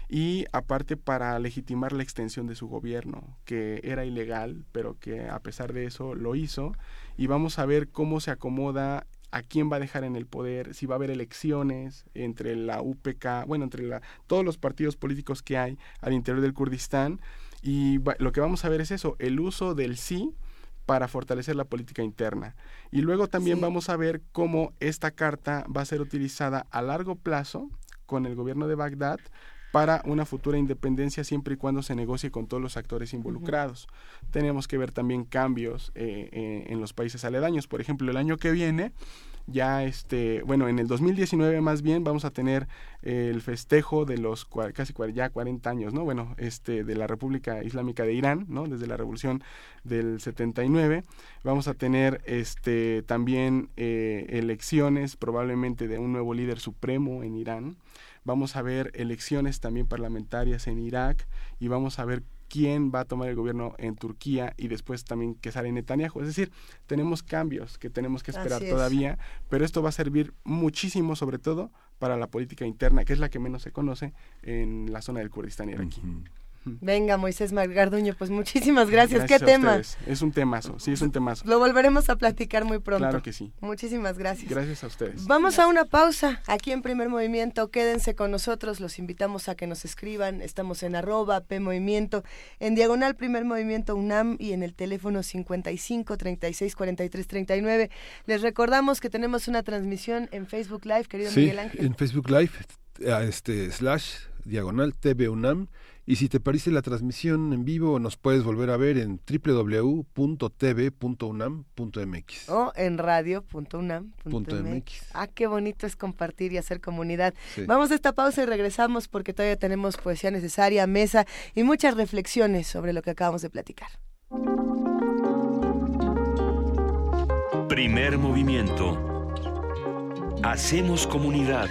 y aparte para legitimar la extensión de su gobierno, que era ilegal, pero que a pesar de eso lo hizo y vamos a ver cómo se acomoda a quién va a dejar en el poder, si va a haber elecciones entre la UPK, bueno, entre la, todos los partidos políticos que hay al interior del Kurdistán. Y lo que vamos a ver es eso, el uso del sí para fortalecer la política interna. Y luego también vamos a ver cómo esta carta va a ser utilizada a largo plazo con el gobierno de Bagdad para una futura independencia siempre y cuando se negocie con todos los actores involucrados. Tenemos que ver también cambios eh, eh, en los países aledaños. Por ejemplo, el año que viene, ya este, bueno, en el 2019 más bien vamos a tener eh, el festejo de los casi ya 40 años, ¿no? Bueno, este de la República Islámica de Irán, ¿no? Desde la revolución del 79. Vamos a tener este también elecciones probablemente de un nuevo líder supremo en Irán vamos a ver elecciones también parlamentarias en Irak y vamos a ver quién va a tomar el gobierno en Turquía y después también que sale Netanyahu. Es decir, tenemos cambios que tenemos que esperar todavía, pero esto va a servir muchísimo sobre todo para la política interna, que es la que menos se conoce en la zona del Kurdistán iraquí. Venga, Moisés Garduño, pues muchísimas gracias. ¿Qué tema? Es un temazo, sí, es un temazo. Lo volveremos a platicar muy pronto. Claro que sí. Muchísimas gracias. Gracias a ustedes. Vamos a una pausa aquí en Primer Movimiento. Quédense con nosotros, los invitamos a que nos escriban. Estamos en arroba P Movimiento, en diagonal Primer Movimiento UNAM y en el teléfono 55 36 43 39. Les recordamos que tenemos una transmisión en Facebook Live, querido Miguel Ángel. En Facebook Live, este slash diagonal TV UNAM y si te parece la transmisión en vivo, nos puedes volver a ver en www.tv.unam.mx. O en radio.unam.mx. Ah, qué bonito es compartir y hacer comunidad. Vamos a esta pausa y regresamos porque todavía tenemos poesía necesaria, mesa y muchas reflexiones sobre lo que acabamos de platicar. Primer movimiento. Hacemos comunidad.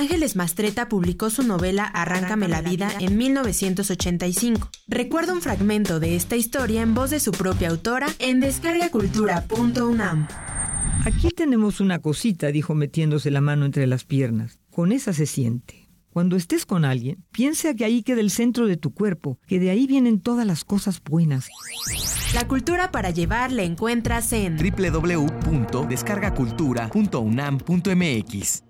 Ángeles Mastreta publicó su novela Arráncame la vida en 1985. Recuerda un fragmento de esta historia en voz de su propia autora en descargacultura.unam. Aquí tenemos una cosita, dijo metiéndose la mano entre las piernas. Con esa se siente. Cuando estés con alguien, piensa que ahí queda el centro de tu cuerpo, que de ahí vienen todas las cosas buenas. La cultura para llevar la encuentras en www.descargacultura.unam.mx.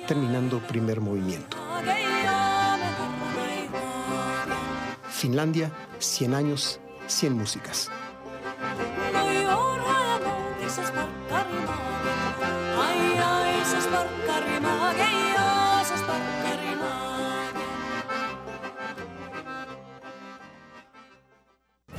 terminando primer movimiento. Finlandia, 100 años, 100 músicas.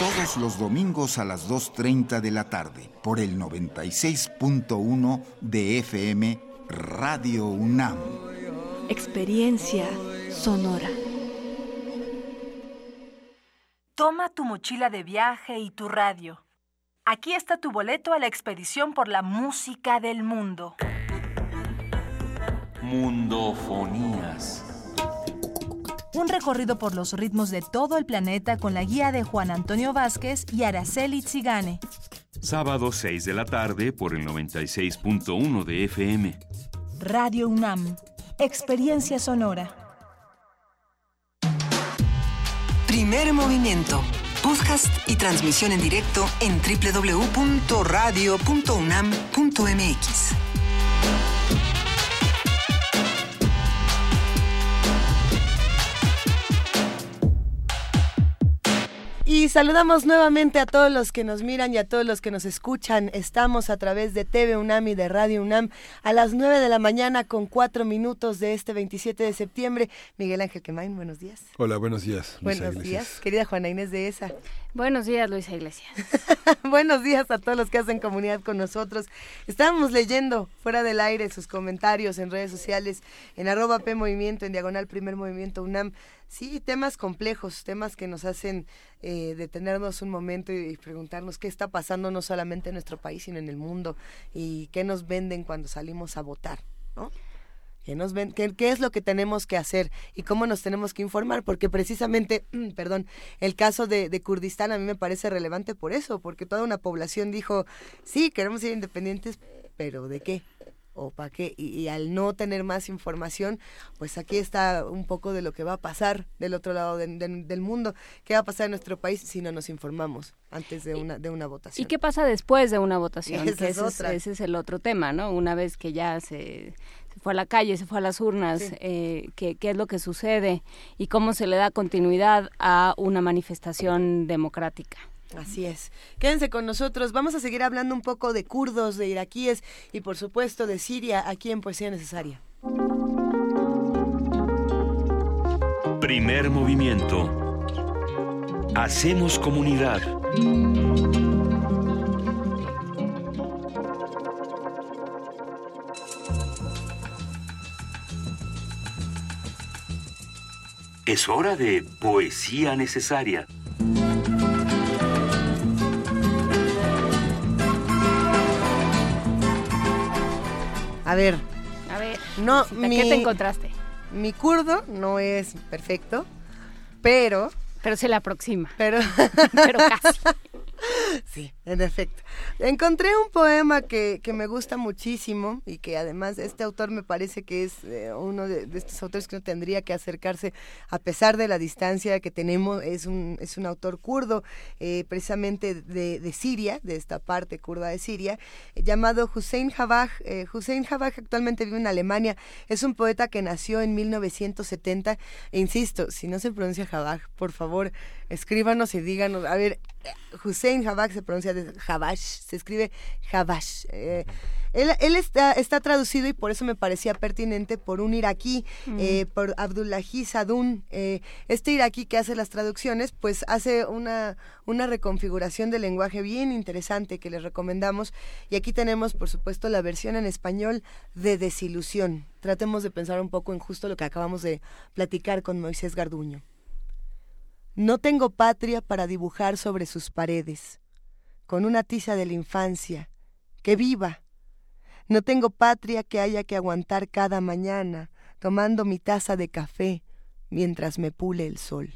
todos los domingos a las 2.30 de la tarde por el 96.1 de FM Radio UNAM. Experiencia sonora. Toma tu mochila de viaje y tu radio. Aquí está tu boleto a la expedición por la música del mundo. Mundofonías un recorrido por los ritmos de todo el planeta con la guía de Juan Antonio Vázquez y Araceli Tzigane. Sábado 6 de la tarde por el 96.1 de FM. Radio UNAM. Experiencia sonora. Primer movimiento. Podcast y transmisión en directo en www.radio.unam.mx. Y saludamos nuevamente a todos los que nos miran y a todos los que nos escuchan. Estamos a través de TV UNAM y de Radio UNAM a las 9 de la mañana con cuatro minutos de este 27 de septiembre. Miguel Ángel Quemain, buenos días. Hola, buenos días. buenos días, querida Juana Inés de ESA. Buenos días, Luisa Iglesias. buenos días a todos los que hacen comunidad con nosotros. Estábamos leyendo fuera del aire sus comentarios en redes sociales, en arroba P Movimiento, en diagonal Primer Movimiento UNAM Sí, temas complejos, temas que nos hacen eh, detenernos un momento y, preguntarnos qué está pasando no solamente en nuestro país, sino en el mundo y qué nos venden cuando salimos a votar, ¿no? ¿Qué, nos ven, qué, qué, es lo que tenemos que hacer y cómo nos tenemos que informar, porque precisamente, perdón, el caso de, de, Kurdistán a mí me parece relevante por eso, porque toda una población dijo, sí, queremos ser independientes, pero ¿de qué? O para qué. Y, al no tener más información, pues aquí está un poco de lo que va a pasar del otro lado del mundo. ¿Qué va a pasar en nuestro país si no nos informamos antes de una, de una votación? ¿Y qué pasa después de una votación? ese, es, el otro tema, ¿no? Una vez que ya se, fue a la calle, se fue a las urnas, eh, ¿qué, qué es lo que sucede y cómo se le da continuidad a una manifestación democrática. Así es. Quédense con nosotros. Vamos a seguir hablando un poco de kurdos, de iraquíes y por supuesto de Siria aquí en Poesía Necesaria. Primer movimiento. Hacemos comunidad. Es hora de Poesía Necesaria. A ver. A ver. No, ¿Qué te encontraste? Mi kurdo no es perfecto, pero... Pero se le aproxima. Pero, pero casi. Sí, en efecto. Encontré un poema que, que, me gusta muchísimo y que además este autor me parece que es eh, uno de, estos autores que no tendría que acercarse a pesar de la distancia que tenemos. Es un, es un autor kurdo, eh, precisamente de, de, Siria, de esta parte kurda de Siria, llamado Hussein Habaj. Eh, Hussein Habaj actualmente vive en Alemania. Es un poeta que nació en 1970. E insisto, si no se pronuncia Habaj, por favor, escríbanos y díganos. A ver, Hussein Habaj se pronuncia de Habash, se escribe Habash. Eh, él, está, está, traducido y por eso me parecía pertinente por un iraquí, eh, por Abdullahi Sadun. Eh, este iraquí que hace las traducciones, pues hace una, una reconfiguración del lenguaje bien interesante que les recomendamos. Y aquí tenemos, por supuesto, la versión en español de Desilusión. Tratemos de pensar un poco en justo lo que acabamos de platicar con Moisés Garduño. No tengo patria para dibujar sobre sus paredes, con una tiza de la infancia, que viva. No tengo patria que haya que aguantar cada mañana, tomando mi taza de café mientras me pule el sol.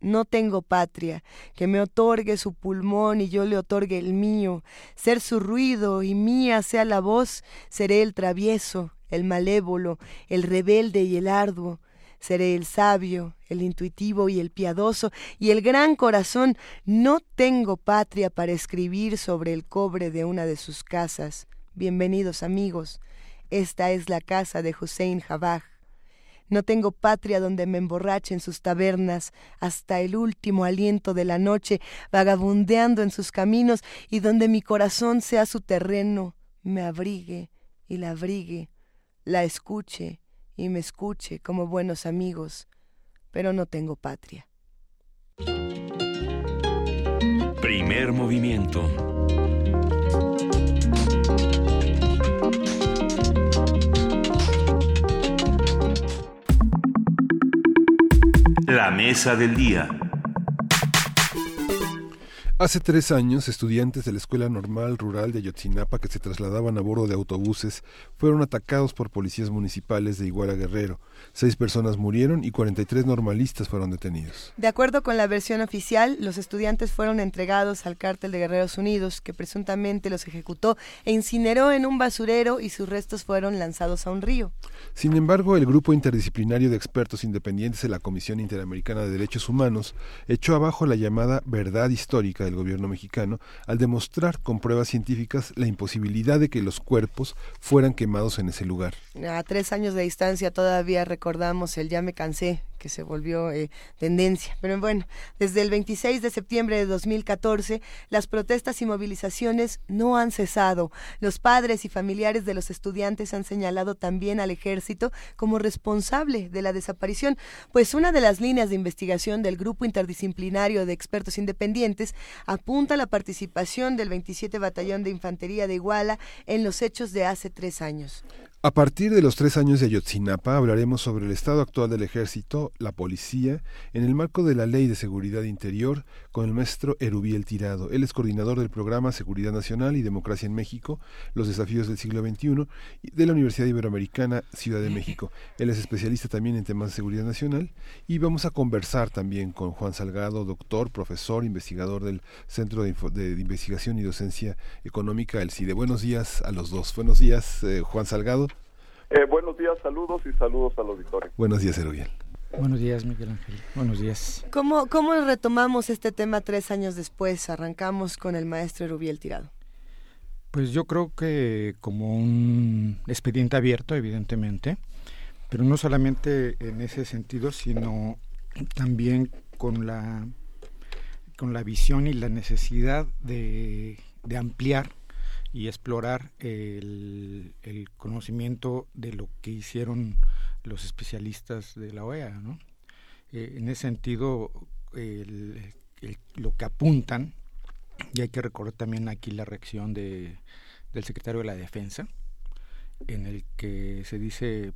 No tengo patria que me otorgue su pulmón y yo le otorgue el mío, ser su ruido y mía sea la voz, seré el travieso, el malévolo, el rebelde y el arduo, Seré el sabio, el intuitivo y el piadoso, y el gran corazón. No tengo patria para escribir sobre el cobre de una de sus casas. Bienvenidos amigos. Esta es la casa de Hussein Jabaj. No tengo patria donde me emborrachen sus tabernas hasta el último aliento de la noche, vagabundeando en sus caminos, y donde mi corazón sea su terreno, me abrigue y la abrigue, la escuche y me escuche como buenos amigos, pero no tengo patria. Primer movimiento. La mesa del día. Hace tres años, estudiantes de la Escuela Normal Rural de Ayotzinapa que se trasladaban a bordo de autobuses fueron atacados por policías municipales de Iguala Guerrero. Seis personas murieron y 43 normalistas fueron detenidos. De acuerdo con la versión oficial, los estudiantes fueron entregados al cártel de Guerreros Unidos, que presuntamente los ejecutó e incineró en un basurero y sus restos fueron lanzados a un río. Sin embargo, el grupo interdisciplinario de expertos independientes de la Comisión Interamericana de Derechos Humanos echó abajo la llamada verdad histórica del gobierno mexicano al demostrar con pruebas científicas la imposibilidad de que los cuerpos fueran quemados en ese lugar. A tres años de distancia todavía recordamos el ya me cansé que se volvió eh, tendencia. Pero bueno, desde el 26 de septiembre de 2014, las protestas y movilizaciones no han cesado. Los padres y familiares de los estudiantes han señalado también al ejército como responsable de la desaparición, pues una de las líneas de investigación del Grupo Interdisciplinario de Expertos Independientes apunta a la participación del 27 Batallón de Infantería de Iguala en los hechos de hace tres años. A partir de los tres años de Ayotzinapa hablaremos sobre el estado actual del ejército, la policía, en el marco de la Ley de Seguridad Interior, con el maestro Erubiel Tirado. Él es coordinador del programa Seguridad Nacional y Democracia en México, los desafíos del siglo XXI, de la Universidad Iberoamericana Ciudad de México. Él es especialista también en temas de seguridad nacional y vamos a conversar también con Juan Salgado, doctor, profesor, investigador del Centro de, Investigación y Docencia Económica, el CIDE. Buenos días a los dos. Buenos días, eh, Juan Salgado. Eh, buenos días, saludos y saludos a los auditores. Buenos días, Erubiel. Buenos días, Miguel Ángel. Buenos días. ¿Cómo, ¿Cómo retomamos este tema tres años después? Arrancamos con el maestro Erubiel Tirado. Pues yo creo que como un expediente abierto, evidentemente, pero no solamente en ese sentido, sino también con la, con la visión y la necesidad de, de ampliar y explorar el, conocimiento de lo que hicieron los especialistas de la OEA. ¿no? Eh, en ese sentido, lo que apuntan, y hay que recordar también aquí la reacción de, del secretario de la Defensa, en el que se dice,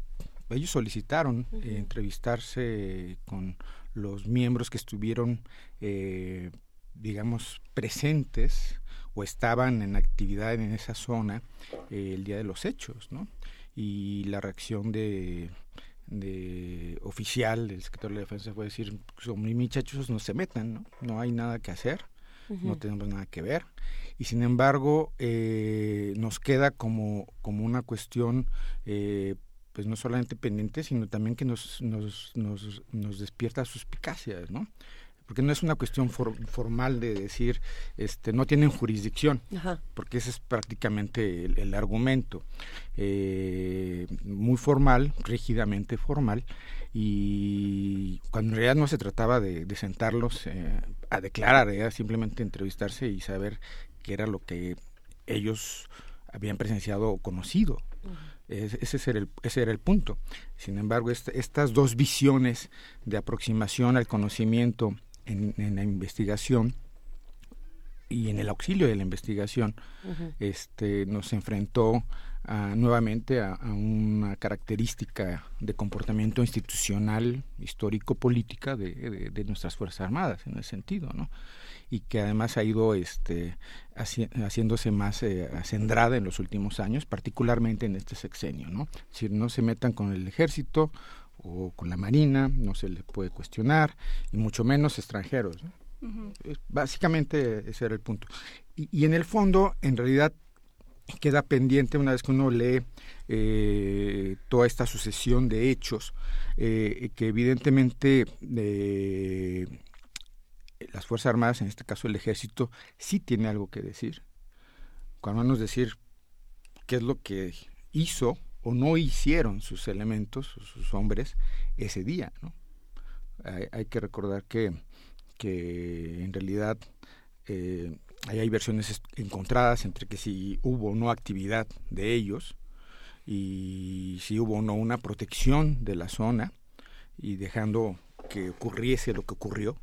ellos solicitaron entrevistarse con los miembros que estuvieron, eh, digamos, presentes o estaban en actividad en esa zona eh, el día de los hechos, ¿no? Y la reacción de, de oficial del secretario de la defensa fue decir, son mis muchachos no se metan, ¿no? No hay nada que hacer, no tenemos nada que ver. Y sin embargo, eh, nos queda como, como una cuestión eh, pues no solamente pendiente, sino también que nos, nos, nos, nos despierta suspicacias, ¿no? Porque no es una cuestión formal de decir este no tienen jurisdicción porque ese es prácticamente el, argumento eh, muy formal rígidamente formal y cuando en realidad no se trataba de, sentarlos eh, a declarar era simplemente entrevistarse y saber qué era lo que ellos habían presenciado o conocido. Ese, era el, ese era el punto. Sin embargo, estas dos visiones de aproximación al conocimiento en, la investigación y en el auxilio de la investigación este nos enfrentó nuevamente a, una característica de comportamiento institucional histórico política de, de, nuestras fuerzas armadas en ese sentido no y que además ha ido este haciéndose más eh, acendrada en los últimos años particularmente en este sexenio no es decir no se metan con el ejército o con la Marina, no se le puede cuestionar, y mucho menos extranjeros. Básicamente ese era el punto. Y, en el fondo, en realidad, queda pendiente una vez que uno lee eh, toda esta sucesión de hechos, eh, que evidentemente eh, las Fuerzas Armadas, en este caso el Ejército, sí tiene algo que decir. Cuando a decir qué es lo que hizo o no hicieron sus elementos, sus hombres, ese día. ¿no? Hay, que recordar que, que en realidad eh, hay versiones encontradas entre que si hubo o no actividad de ellos y si hubo o no una protección de la zona y dejando que ocurriese lo que ocurrió.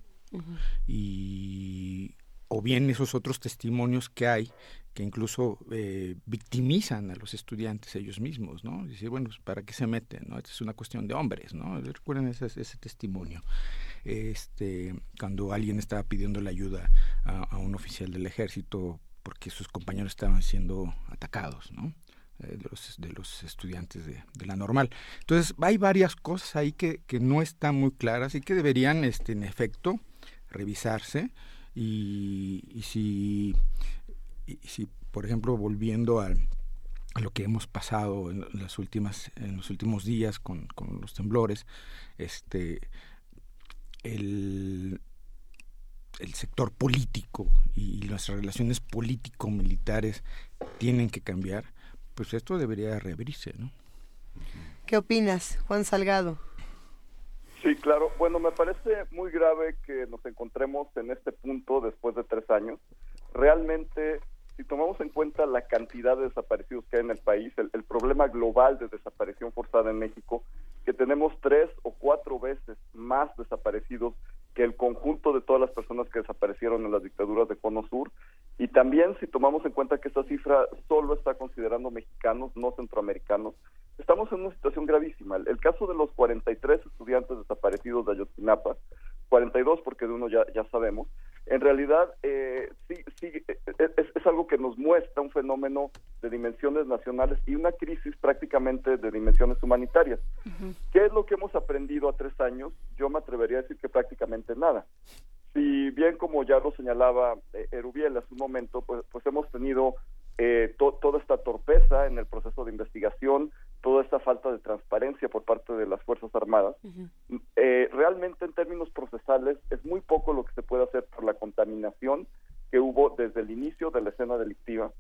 Y o bien esos otros testimonios que hay que incluso eh, victimizan a los estudiantes ellos mismos, ¿no? Decir, bueno, pues, ¿para qué se meten? ¿no? es una cuestión de hombres, ¿no? Recuerden ese, testimonio. Este, cuando alguien estaba pidiendo la ayuda a, un oficial del ejército porque sus compañeros estaban siendo atacados, ¿no? Eh, de, los, de los estudiantes de, la normal. Entonces, hay varias cosas ahí que, que no están muy claras y que deberían, este, en efecto, revisarse y, y si y si, por ejemplo, volviendo a, lo que hemos pasado en las últimas en los últimos días con, los temblores este el, el sector político y nuestras relaciones político militares tienen que cambiar pues esto debería reabrirse no qué opinas Juan Salgado Sí, claro. Bueno, me parece muy grave que nos encontremos en este punto después de tres años. Realmente si tomamos en cuenta la cantidad de desaparecidos que hay en el país, el, problema global de desaparición forzada en México, que tenemos tres o cuatro veces más desaparecidos que el conjunto de todas las personas que desaparecieron en las dictaduras de Cono Sur, y también si tomamos en cuenta que esta cifra solo está considerando mexicanos, no centroamericanos, estamos en una situación gravísima. El, caso de los 43 estudiantes desaparecidos de Ayotzinapa, 42 porque de uno ya, ya sabemos, en realidad eh, sí, sí eh, es, algo que nos muestra un fenómeno de dimensiones nacionales y una crisis prácticamente de dimensiones humanitarias. ¿Qué es lo que hemos aprendido a tres años? Yo me atrevería a decir que prácticamente nada. Si bien como ya lo señalaba eh, Erubiel hace un momento, pues, pues hemos tenido eh, toda esta torpeza en el proceso de investigación, toda esta falta de transparencia por parte de las Fuerzas Armadas. Eh, realmente en términos procesales es muy poco lo que se puede hacer por la contaminación que hubo desde el inicio de la escena delictiva,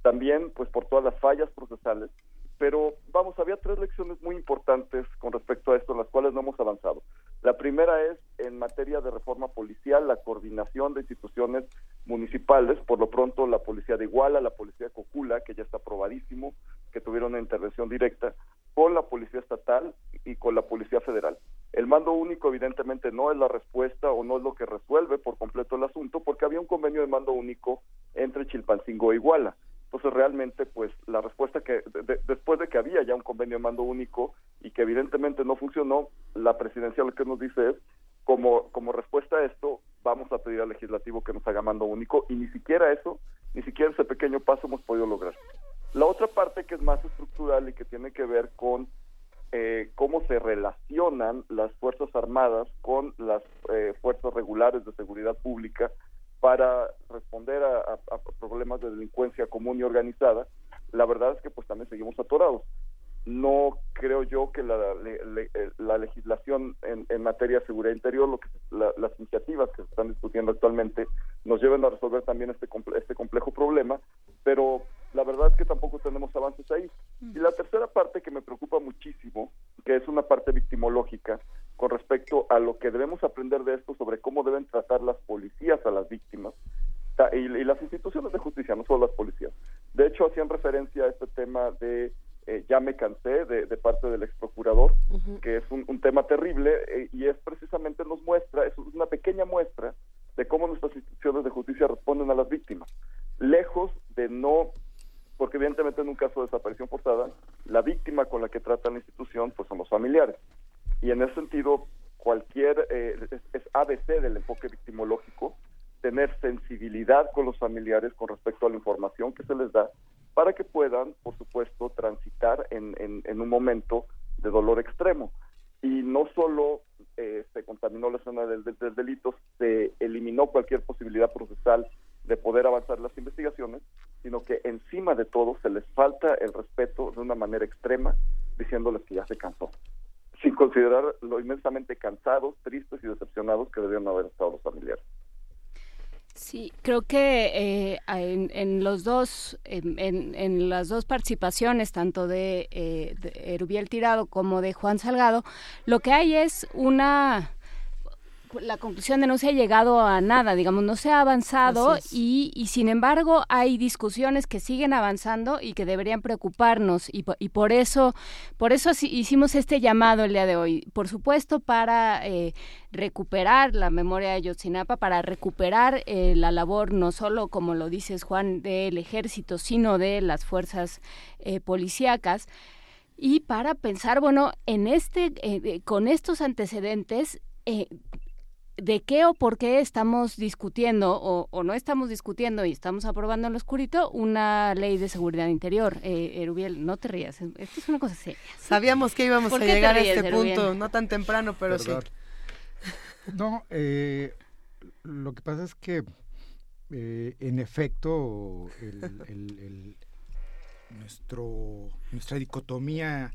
también pues por todas las fallas procesales pero vamos, había tres lecciones muy importantes con respecto a esto, en las cuales no hemos avanzado. La primera es en materia de reforma policial, la coordinación de instituciones municipales, por lo pronto la policía de Iguala, la policía de Cocula, que ya está aprobadísimo, que tuvieron una intervención directa, con la policía estatal y con la policía federal. El mando único evidentemente no es la respuesta o no es lo que resuelve por completo el asunto, porque había un convenio de mando único entre Chilpancingo e Iguala entonces realmente pues la respuesta que después de que había ya un convenio de mando único y que evidentemente no funcionó, la presidencia lo que nos dice es como como respuesta a esto vamos a pedir al legislativo que nos haga mando único y ni siquiera eso, ni siquiera ese pequeño paso hemos podido lograr. La otra parte que es más estructural y que tiene que ver con eh, cómo se relacionan las Fuerzas Armadas con las eh, fuerzas regulares de seguridad pública para responder a, problemas de delincuencia común y organizada, la verdad es que pues también seguimos atorados. No creo yo que la, la legislación en, materia de seguridad interior, lo que las iniciativas que se están discutiendo actualmente, nos lleven a resolver también este, este complejo problema, pero la verdad es que tampoco tenemos avances ahí. Y la tercera parte que me preocupa muchísimo, que es una parte victimológica, con respecto a lo que debemos aprender de esto sobre cómo deben tratar las policías a las víctimas y, las instituciones de justicia, no solo las policías. De hecho, hacían referencia a este tema de eh, ya me cansé de, parte del ex procurador, que es un, tema terrible eh, y es precisamente nos muestra, es una pequeña muestra de cómo nuestras instituciones de justicia responden a las víctimas. Lejos de no porque evidentemente en un caso de desaparición forzada, la víctima con la que trata la institución pues son los familiares. Y en ese sentido, cualquier, eh, es, ABC del enfoque victimológico, tener sensibilidad con los familiares con respecto a la información que se les da, para que puedan, por supuesto, transitar en, en, un momento de dolor extremo. Y no solo eh, se contaminó la zona del, del delito, se eliminó cualquier posibilidad procesal de poder avanzar las investigaciones, sino que encima de todo se les falta el respeto de una manera extrema, diciéndoles que ya se cansó, sin considerar lo inmensamente cansados, tristes y decepcionados que debieron haber estado los familiares. Sí, creo que eh, en, los dos, en, las dos participaciones, tanto de, eh, de Erubiel Tirado como de Juan Salgado, lo que hay es una la conclusión de no se ha llegado a nada, digamos, no se ha avanzado y, y, sin embargo hay discusiones que siguen avanzando y que deberían preocuparnos y, y por eso, por eso hicimos este llamado el día de hoy, por supuesto para eh, recuperar la memoria de Yotzinapa, para recuperar eh, la labor no solo, como lo dices Juan, del ejército, sino de las fuerzas eh, policíacas. Y para pensar, bueno, en este, eh, con estos antecedentes, eh, de qué o por qué estamos discutiendo o, no estamos discutiendo y estamos aprobando en lo oscurito una ley de seguridad interior. Eh, Erubiel, no te rías, esto es una cosa seria. Sabíamos que íbamos a llegar a este punto, no tan temprano, pero sí. No, eh, lo que pasa es que eh, en efecto nuestro, nuestra dicotomía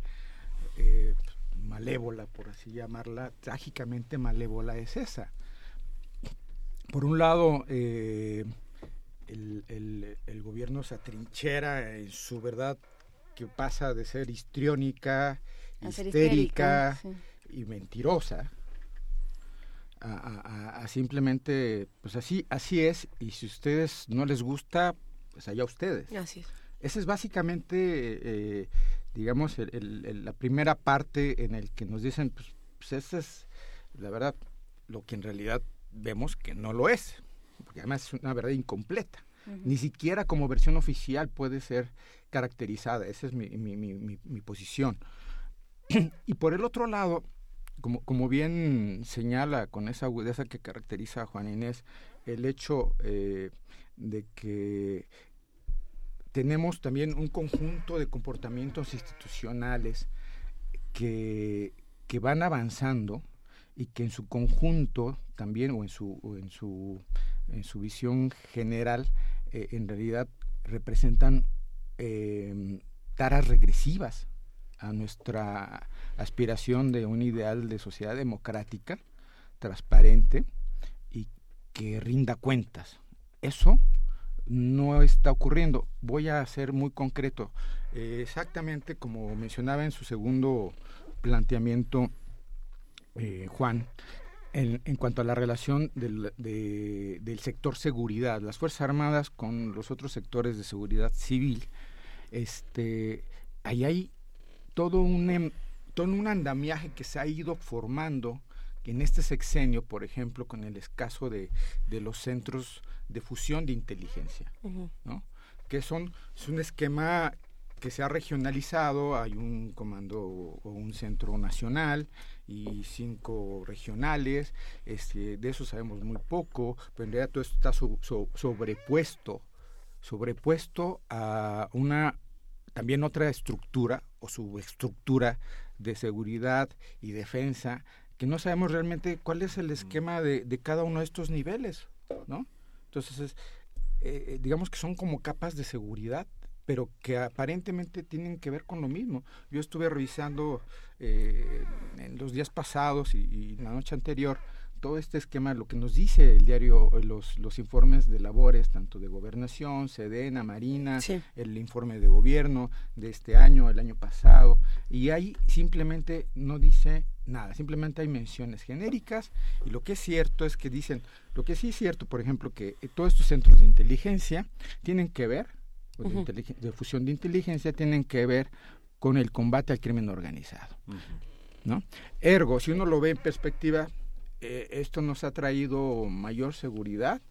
eh, malévola, por así llamarla, trágicamente malévola es esa. Por un lado, eh, el, gobierno se atrinchera en su verdad que pasa de ser histriónica, histérica y mentirosa a, simplemente, pues así, así es, y si a ustedes no les gusta, pues allá ustedes. Así es. Ese es básicamente eh, digamos, la primera parte en el que nos dicen, pues, pues esa es, la verdad, lo que en realidad vemos que no lo es, porque además es una verdad incompleta. Ni siquiera como versión oficial puede ser caracterizada. Esa es mi, mi, mi, mi posición. y por el otro lado, como, como bien señala con esa agudeza que caracteriza a Juan Inés, el hecho eh, de que tenemos también un conjunto de comportamientos institucionales que, que van avanzando y que en su conjunto también o en su, en su, en su visión general eh, en realidad representan eh, taras regresivas a nuestra aspiración de un ideal de sociedad democrática, transparente y que rinda cuentas. Eso no está ocurriendo. Voy a ser muy concreto. Eh, exactamente como mencionaba en su segundo planteamiento eh, Juan, en, cuanto a la relación del, del, sector seguridad, las Fuerzas Armadas con los otros sectores de seguridad civil, este, ahí hay todo un, em, todo un andamiaje que se ha ido formando en este sexenio, por ejemplo, con el escaso de, de los centros de fusión de inteligencia, ¿no? que son es un esquema que se ha regionalizado, hay un comando o un centro nacional y cinco regionales, este, de eso sabemos muy poco, pero en realidad todo esto está sobrepuesto, sobrepuesto a una también otra estructura o subestructura de seguridad y defensa que no sabemos realmente cuál es el esquema de, de cada uno de estos niveles, ¿no? Entonces, eh, eh, digamos que son como capas de seguridad, pero que aparentemente tienen que ver con lo mismo. Yo estuve revisando eh, en los días pasados y, y la noche anterior todo este esquema, lo que nos dice el diario, los, los informes de labores, tanto de gobernación, Sedena, Marina, el informe de gobierno de este año, el año pasado, y ahí simplemente no dice nada, simplemente hay menciones genéricas, y lo que es cierto es que dicen, lo que sí es cierto, por ejemplo, que eh, todos estos centros de inteligencia tienen que ver, de, fusión de inteligencia, tienen que ver con el combate al crimen organizado. ¿no? Ergo, si uno lo ve en perspectiva, eh, esto nos ha traído mayor seguridad,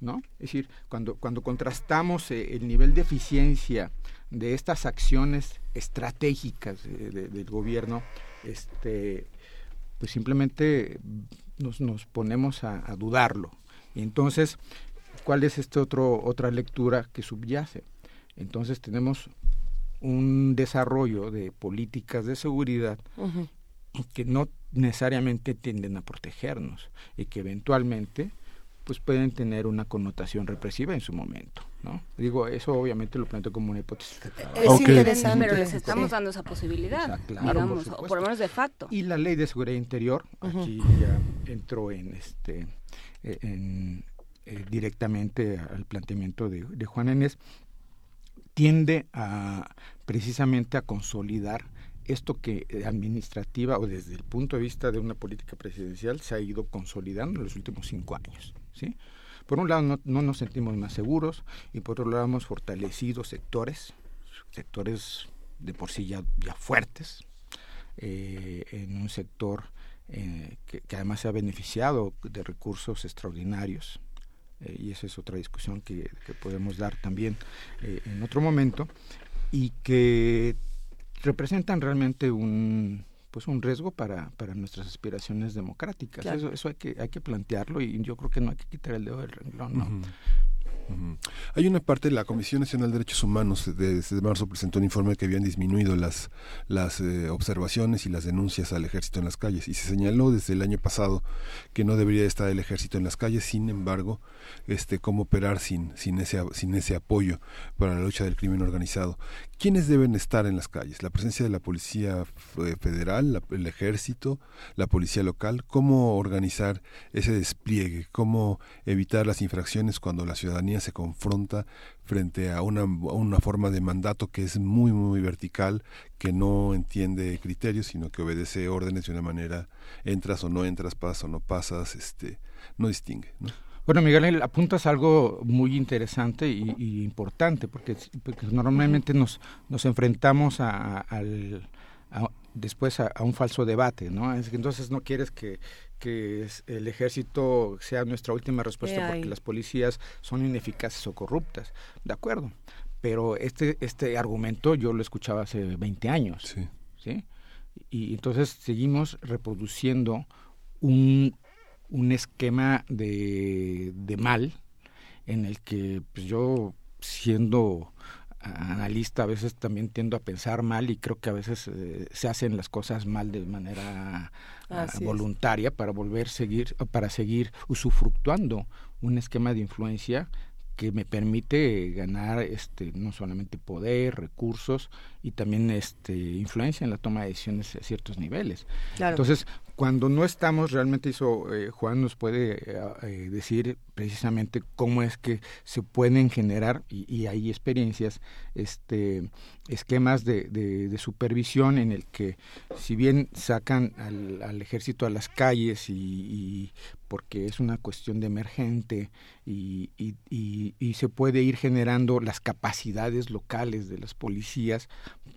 ¿no? Es decir, cuando, cuando contrastamos eh, el nivel de eficiencia de estas acciones estratégicas del gobierno, este, pues simplemente nos, nos ponemos a, dudarlo. Y entonces, ¿cuál es esta otro, otra lectura que subyace? Entonces tenemos un desarrollo de políticas de seguridad que no necesariamente tienden a protegernos y que eventualmente pues pueden tener una connotación represiva en su momento, ¿no? Digo, eso obviamente lo planteo como una hipótesis. Es interesante, pero les estamos dando esa posibilidad, digamos, por, por lo menos de facto. Y la ley de seguridad interior, aquí ya entró en este, eh, en, eh, directamente al planteamiento de, de Juan Enes, tiende a precisamente a consolidar esto que administrativa o desde el punto de vista de una política presidencial se ha ido consolidando en los últimos cinco años. Por un lado no, nos sentimos más seguros y por otro lado hemos fortalecido sectores, sectores de por sí ya, fuertes, eh, en un sector eh, que, además se ha beneficiado de recursos extraordinarios. y esa es otra discusión que podemos dar también en otro momento y que representan realmente un pues un riesgo para, para nuestras aspiraciones democráticas. Eso, eso hay que hay que plantearlo y yo creo que no hay que quitar el dedo del renglón. ¿no? Hay una parte de la Comisión Nacional de Derechos Humanos desde marzo presentó un informe que habían disminuido las las eh, observaciones y las denuncias al ejército en las calles y se señaló desde el año pasado que no debería estar el ejército en las calles. Sin embargo, este cómo operar sin sin ese sin ese apoyo para la lucha del crimen organizado. ¿Quiénes deben estar en las calles? La presencia de la policía federal, el ejército, la policía local. ¿Cómo organizar ese despliegue? ¿Cómo evitar las infracciones cuando la ciudadanía se confronta frente a una, una forma de mandato que es muy, muy vertical, que no entiende criterios, sino que obedece órdenes de una manera, entras o no entras, pasas o no pasas, este, no distingue. ¿no? Bueno, Miguel, apuntas algo muy interesante y, importante, porque, normalmente nos, nos enfrentamos a, después a, un falso debate, ¿no? Es que entonces no quieres que, que el ejército sea nuestra última respuesta porque las policías son ineficaces o corruptas. De acuerdo. Pero este, este argumento yo lo escuchaba hace 20 años. Sí. ¿sí? Y entonces seguimos reproduciendo un, un esquema de, de mal en el que pues, yo siendo analista a veces también tiendo a pensar mal y creo que a veces eh, se hacen las cosas mal de manera ah, voluntaria para volver seguir para seguir usufructuando un esquema de influencia que me permite ganar este no solamente poder, recursos y también este influencia en la toma de decisiones a ciertos niveles. Entonces, cuando no estamos, realmente eso eh, Juan nos puede eh, eh, decir precisamente cómo es que se pueden generar, y, hay experiencias, este, esquemas de, de, supervisión en el que si bien sacan al, ejército a las calles y, porque es una cuestión de emergente y, y, se puede ir generando las capacidades locales de las policías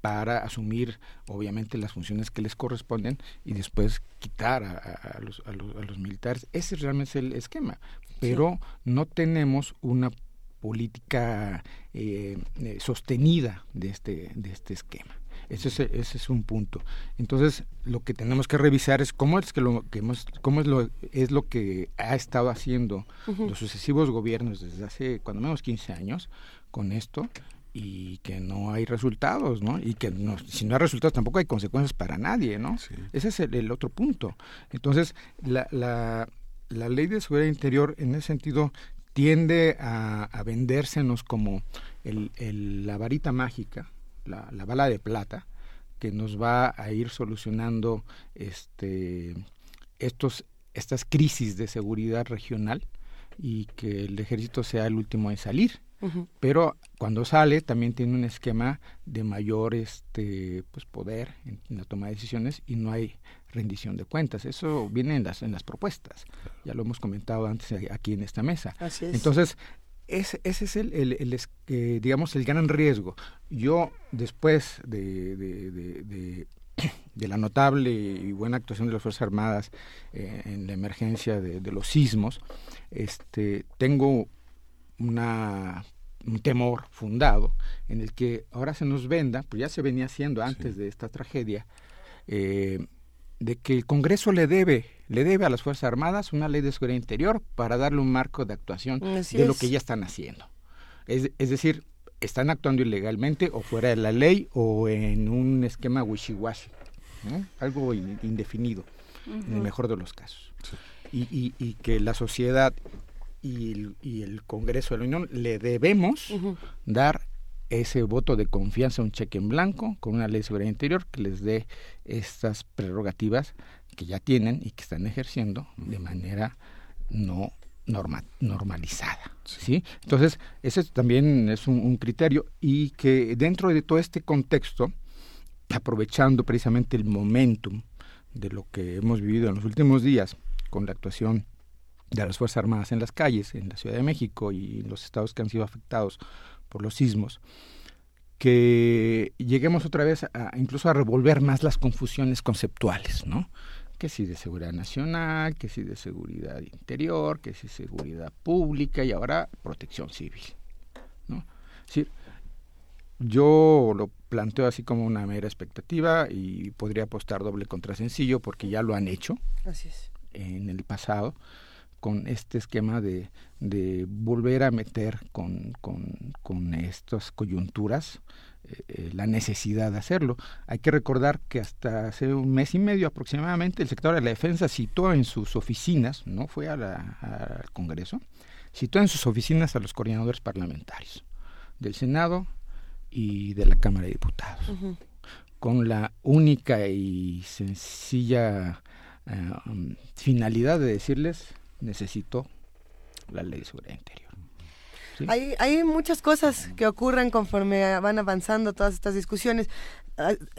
para asumir obviamente las funciones que les corresponden y después quitar a, los, a, los, a los, militares. Ese realmente es el esquema, pero no tenemos una política eh, eh, sostenida de este, de este esquema. Ese es, ese es un punto. Entonces, lo que tenemos que revisar es cómo es que lo que hemos, cómo es lo es lo que ha estado haciendo los sucesivos gobiernos desde hace cuando menos 15 años con esto y que no hay resultados, ¿no? Y que no, si no hay resultados tampoco hay consecuencias para nadie, ¿no? Ese es el, otro punto. Entonces, la, la, la, ley de seguridad interior en ese sentido tiende a, a vendérsenos como el, el, la varita mágica, la, la, bala de plata, que nos va a ir solucionando este, estos, estas crisis de seguridad regional y que el ejército sea el último en salir pero cuando sale también tiene un esquema de mayor este pues poder en, la toma de decisiones y no hay rendición de cuentas. Eso viene en las en las propuestas. Ya lo hemos comentado antes aquí en esta mesa. Entonces, ese, ese es el, el, eh, digamos el gran riesgo. Yo después de, de, de, la notable y buena actuación de las Fuerzas Armadas eh, en la emergencia de, los sismos, este, tengo una un temor fundado en el que ahora se nos venda, pues ya se venía haciendo antes de esta tragedia, eh, de que el Congreso le debe, le debe a las Fuerzas Armadas una ley de seguridad interior para darle un marco de actuación de lo que ya están haciendo. Es, es, decir, están actuando ilegalmente o fuera de la ley o en un esquema wishy-washy, algo indefinido, en el mejor de los casos. Y, y, y, que la sociedad y el, Congreso de la Unión le debemos dar ese voto de confianza, un cheque en blanco, con una ley de seguridad interior que les dé estas prerrogativas que ya tienen y que están ejerciendo de manera no normalizada. Sí. Entonces, ese también es un, un, criterio y que dentro de todo este contexto, aprovechando precisamente el momentum de lo que hemos vivido en los últimos días con la actuación de las Fuerzas Armadas en las calles, en la Ciudad de México y en los estados que han sido afectados por los sismos, que lleguemos otra vez a, incluso a revolver más las confusiones conceptuales, ¿no? Que si de seguridad nacional, que si de seguridad interior, que si seguridad pública y ahora protección civil, ¿no? Sí, yo lo planteo así como una mera expectativa y podría apostar doble contra sencillo porque ya lo han hecho en el pasado con este esquema de, de volver a meter con, con, con estas coyunturas eh, eh, la necesidad de hacerlo. Hay que recordar que hasta hace un mes y medio aproximadamente el sector de la defensa citó en sus oficinas, no fue a al Congreso, citó en sus oficinas a los coordinadores parlamentarios del Senado y de la Cámara de Diputados, con la única y sencilla eh, um, finalidad de decirles necesito la ley seguridad interior. Hay, hay muchas cosas que ocurren conforme van avanzando todas estas discusiones.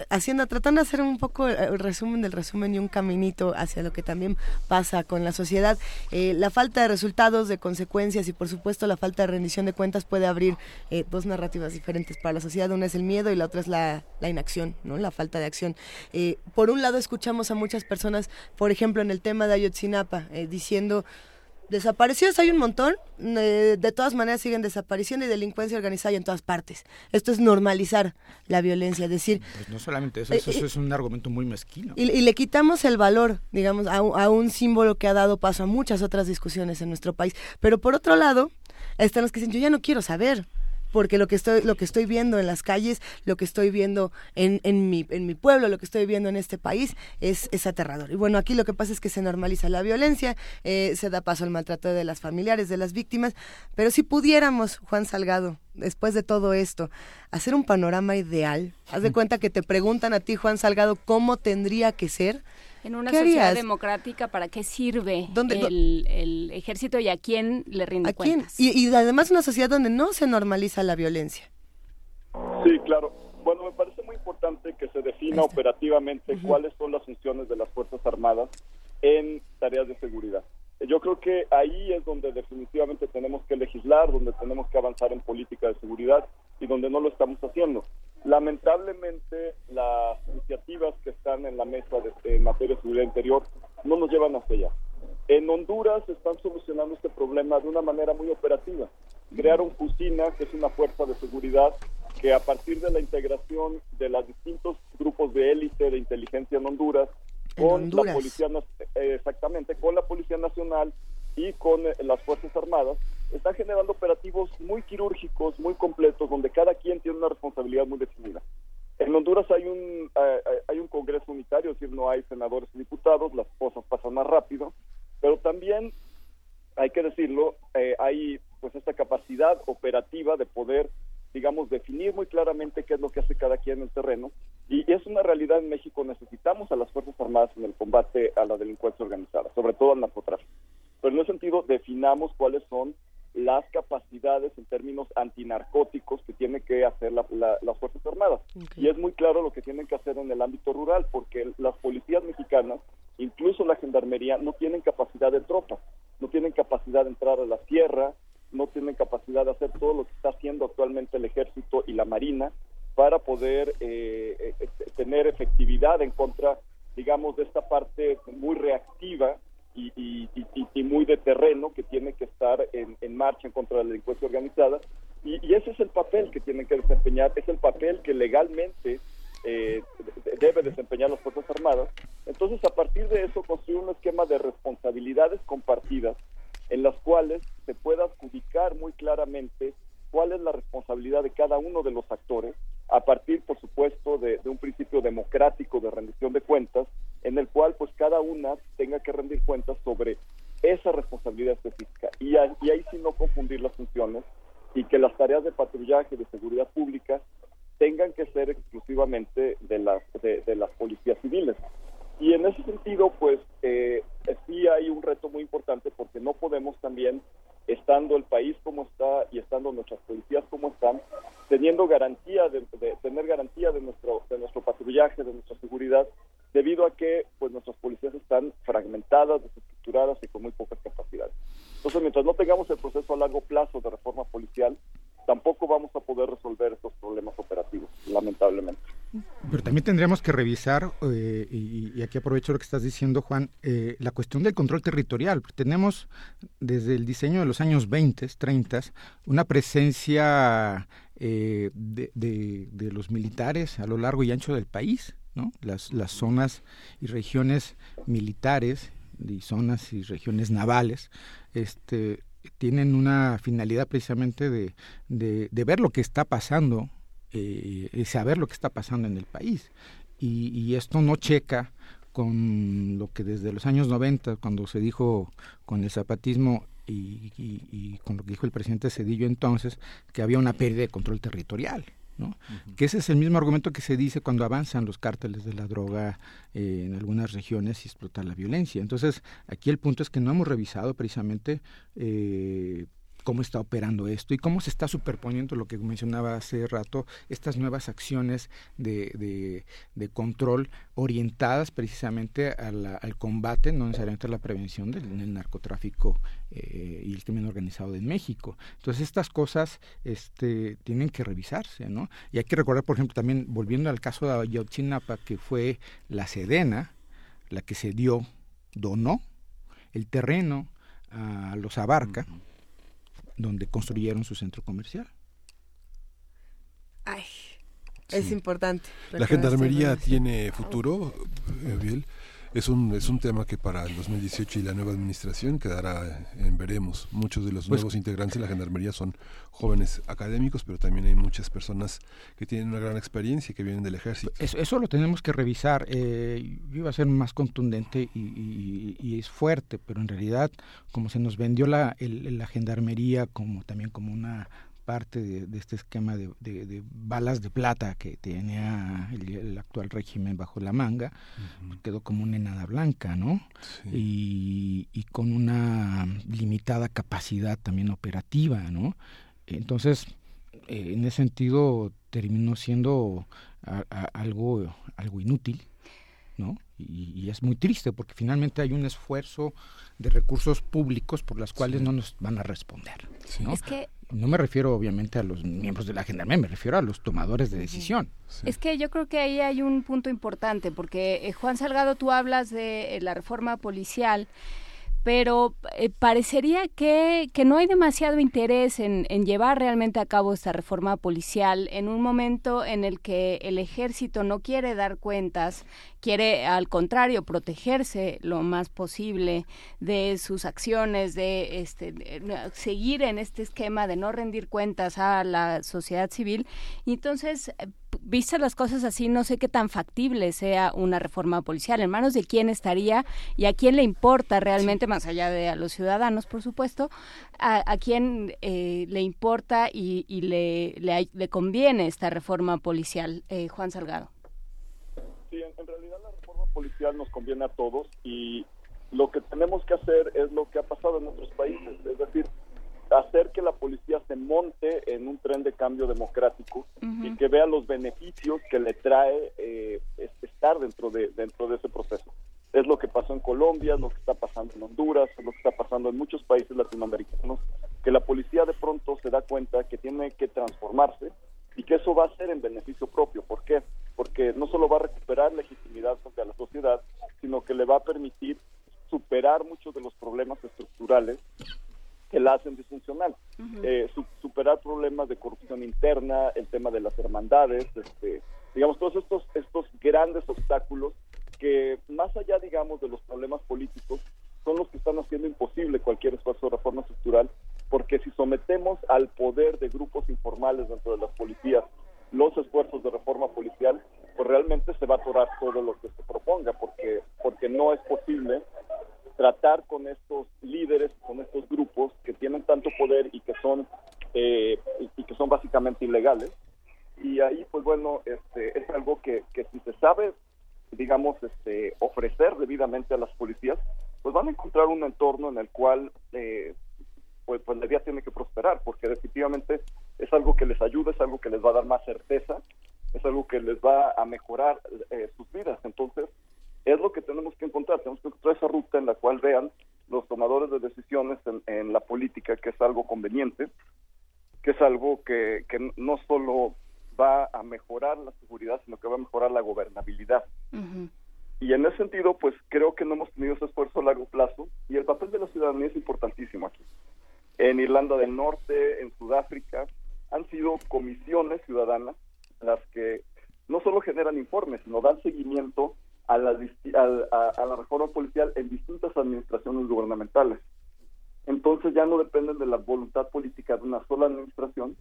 Haciendo, tratando de hacer un poco el resumen del resumen y un caminito hacia lo que también pasa con la sociedad. Eh, la falta de resultados, de consecuencias y por supuesto la falta de rendición de cuentas puede abrir eh, dos narrativas diferentes para la sociedad. Una es el miedo y la otra es la, inacción, ¿no? la falta de acción. Eh, por un lado escuchamos a muchas personas, por ejemplo en el tema de Ayotzinapa, diciendo Desaparecidos hay un montón, eh, de todas maneras siguen desapareciendo y delincuencia organizada en todas partes. Esto es normalizar la violencia, decir... Pues no solamente eso, eso, eh, es un argumento muy mezquino. Y, le quitamos el valor, digamos, a, a, un símbolo que ha dado paso a muchas otras discusiones en nuestro país. Pero por otro lado, están los que dicen, yo ya no quiero saber, porque lo que estoy lo que estoy viendo en las calles, lo que estoy viendo en, en, mi, en mi pueblo, lo que estoy viendo en este país es, es aterrador. Y bueno, aquí lo que pasa es que se normaliza la violencia, eh, se da paso al maltrato de las familiares, de las víctimas, pero si pudiéramos, Juan Salgado, después de todo esto, hacer un panorama ideal, haz de cuenta que te preguntan a ti, Juan Salgado, cómo tendría que ser, en una sociedad democrática, ¿para qué sirve el, ejército y a quién le rinde cuentas? Y, y además una sociedad donde no se normaliza la violencia. Sí, claro. Bueno, me parece muy importante que se defina operativamente cuáles son las funciones de las Fuerzas Armadas en tareas de seguridad. Yo creo que ahí es donde definitivamente tenemos que legislar, donde tenemos que avanzar en política de seguridad y donde no lo estamos haciendo. Lamentablemente, las iniciativas que están en la mesa de, en materia de seguridad interior no nos llevan hacia allá. En Honduras están solucionando este problema de una manera muy operativa. Crearon FUSINA, que es una fuerza de seguridad que a partir de la integración de los distintos grupos de élite de inteligencia en Honduras, con la policía eh, exactamente con la policía nacional y con eh, las fuerzas armadas están generando operativos muy quirúrgicos muy completos donde cada quien tiene una responsabilidad muy definida en Honduras hay un eh, hay un Congreso unitario es decir no hay senadores y diputados las cosas pasan más rápido pero también hay que decirlo hay pues esta capacidad operativa de poder digamos, definir muy claramente qué es lo que hace cada quien en el terreno. Y es una realidad en México, necesitamos a las Fuerzas Armadas en el combate a la delincuencia organizada, sobre todo al narcotráfico. Pero en ese sentido, definamos cuáles son las capacidades en términos antinarcóticos que tienen que hacer las Fuerzas Armadas. Y es muy claro lo que tienen que hacer en el ámbito rural, porque las policías mexicanas, incluso la gendarmería, no tienen capacidad de tropa, no tienen capacidad de entrar a la sierra, no tienen capacidad de hacer todo lo que está haciendo actualmente el ejército y la marina para poder eh, eh, tener efectividad en contra, digamos, de esta parte muy reactiva y, muy de terreno que tiene que estar en, marcha en contra de la delincuencia organizada. Y, ese es el papel que tienen que desempeñar, es el papel que legalmente eh, debe desempeñar las Fuerzas Armadas. Entonces, a partir de eso, construir un esquema de responsabilidades compartidas en las cuales se pueda adjudicar muy claramente cuál es la responsabilidad de cada uno de los actores, a partir, por supuesto, de, un principio democrático de rendición de cuentas, en el cual pues cada una tenga que rendir cuentas sobre esa responsabilidad específica. Y, y ahí sí no confundir las funciones y que las tareas de patrullaje de seguridad pública tengan que ser exclusivamente de las, de las policías civiles. Y en ese sentido, pues eh, sí hay un reto muy importante porque no podemos también, estando el país como está y estando nuestras policías como están, teniendo garantía de, tener garantía de nuestro de nuestro patrullaje, de nuestra seguridad, debido a que pues nuestras policías están fragmentadas, desestructuradas y con muy pocas capacidades. Entonces, mientras no tengamos el proceso a largo plazo de reforma policial, tampoco vamos a poder resolver estos problemas operativos, lamentablemente. Pero también tendríamos que revisar, eh, y, aquí aprovecho lo que estás diciendo, Juan, eh, la cuestión del control territorial. Tenemos desde el diseño de los años 20, 30, una presencia eh, de, de, los militares a lo largo y ancho del país, ¿no? Las, las zonas y regiones militares y zonas y regiones navales, este, tienen una finalidad precisamente de, de, ver lo que está pasando eh, y saber lo que está pasando en el país. Y, esto no checa con lo que desde los años 90, cuando se dijo con el zapatismo y, y, con lo que dijo el presidente Cedillo entonces, que había una pérdida de control territorial. ¿No? Que ese es el mismo argumento que se dice cuando avanzan los cárteles de la droga eh, en algunas regiones y explota la violencia. Entonces, aquí el punto es que no hemos revisado precisamente eh, cómo está operando esto y cómo se está superponiendo lo que mencionaba hace rato, estas nuevas acciones de, de, control orientadas precisamente al combate, no necesariamente a la prevención del, narcotráfico eh, y el crimen organizado en México. Entonces estas cosas este, tienen que revisarse, ¿no? Y hay que recordar, por ejemplo, también volviendo al caso de Ayotzinapa, que fue la Sedena, la que se dio, donó el terreno a los Abarca, donde construyeron su centro comercial. Ay, es importante. La gendarmería tiene futuro, Biel es un, es un tema que para el 2018 y la nueva administración quedará en veremos. Muchos de los pues nuevos integrantes de la Gendarmería son jóvenes académicos, pero también hay muchas personas que tienen una gran experiencia y que vienen del ejército. Eso, lo tenemos que revisar. Eh, iba a ser más contundente y, es fuerte, pero en realidad, como se nos vendió la, la Gendarmería como también como una parte de, este esquema de, balas de plata que tenía el, actual régimen bajo la manga, pues quedó como una enada blanca, ¿no? Y, con una limitada capacidad también operativa, ¿no? Entonces, eh, en ese sentido, terminó siendo algo, algo inútil, ¿no? Y, es muy triste porque finalmente hay un esfuerzo de recursos públicos por las cuales no nos van a responder. ¿no? Es que no me refiero obviamente a los miembros de la gendarmería, me refiero a los tomadores de decisión. Es que yo creo que ahí hay un punto importante, porque eh, Juan Salgado, tú hablas de eh, la reforma policial pero eh, parecería que, que, no hay demasiado interés en, en, llevar realmente a cabo esta reforma policial en un momento en el que el ejército no quiere dar cuentas, quiere al contrario protegerse lo más posible de sus acciones, de, este, seguir en este esquema de no rendir cuentas a la sociedad civil. Y entonces vistas las cosas así, no sé qué tan factible sea una reforma policial. ¿En manos de quién estaría y a quién le importa realmente, más allá de a los ciudadanos, por supuesto, a, quién eh, le importa y, le, le, conviene esta reforma policial? Eh, Juan Salgado. Sí, en, realidad la reforma policial nos conviene a todos y lo que tenemos que hacer es lo que ha pasado en otros países, es decir, hacer que la policía se monte en un tren de cambio democrático y que vea los beneficios que le trae eh, estar dentro de dentro de ese proceso. Es lo que pasó en Colombia, es lo que está pasando en Honduras, es lo que está pasando en muchos países latinoamericanos, que la policía de pronto se da cuenta que tiene que transformarse y que eso va a ser en beneficio propio. ¿Por qué? Porque no solo va a recuperar legitimidad frente a la sociedad, sino que le va a permitir superar muchos de los problemas estructurales que la hacen disfuncional. Eh, superar problemas de corrupción interna, el tema de las hermandades, este, digamos, todos estos, estos grandes obstáculos que más allá, digamos, de los problemas políticos, son los que están haciendo imposible cualquier esfuerzo de reforma estructural, porque si sometemos al poder de grupos informales dentro de las policías los esfuerzos de reforma policial, pues realmente se va a atorar todo lo que se proponga, porque, porque no es posible tratar con estos líderes, con estos grupos que tienen tanto poder y que son eh, y, que son básicamente ilegales. Y ahí, pues bueno, este, es algo que, que si se sabe, digamos, este, ofrecer debidamente a las policías, pues van a encontrar un entorno en el cual eh, pues, pues la idea tiene que prosperar, porque definitivamente es algo que les ayuda, es algo que les va a dar más certeza, es algo que les va a mejorar eh, sus vidas. Entonces, es lo que tenemos que encontrar, tenemos que encontrar esa ruta en la cual vean los tomadores de decisiones en, la política que es algo conveniente, que es algo que, que, no solo va a mejorar la seguridad, sino que va a mejorar la gobernabilidad. Y en ese sentido, pues creo que no hemos tenido ese esfuerzo a largo plazo y el papel de la ciudadanía es importantísimo aquí. En Irlanda del Norte, en Sudáfrica, han sido comisiones ciudadanas las que no solo generan informes, sino dan seguimiento a la, a, la reforma policial en distintas administraciones gubernamentales. Entonces ya no dependen de la voluntad política de una sola administración,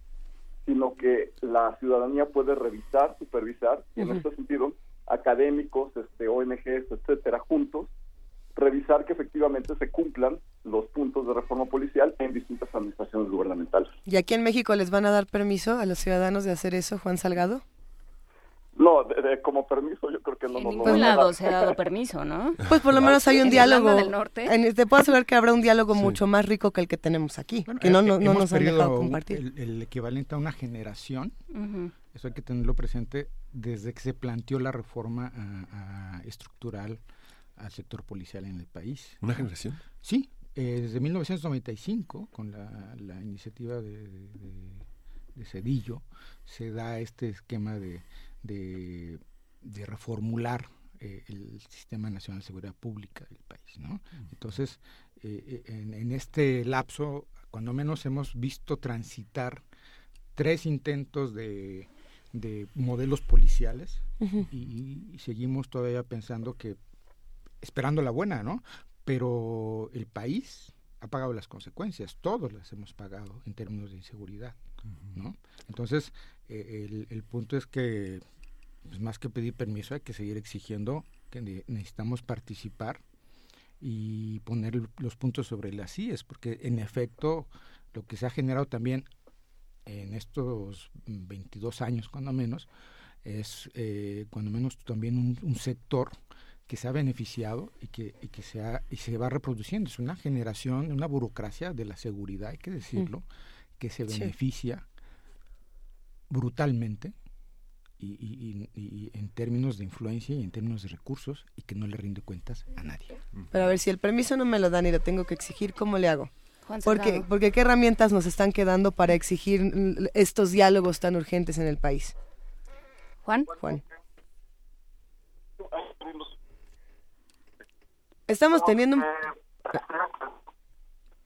sino que la ciudadanía puede revisar, supervisar, y en este sentido, académicos, este, ONGs, etcétera, juntos, revisar que efectivamente se cumplan los puntos de reforma policial en distintas administraciones gubernamentales. ¿Y aquí en México les van a dar permiso a los ciudadanos de hacer eso, Juan Salgado? No, como permiso yo creo que no en nos ningún lado se ha dado permiso, ¿no? Pues por lo menos hay un diálogo. Del norte. En, te puedo asegurar que habrá un diálogo mucho más rico que el que tenemos aquí, que no, no, no nos han dejado compartir. El, equivalente a una generación, eso hay que tenerlo presente desde que se planteó la reforma estructural al sector policial en el país. ¿Una generación? Sí, eh, desde 1995, con la, iniciativa de, de, Cedillo, se da este esquema de, de, reformular eh, el Sistema Nacional de Seguridad Pública del país. ¿no? Entonces, eh, en, este lapso, cuando menos hemos visto transitar tres intentos de, de modelos policiales y, seguimos todavía pensando que esperando la buena, ¿no? Pero el país ha pagado las consecuencias, todos las hemos pagado en términos de inseguridad, ¿no? Entonces, eh, el, punto es que, pues, más que pedir permiso, hay que seguir exigiendo que necesitamos participar y poner los puntos sobre las IES, porque en efecto lo que se ha generado también en estos 22 años, cuando menos, es eh, cuando menos también un sector que se ha beneficiado y que, y que se, y se va reproduciendo. Es una generación, una burocracia de la seguridad, hay que decirlo, que se beneficia brutalmente y, y, en términos de influencia y en términos de recursos y que no le rinde cuentas a nadie. Pero a ver, si el permiso no me lo dan y lo tengo que exigir, ¿cómo le hago? porque, porque qué herramientas nos están quedando para exigir estos diálogos tan urgentes en el país. Juan. Juan. Estamos teniendo un...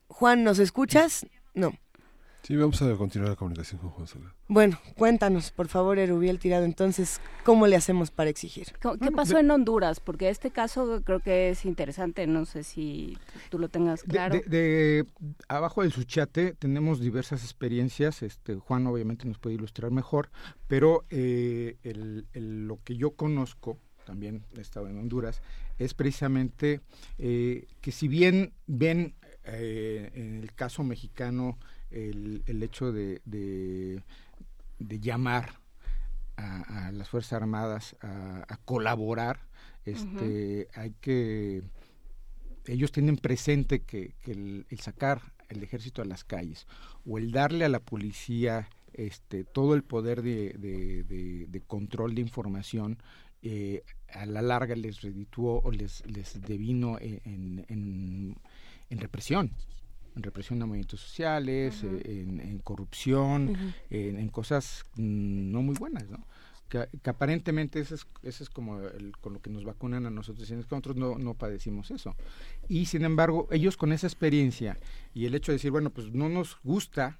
Juan, ¿nos escuchas? No. Sí, vamos a continuar la comunicación con Juan Soler. Bueno, cuéntanos, por favor, Erubiel Tirado, entonces, ¿cómo le hacemos para exigir? ¿Qué pasó en Honduras? Porque este caso creo que es interesante, no sé si tú lo tengas claro. De, abajo del Suchate tenemos diversas experiencias, este Juan obviamente nos puede ilustrar mejor, pero eh, lo que yo conozco, también he estado en Honduras, es precisamente eh, que si bien ven eh, en el caso mexicano el, el hecho de, de, llamar a, las Fuerzas Armadas a, colaborar, este, hay que ellos tienen presente que, el, sacar el ejército a las calles o el darle a la policía este, todo el poder de, de control de información eh, a la larga les redituó o les, les devino en, en, en represión en represión de movimientos sociales, eh, en, corrupción, en, cosas no muy buenas, ¿no? Que, aparentemente ese es, como el, con lo que nos vacunan a nosotros, y nosotros no, no padecimos eso. Y sin embargo, ellos con esa experiencia y el hecho de decir, bueno, pues no nos gusta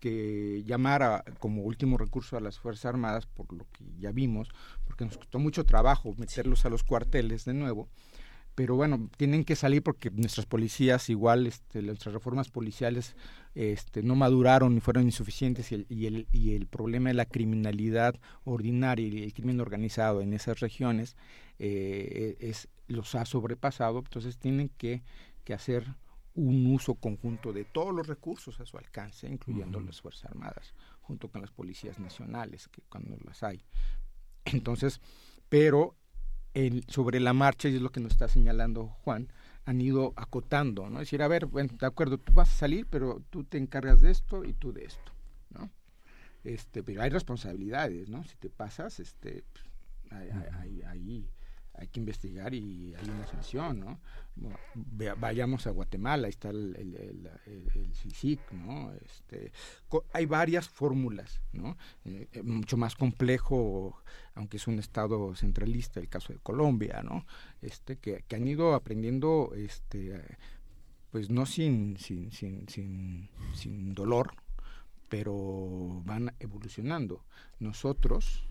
que llamara como último recurso a las Fuerzas Armadas, por lo que ya vimos, porque nos costó mucho trabajo meterlos a los cuarteles de nuevo, pero bueno, tienen que salir porque nuestras policías igual, este, nuestras reformas policiales este, no maduraron y fueron insuficientes y el, y, el, y el problema de la criminalidad ordinaria y el crimen organizado en esas regiones eh, es, los ha sobrepasado, entonces tienen que, que hacer un uso conjunto de todos los recursos a su alcance, incluyendo las Fuerzas Armadas, junto con las policías nacionales, que cuando las hay. Entonces, pero el, sobre la marcha, y es lo que nos está señalando Juan, han ido acotando, ¿no? Es decir, a ver, bueno, de acuerdo, tú vas a salir, pero tú te encargas de esto y tú de esto, ¿no? Este, pero hay responsabilidades, ¿no? Si te pasas, este, pues, ahí hay que investigar y hay una sanción, ¿no? vayamos a Guatemala, ahí está el, el, CICIC, ¿no? Este, hay varias fórmulas, ¿no? Eh, eh, mucho más complejo, aunque es un estado centralista, el caso de Colombia, ¿no? Este, que, que han ido aprendiendo, este, pues no sin, sin, sin, sin, sin dolor, pero van evolucionando. Nosotros,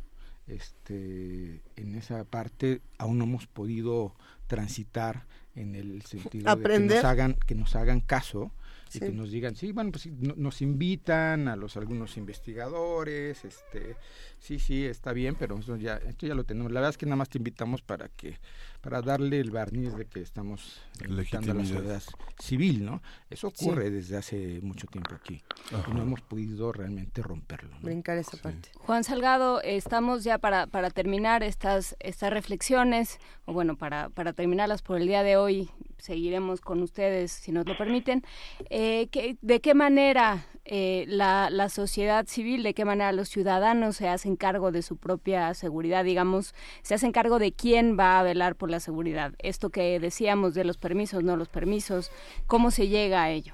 este, en esa parte aún no hemos podido transitar en el sentido de que nos hagan, que nos hagan caso y que nos digan, sí, bueno, pues nos invitan a los algunos investigadores, este, sí, sí, está bien, pero esto ya, esto ya lo tenemos. La verdad es que nada más te invitamos para que, para darle el barniz de que estamos invitando a la sociedad civil, ¿no? Eso ocurre desde hace mucho tiempo aquí y no hemos podido realmente romperlo. Brincar esa parte. Juan Salgado, estamos ya para, para terminar estas, estas reflexiones, o bueno, para, para terminarlas por el día de hoy, seguiremos con ustedes si nos lo permiten. Eh, ¿De qué manera eh, la, la, sociedad civil, de qué manera los ciudadanos se hacen cargo de su propia seguridad, digamos, se hacen cargo de quién va a velar por la seguridad? Esto que decíamos de los permisos, no los permisos, ¿cómo se llega a ello?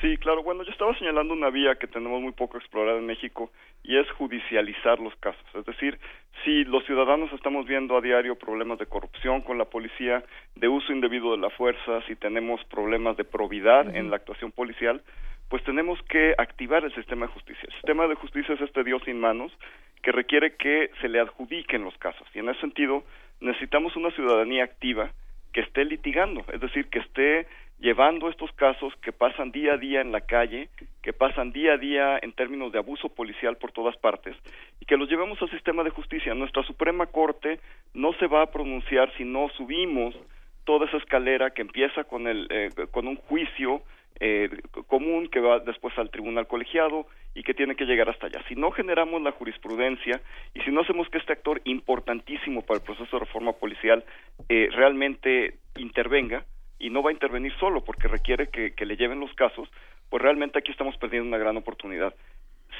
Sí, claro. Bueno, yo estaba señalando una vía que tenemos muy poco explorada en México y es judicializar los casos. Es decir, si los ciudadanos estamos viendo a diario problemas de corrupción con la policía, de uso indebido de la fuerza, si tenemos problemas de probidad en la actuación policial, pues tenemos que activar el sistema de justicia. El sistema de justicia es este Dios sin manos que requiere que se le adjudiquen los casos. Y en ese sentido, necesitamos una ciudadanía activa que esté litigando, es decir, que esté llevando estos casos que pasan día a día en la calle, que pasan día a día en términos de abuso policial por todas partes, y que los llevemos al sistema de justicia. Nuestra Suprema Corte no se va a pronunciar si no subimos toda esa escalera que empieza con, el, eh, con un juicio eh, común que va después al tribunal colegiado y que tiene que llegar hasta allá. Si no generamos la jurisprudencia y si no hacemos que este actor importantísimo para el proceso de reforma policial eh, realmente intervenga, y no va a intervenir solo porque requiere que, le lleven los casos, pues realmente aquí estamos perdiendo una gran oportunidad.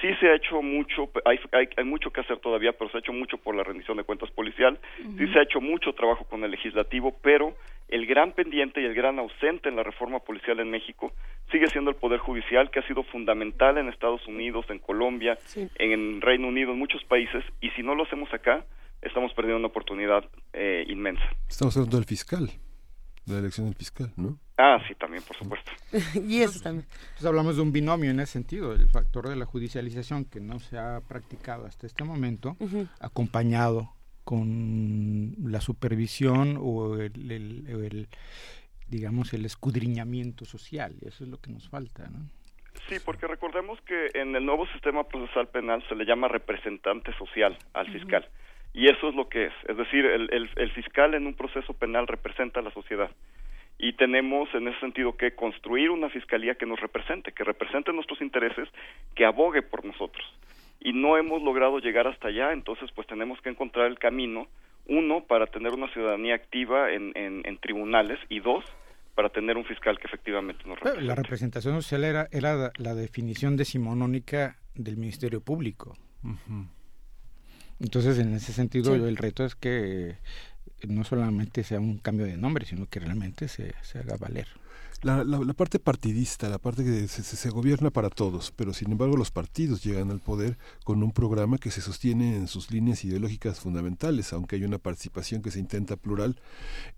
Sí se ha hecho mucho, hay, hay, mucho que hacer todavía, pero se ha hecho mucho por la rendición de cuentas policial, sí se ha hecho mucho trabajo con el legislativo, pero el gran pendiente y el gran ausente en la reforma policial en México sigue siendo el Poder Judicial, que ha sido fundamental en Estados Unidos, en Colombia, en Reino Unido, en muchos países, y si no lo hacemos acá, estamos perdiendo una oportunidad eh, inmensa. Estamos hablando del fiscal la elección del fiscal, ¿no? Ah, sí, también, por supuesto. y eso también. Entonces hablamos de un binomio en ese sentido, el factor de la judicialización que no se ha practicado hasta este momento, acompañado con la supervisión o el, digamos, el escudriñamiento social. Y eso es lo que nos falta, ¿no? Sí, porque recordemos que en el nuevo sistema procesal penal se le llama representante social al fiscal. Y eso es lo que es. Es decir, el, el, fiscal en un proceso penal representa a la sociedad. Y tenemos en ese sentido que construir una fiscalía que nos represente, que represente nuestros intereses, que abogue por nosotros. Y no hemos logrado llegar hasta allá, entonces pues tenemos que encontrar el camino, uno, para tener una ciudadanía activa en, en, tribunales y dos, para tener un fiscal que efectivamente nos represente. La representación social era, era la definición decimonónica del Ministerio Público. Entonces, en ese sentido, el reto es que no solamente sea un cambio de nombre, sino que realmente se, se haga valer la, la, parte partidista, la parte que se, se, gobierna para todos, pero sin embargo los partidos llegan al poder con un programa que se sostiene en sus líneas ideológicas fundamentales, aunque hay una participación que se intenta plural,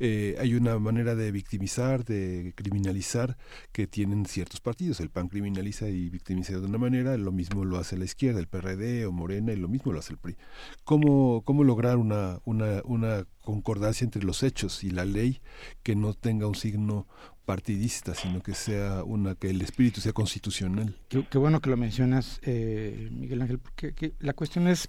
eh, hay una manera de victimizar, de criminalizar que tienen ciertos partidos. El PAN criminaliza y victimiza de una manera, lo mismo lo hace la izquierda, el PRD o Morena, y lo mismo lo hace el PRI. ¿Cómo, cómo lograr una, una, una concordancia entre los hechos y la ley que no tenga un signo partidista, sino que sea una que el espíritu sea constitucional. Qué, bueno que lo mencionas, eh, Miguel Ángel, porque la cuestión es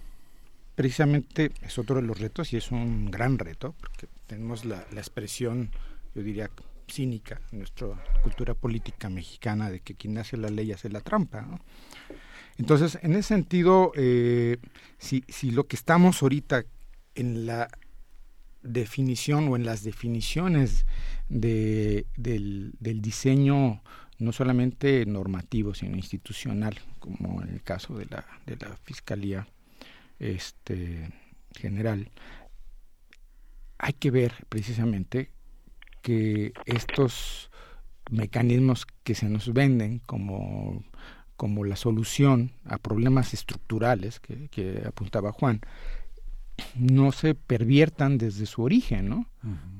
precisamente es otro de los retos y es un gran reto, porque tenemos la, expresión, yo diría cínica en nuestra cultura política mexicana de que quien hace la ley hace la trampa. Entonces, en ese sentido, eh, si, si lo que estamos ahorita en la definición o en las definiciones de, del, diseño no solamente normativo sino institucional como en el caso de la, de la fiscalía este general hay que ver precisamente que estos mecanismos que se nos venden como como la solución a problemas estructurales que apuntaba Juan no se perviertan desde su origen, ¿no?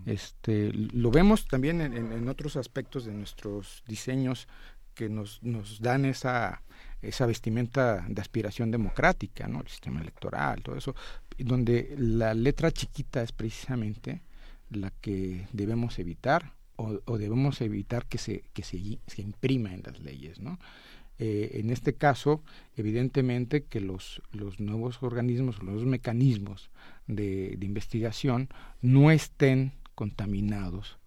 Este, lo vemos también en, otros aspectos de nuestros diseños que nos, nos dan esa, esa vestimenta de aspiración democrática, ¿no? El sistema electoral, todo eso, donde la letra chiquita es precisamente la que debemos evitar o, debemos evitar que se, que se, imprima en las leyes, ¿no? Eh, en este caso, evidentemente que los, los nuevos organismos, los nuevos mecanismos de, investigación no estén contaminados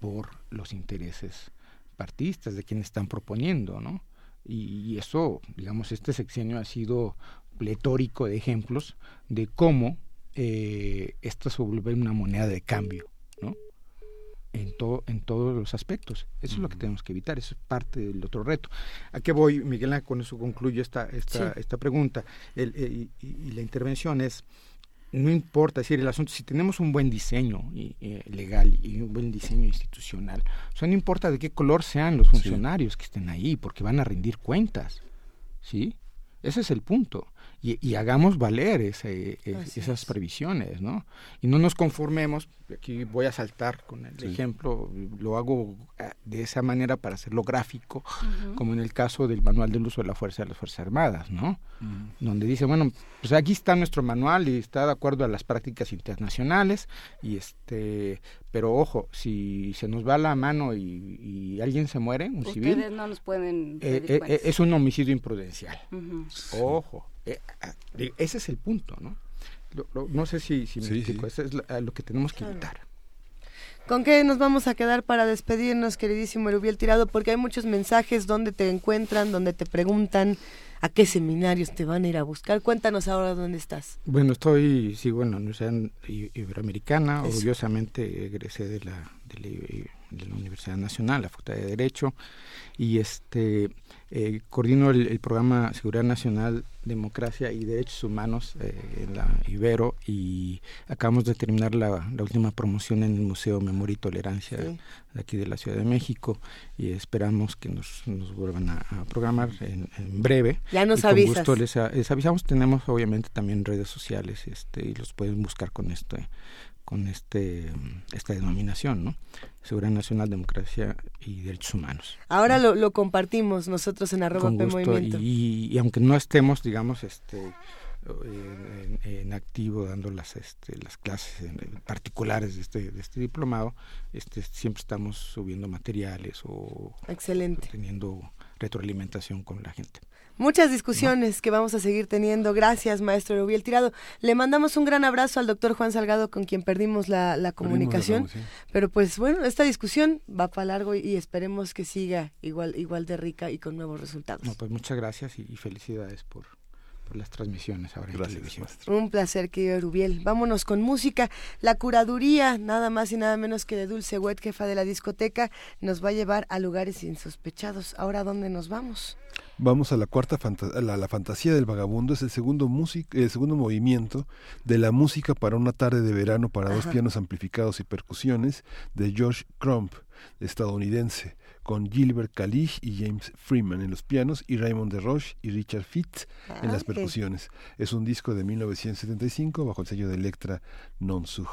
por los intereses partidistas de quienes están proponiendo, ¿no? Y, eso, digamos, este sexenio ha sido pletórico de ejemplos de cómo eh, esto se vuelve una moneda de cambio. En, todo, en todos los aspectos. Eso es lo que tenemos que evitar, eso es parte del otro reto. ¿A qué voy, Miguel? Con eso concluyo esta, esta, esta pregunta. El, eh, y, la intervención es, no importa, decir, el asunto, si tenemos un buen diseño eh, legal y un buen diseño institucional, o sea, no importa de qué color sean los funcionarios que estén ahí, porque van a rendir cuentas, ¿sí? Ese es el punto y, hagamos valer ese, esas previsiones, ¿no? Y no nos conformemos, aquí voy a saltar con el ejemplo, lo hago eh, de esa manera para hacerlo gráfico, como en el caso del manual del uso de la fuerza de las Fuerzas Armadas, ¿no? Donde dice, bueno, pues aquí está nuestro manual y está de acuerdo a las prácticas internacionales, y este, pero ojo, si se nos va la mano y, alguien se muere, un civil, no nos pueden eh, eh, es un homicidio imprudencial. Ojo, eh, ah, ese es el punto, ¿no? no sé si, si me explico, eso es lo, que tenemos que evitar. ¿Con qué nos vamos a quedar para despedirnos, queridísimo Erubiel Tirado? Porque hay muchos mensajes donde te encuentran, donde te preguntan a qué seminarios te van a ir a buscar. Cuéntanos ahora dónde estás. Bueno, estoy, sigo en la Universidad Iberoamericana, orgullosamente egresé de la, de la, de la Universidad Nacional, la Facultad de Derecho, y este eh, coordino el, programa Seguridad Nacional, Democracia y Derechos Humanos eh, en la Ibero y acabamos de terminar la, última promoción en el Museo Memoria y Tolerancia de aquí de la Ciudad de México y esperamos que nos, nos vuelvan a, programar en, breve. Ya nos avisas. les, les, avisamos, tenemos obviamente también redes sociales este, y los pueden buscar con este con este esta denominación, ¿no? Seguridad Nacional, Democracia y Derechos Humanos. Ahora lo, lo compartimos nosotros en arroba Movimiento. Y, aunque no estemos, digamos, este en, activo dando las este, las clases particulares de este, de este diplomado, este siempre estamos subiendo materiales o Excelente. teniendo retroalimentación con la gente. Muchas discusiones que vamos a seguir teniendo. Gracias, maestro Rubiel Tirado. Le mandamos un gran abrazo al doctor Juan Salgado, con quien perdimos la, comunicación. Pero pues bueno, esta discusión va para largo y, esperemos que siga igual, igual de rica y con nuevos resultados. No, pues muchas gracias y, felicidades por, las transmisiones ahora en televisión. Un placer, querido Rubiel. Vámonos con música. La curaduría, nada más y nada menos que de Dulce Wet, jefa de la discoteca, nos va a llevar a lugares insospechados. Ahora, ¿dónde nos vamos? Vamos a la cuarta la, fantasía del vagabundo, es el segundo, el segundo movimiento de la música para una tarde de verano para dos pianos amplificados y percusiones de George Crump, estadounidense, con Gilbert Kalish y James Freeman en los pianos y Raymond DeRoche y Richard Fitz en las ah, percusiones. Es un disco de 1975 bajo el sello de Electra Non-Sug.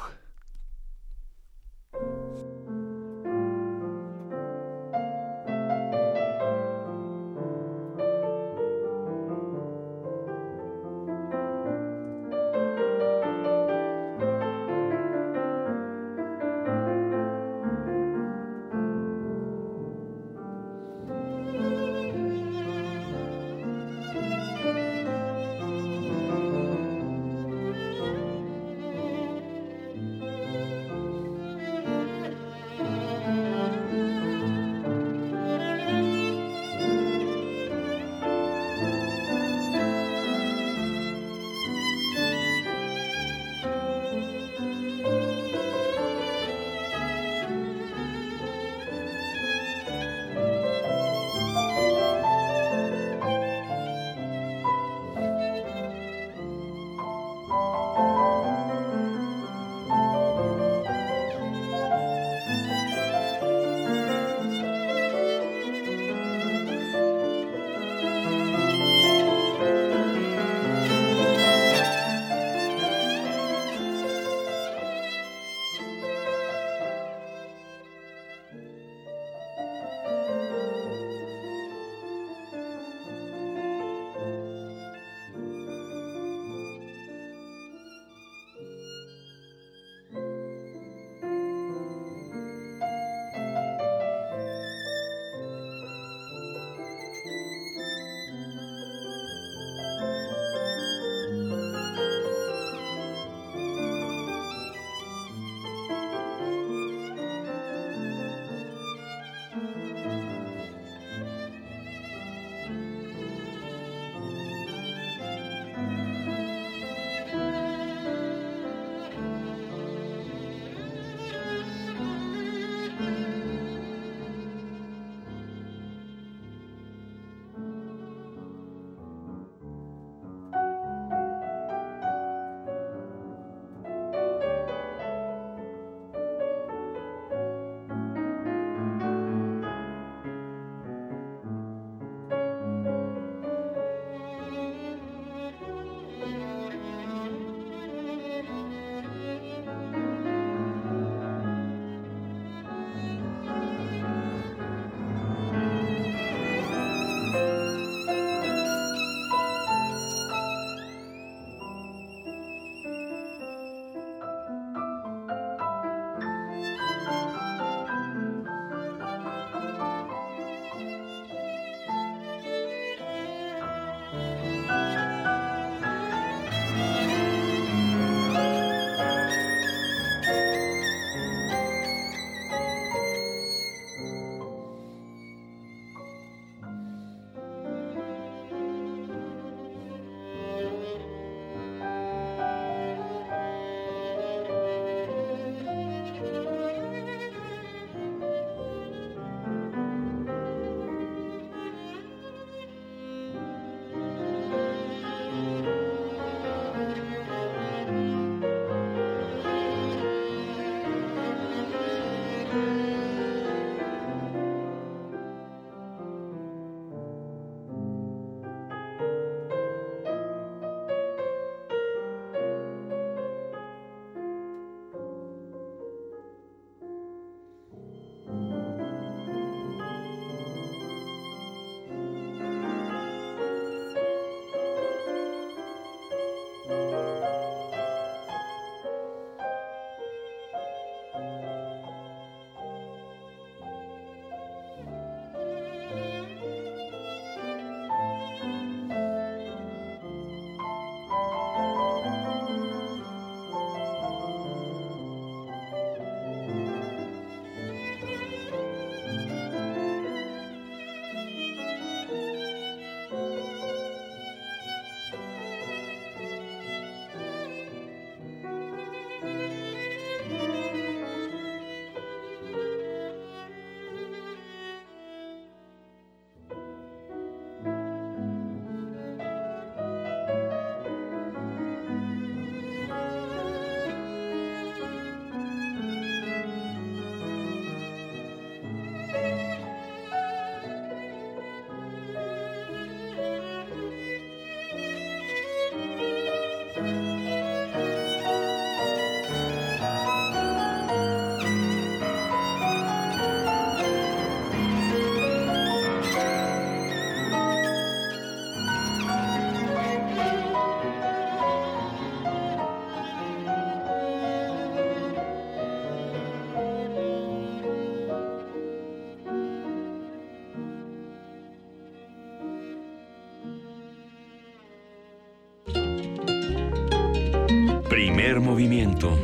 Movimiento.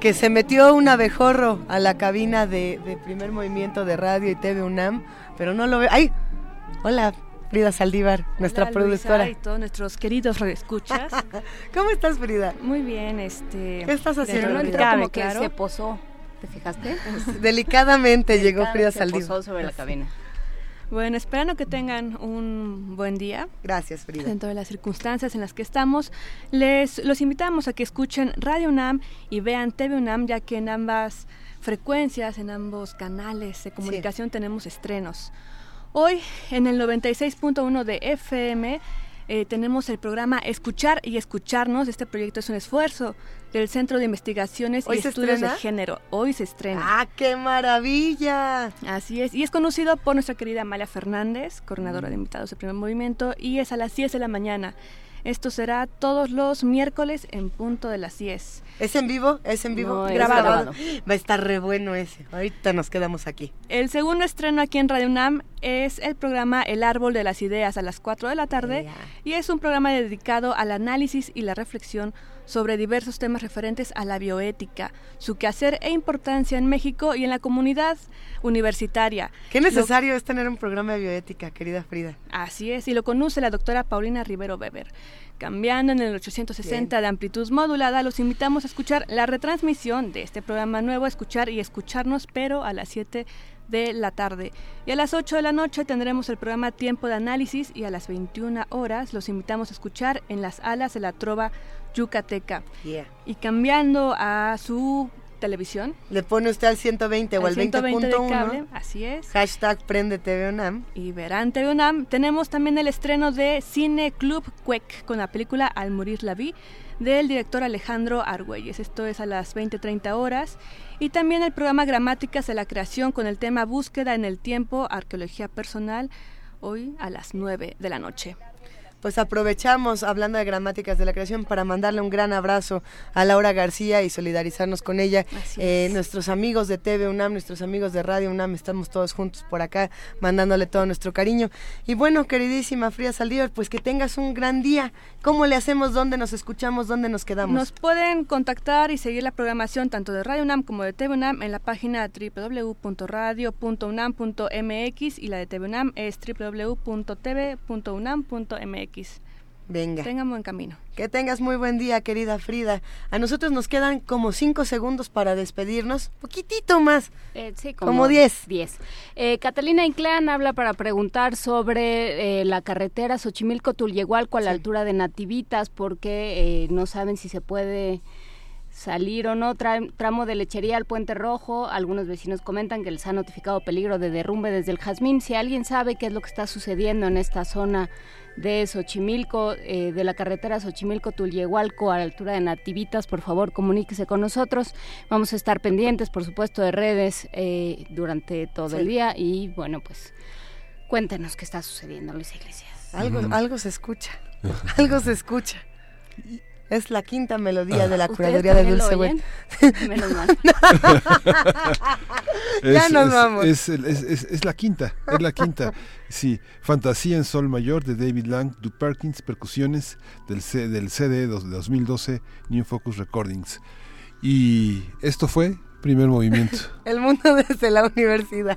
Que se metió un abejorro a la cabina de, de primer movimiento de radio y TV UNAM, pero no lo veo. ¡Ay! Hola, Frida Saldívar, nuestra productora. y todos nuestros queridos escuchas. ¿Cómo estás, Frida? Muy bien, este. ¿Qué estás haciendo? No entró como que se posó. ¿Te fijaste? Delicadamente llegó Frida Saldívar. Se posó sobre la cabina. Bueno, esperando que tengan un buen día. Gracias, Frida. Dentro de las circunstancias en las que estamos, les los invitamos a que escuchen Radio UNAM y vean TV UNAM, ya que en ambas frecuencias, en ambos canales de comunicación tenemos estrenos. Hoy en el 96.1 de FM eh, tenemos el programa Escuchar y Escucharnos. Este proyecto es un esfuerzo del Centro de Investigaciones y Estudios de Género. Hoy se estrena. ¡Ah, qué maravilla! Así es. Y es conocido por nuestra querida Amalia Fernández, coordinadora de invitados del primer movimiento, y es a las 10 de la mañana. Esto será todos los miércoles en punto de las 10. ¿Es en vivo? ¿Es en vivo? grabado. Va a estar re bueno ese. Ahorita nos quedamos aquí. El segundo estreno aquí en Radio UNAM es el programa El Árbol de las Ideas a las 4 de la tarde y es un programa dedicado al análisis y la reflexión sobre diversos temas referentes a la bioética, su quehacer e importancia en México y en la comunidad universitaria. Qué necesario es tener un programa de bioética, querida Frida. Así es, y lo conoce la doctora Paulina Rivero Weber. Cambiando en el 860 de amplitud modulada, los invitamos a escuchar la retransmisión de este programa nuevo, escuchar y escucharnos, pero a las 7 de la tarde. Y a las 8 de la noche tendremos el programa Tiempo de Análisis y a las 21 horas los invitamos a escuchar en las alas de la trova yucateca. Y cambiando a su televisión. Le pone usted al 120 o al 20.1. Así es. Hashtag Prende TV UNAM. Y verán TV UNAM. Tenemos también el estreno de Cine Club Cuec con la película Al morir la vi del director Alejandro Argüelles. Esto es a las 20.30 horas. Y también el programa Gramáticas de la Creación con el tema Búsqueda en el Tiempo, Arqueología Personal, hoy a las 9 de la noche pues aprovechamos, hablando de gramáticas de la creación, para mandarle un gran abrazo a Laura García y solidarizarnos con ella. Eh, nuestros amigos de TV UNAM, nuestros amigos de Radio UNAM, estamos todos juntos por acá, mandándole todo nuestro cariño. Y bueno, queridísima Fría Saldívar, pues que tengas un gran día. ¿Cómo le hacemos? ¿Dónde nos escuchamos? ¿Dónde nos quedamos? Nos pueden contactar y seguir la programación tanto de Radio UNAM como de TV UNAM en la página www.radio.unam.mx y la de TV UNAM es www.tv.unam.mx. Venga. Tengamos en camino. Que tengas muy buen día, querida Frida. A nosotros nos quedan como cinco segundos para despedirnos. Poquitito más. Eh, sí, como, diez. Diez. Eh, Catalina Inclán habla para preguntar sobre eh, la carretera Xochimilco-Tulyehualco a la altura de Nativitas, porque no saben si se puede salir o no tramo de lechería al Puente Rojo. Algunos vecinos comentan que les ha notificado peligro de derrumbe desde el Jazmín. Si alguien sabe qué es lo que está sucediendo en esta zona de Xochimilco, eh, de la carretera Xochimilco-Tulyehualco a la altura de Nativitas, por favor comuníquese con nosotros. Vamos a estar pendientes, por supuesto, de redes eh, durante todo el día y bueno, pues cuéntenos qué está sucediendo, Luis Iglesias. Algo, algo se escucha, algo se escucha. Es la quinta melodía de la curaduría de Dulce Wet. Menos mal. ya nos vamos. Es, es, la quinta, es la quinta. Sí, Fantasía en Sol Mayor de David Lang, Du Perkins, percusiones del, C, del CD de 2012, New Focus Recordings. Y esto fue Primer Movimiento. El mundo desde la universidad.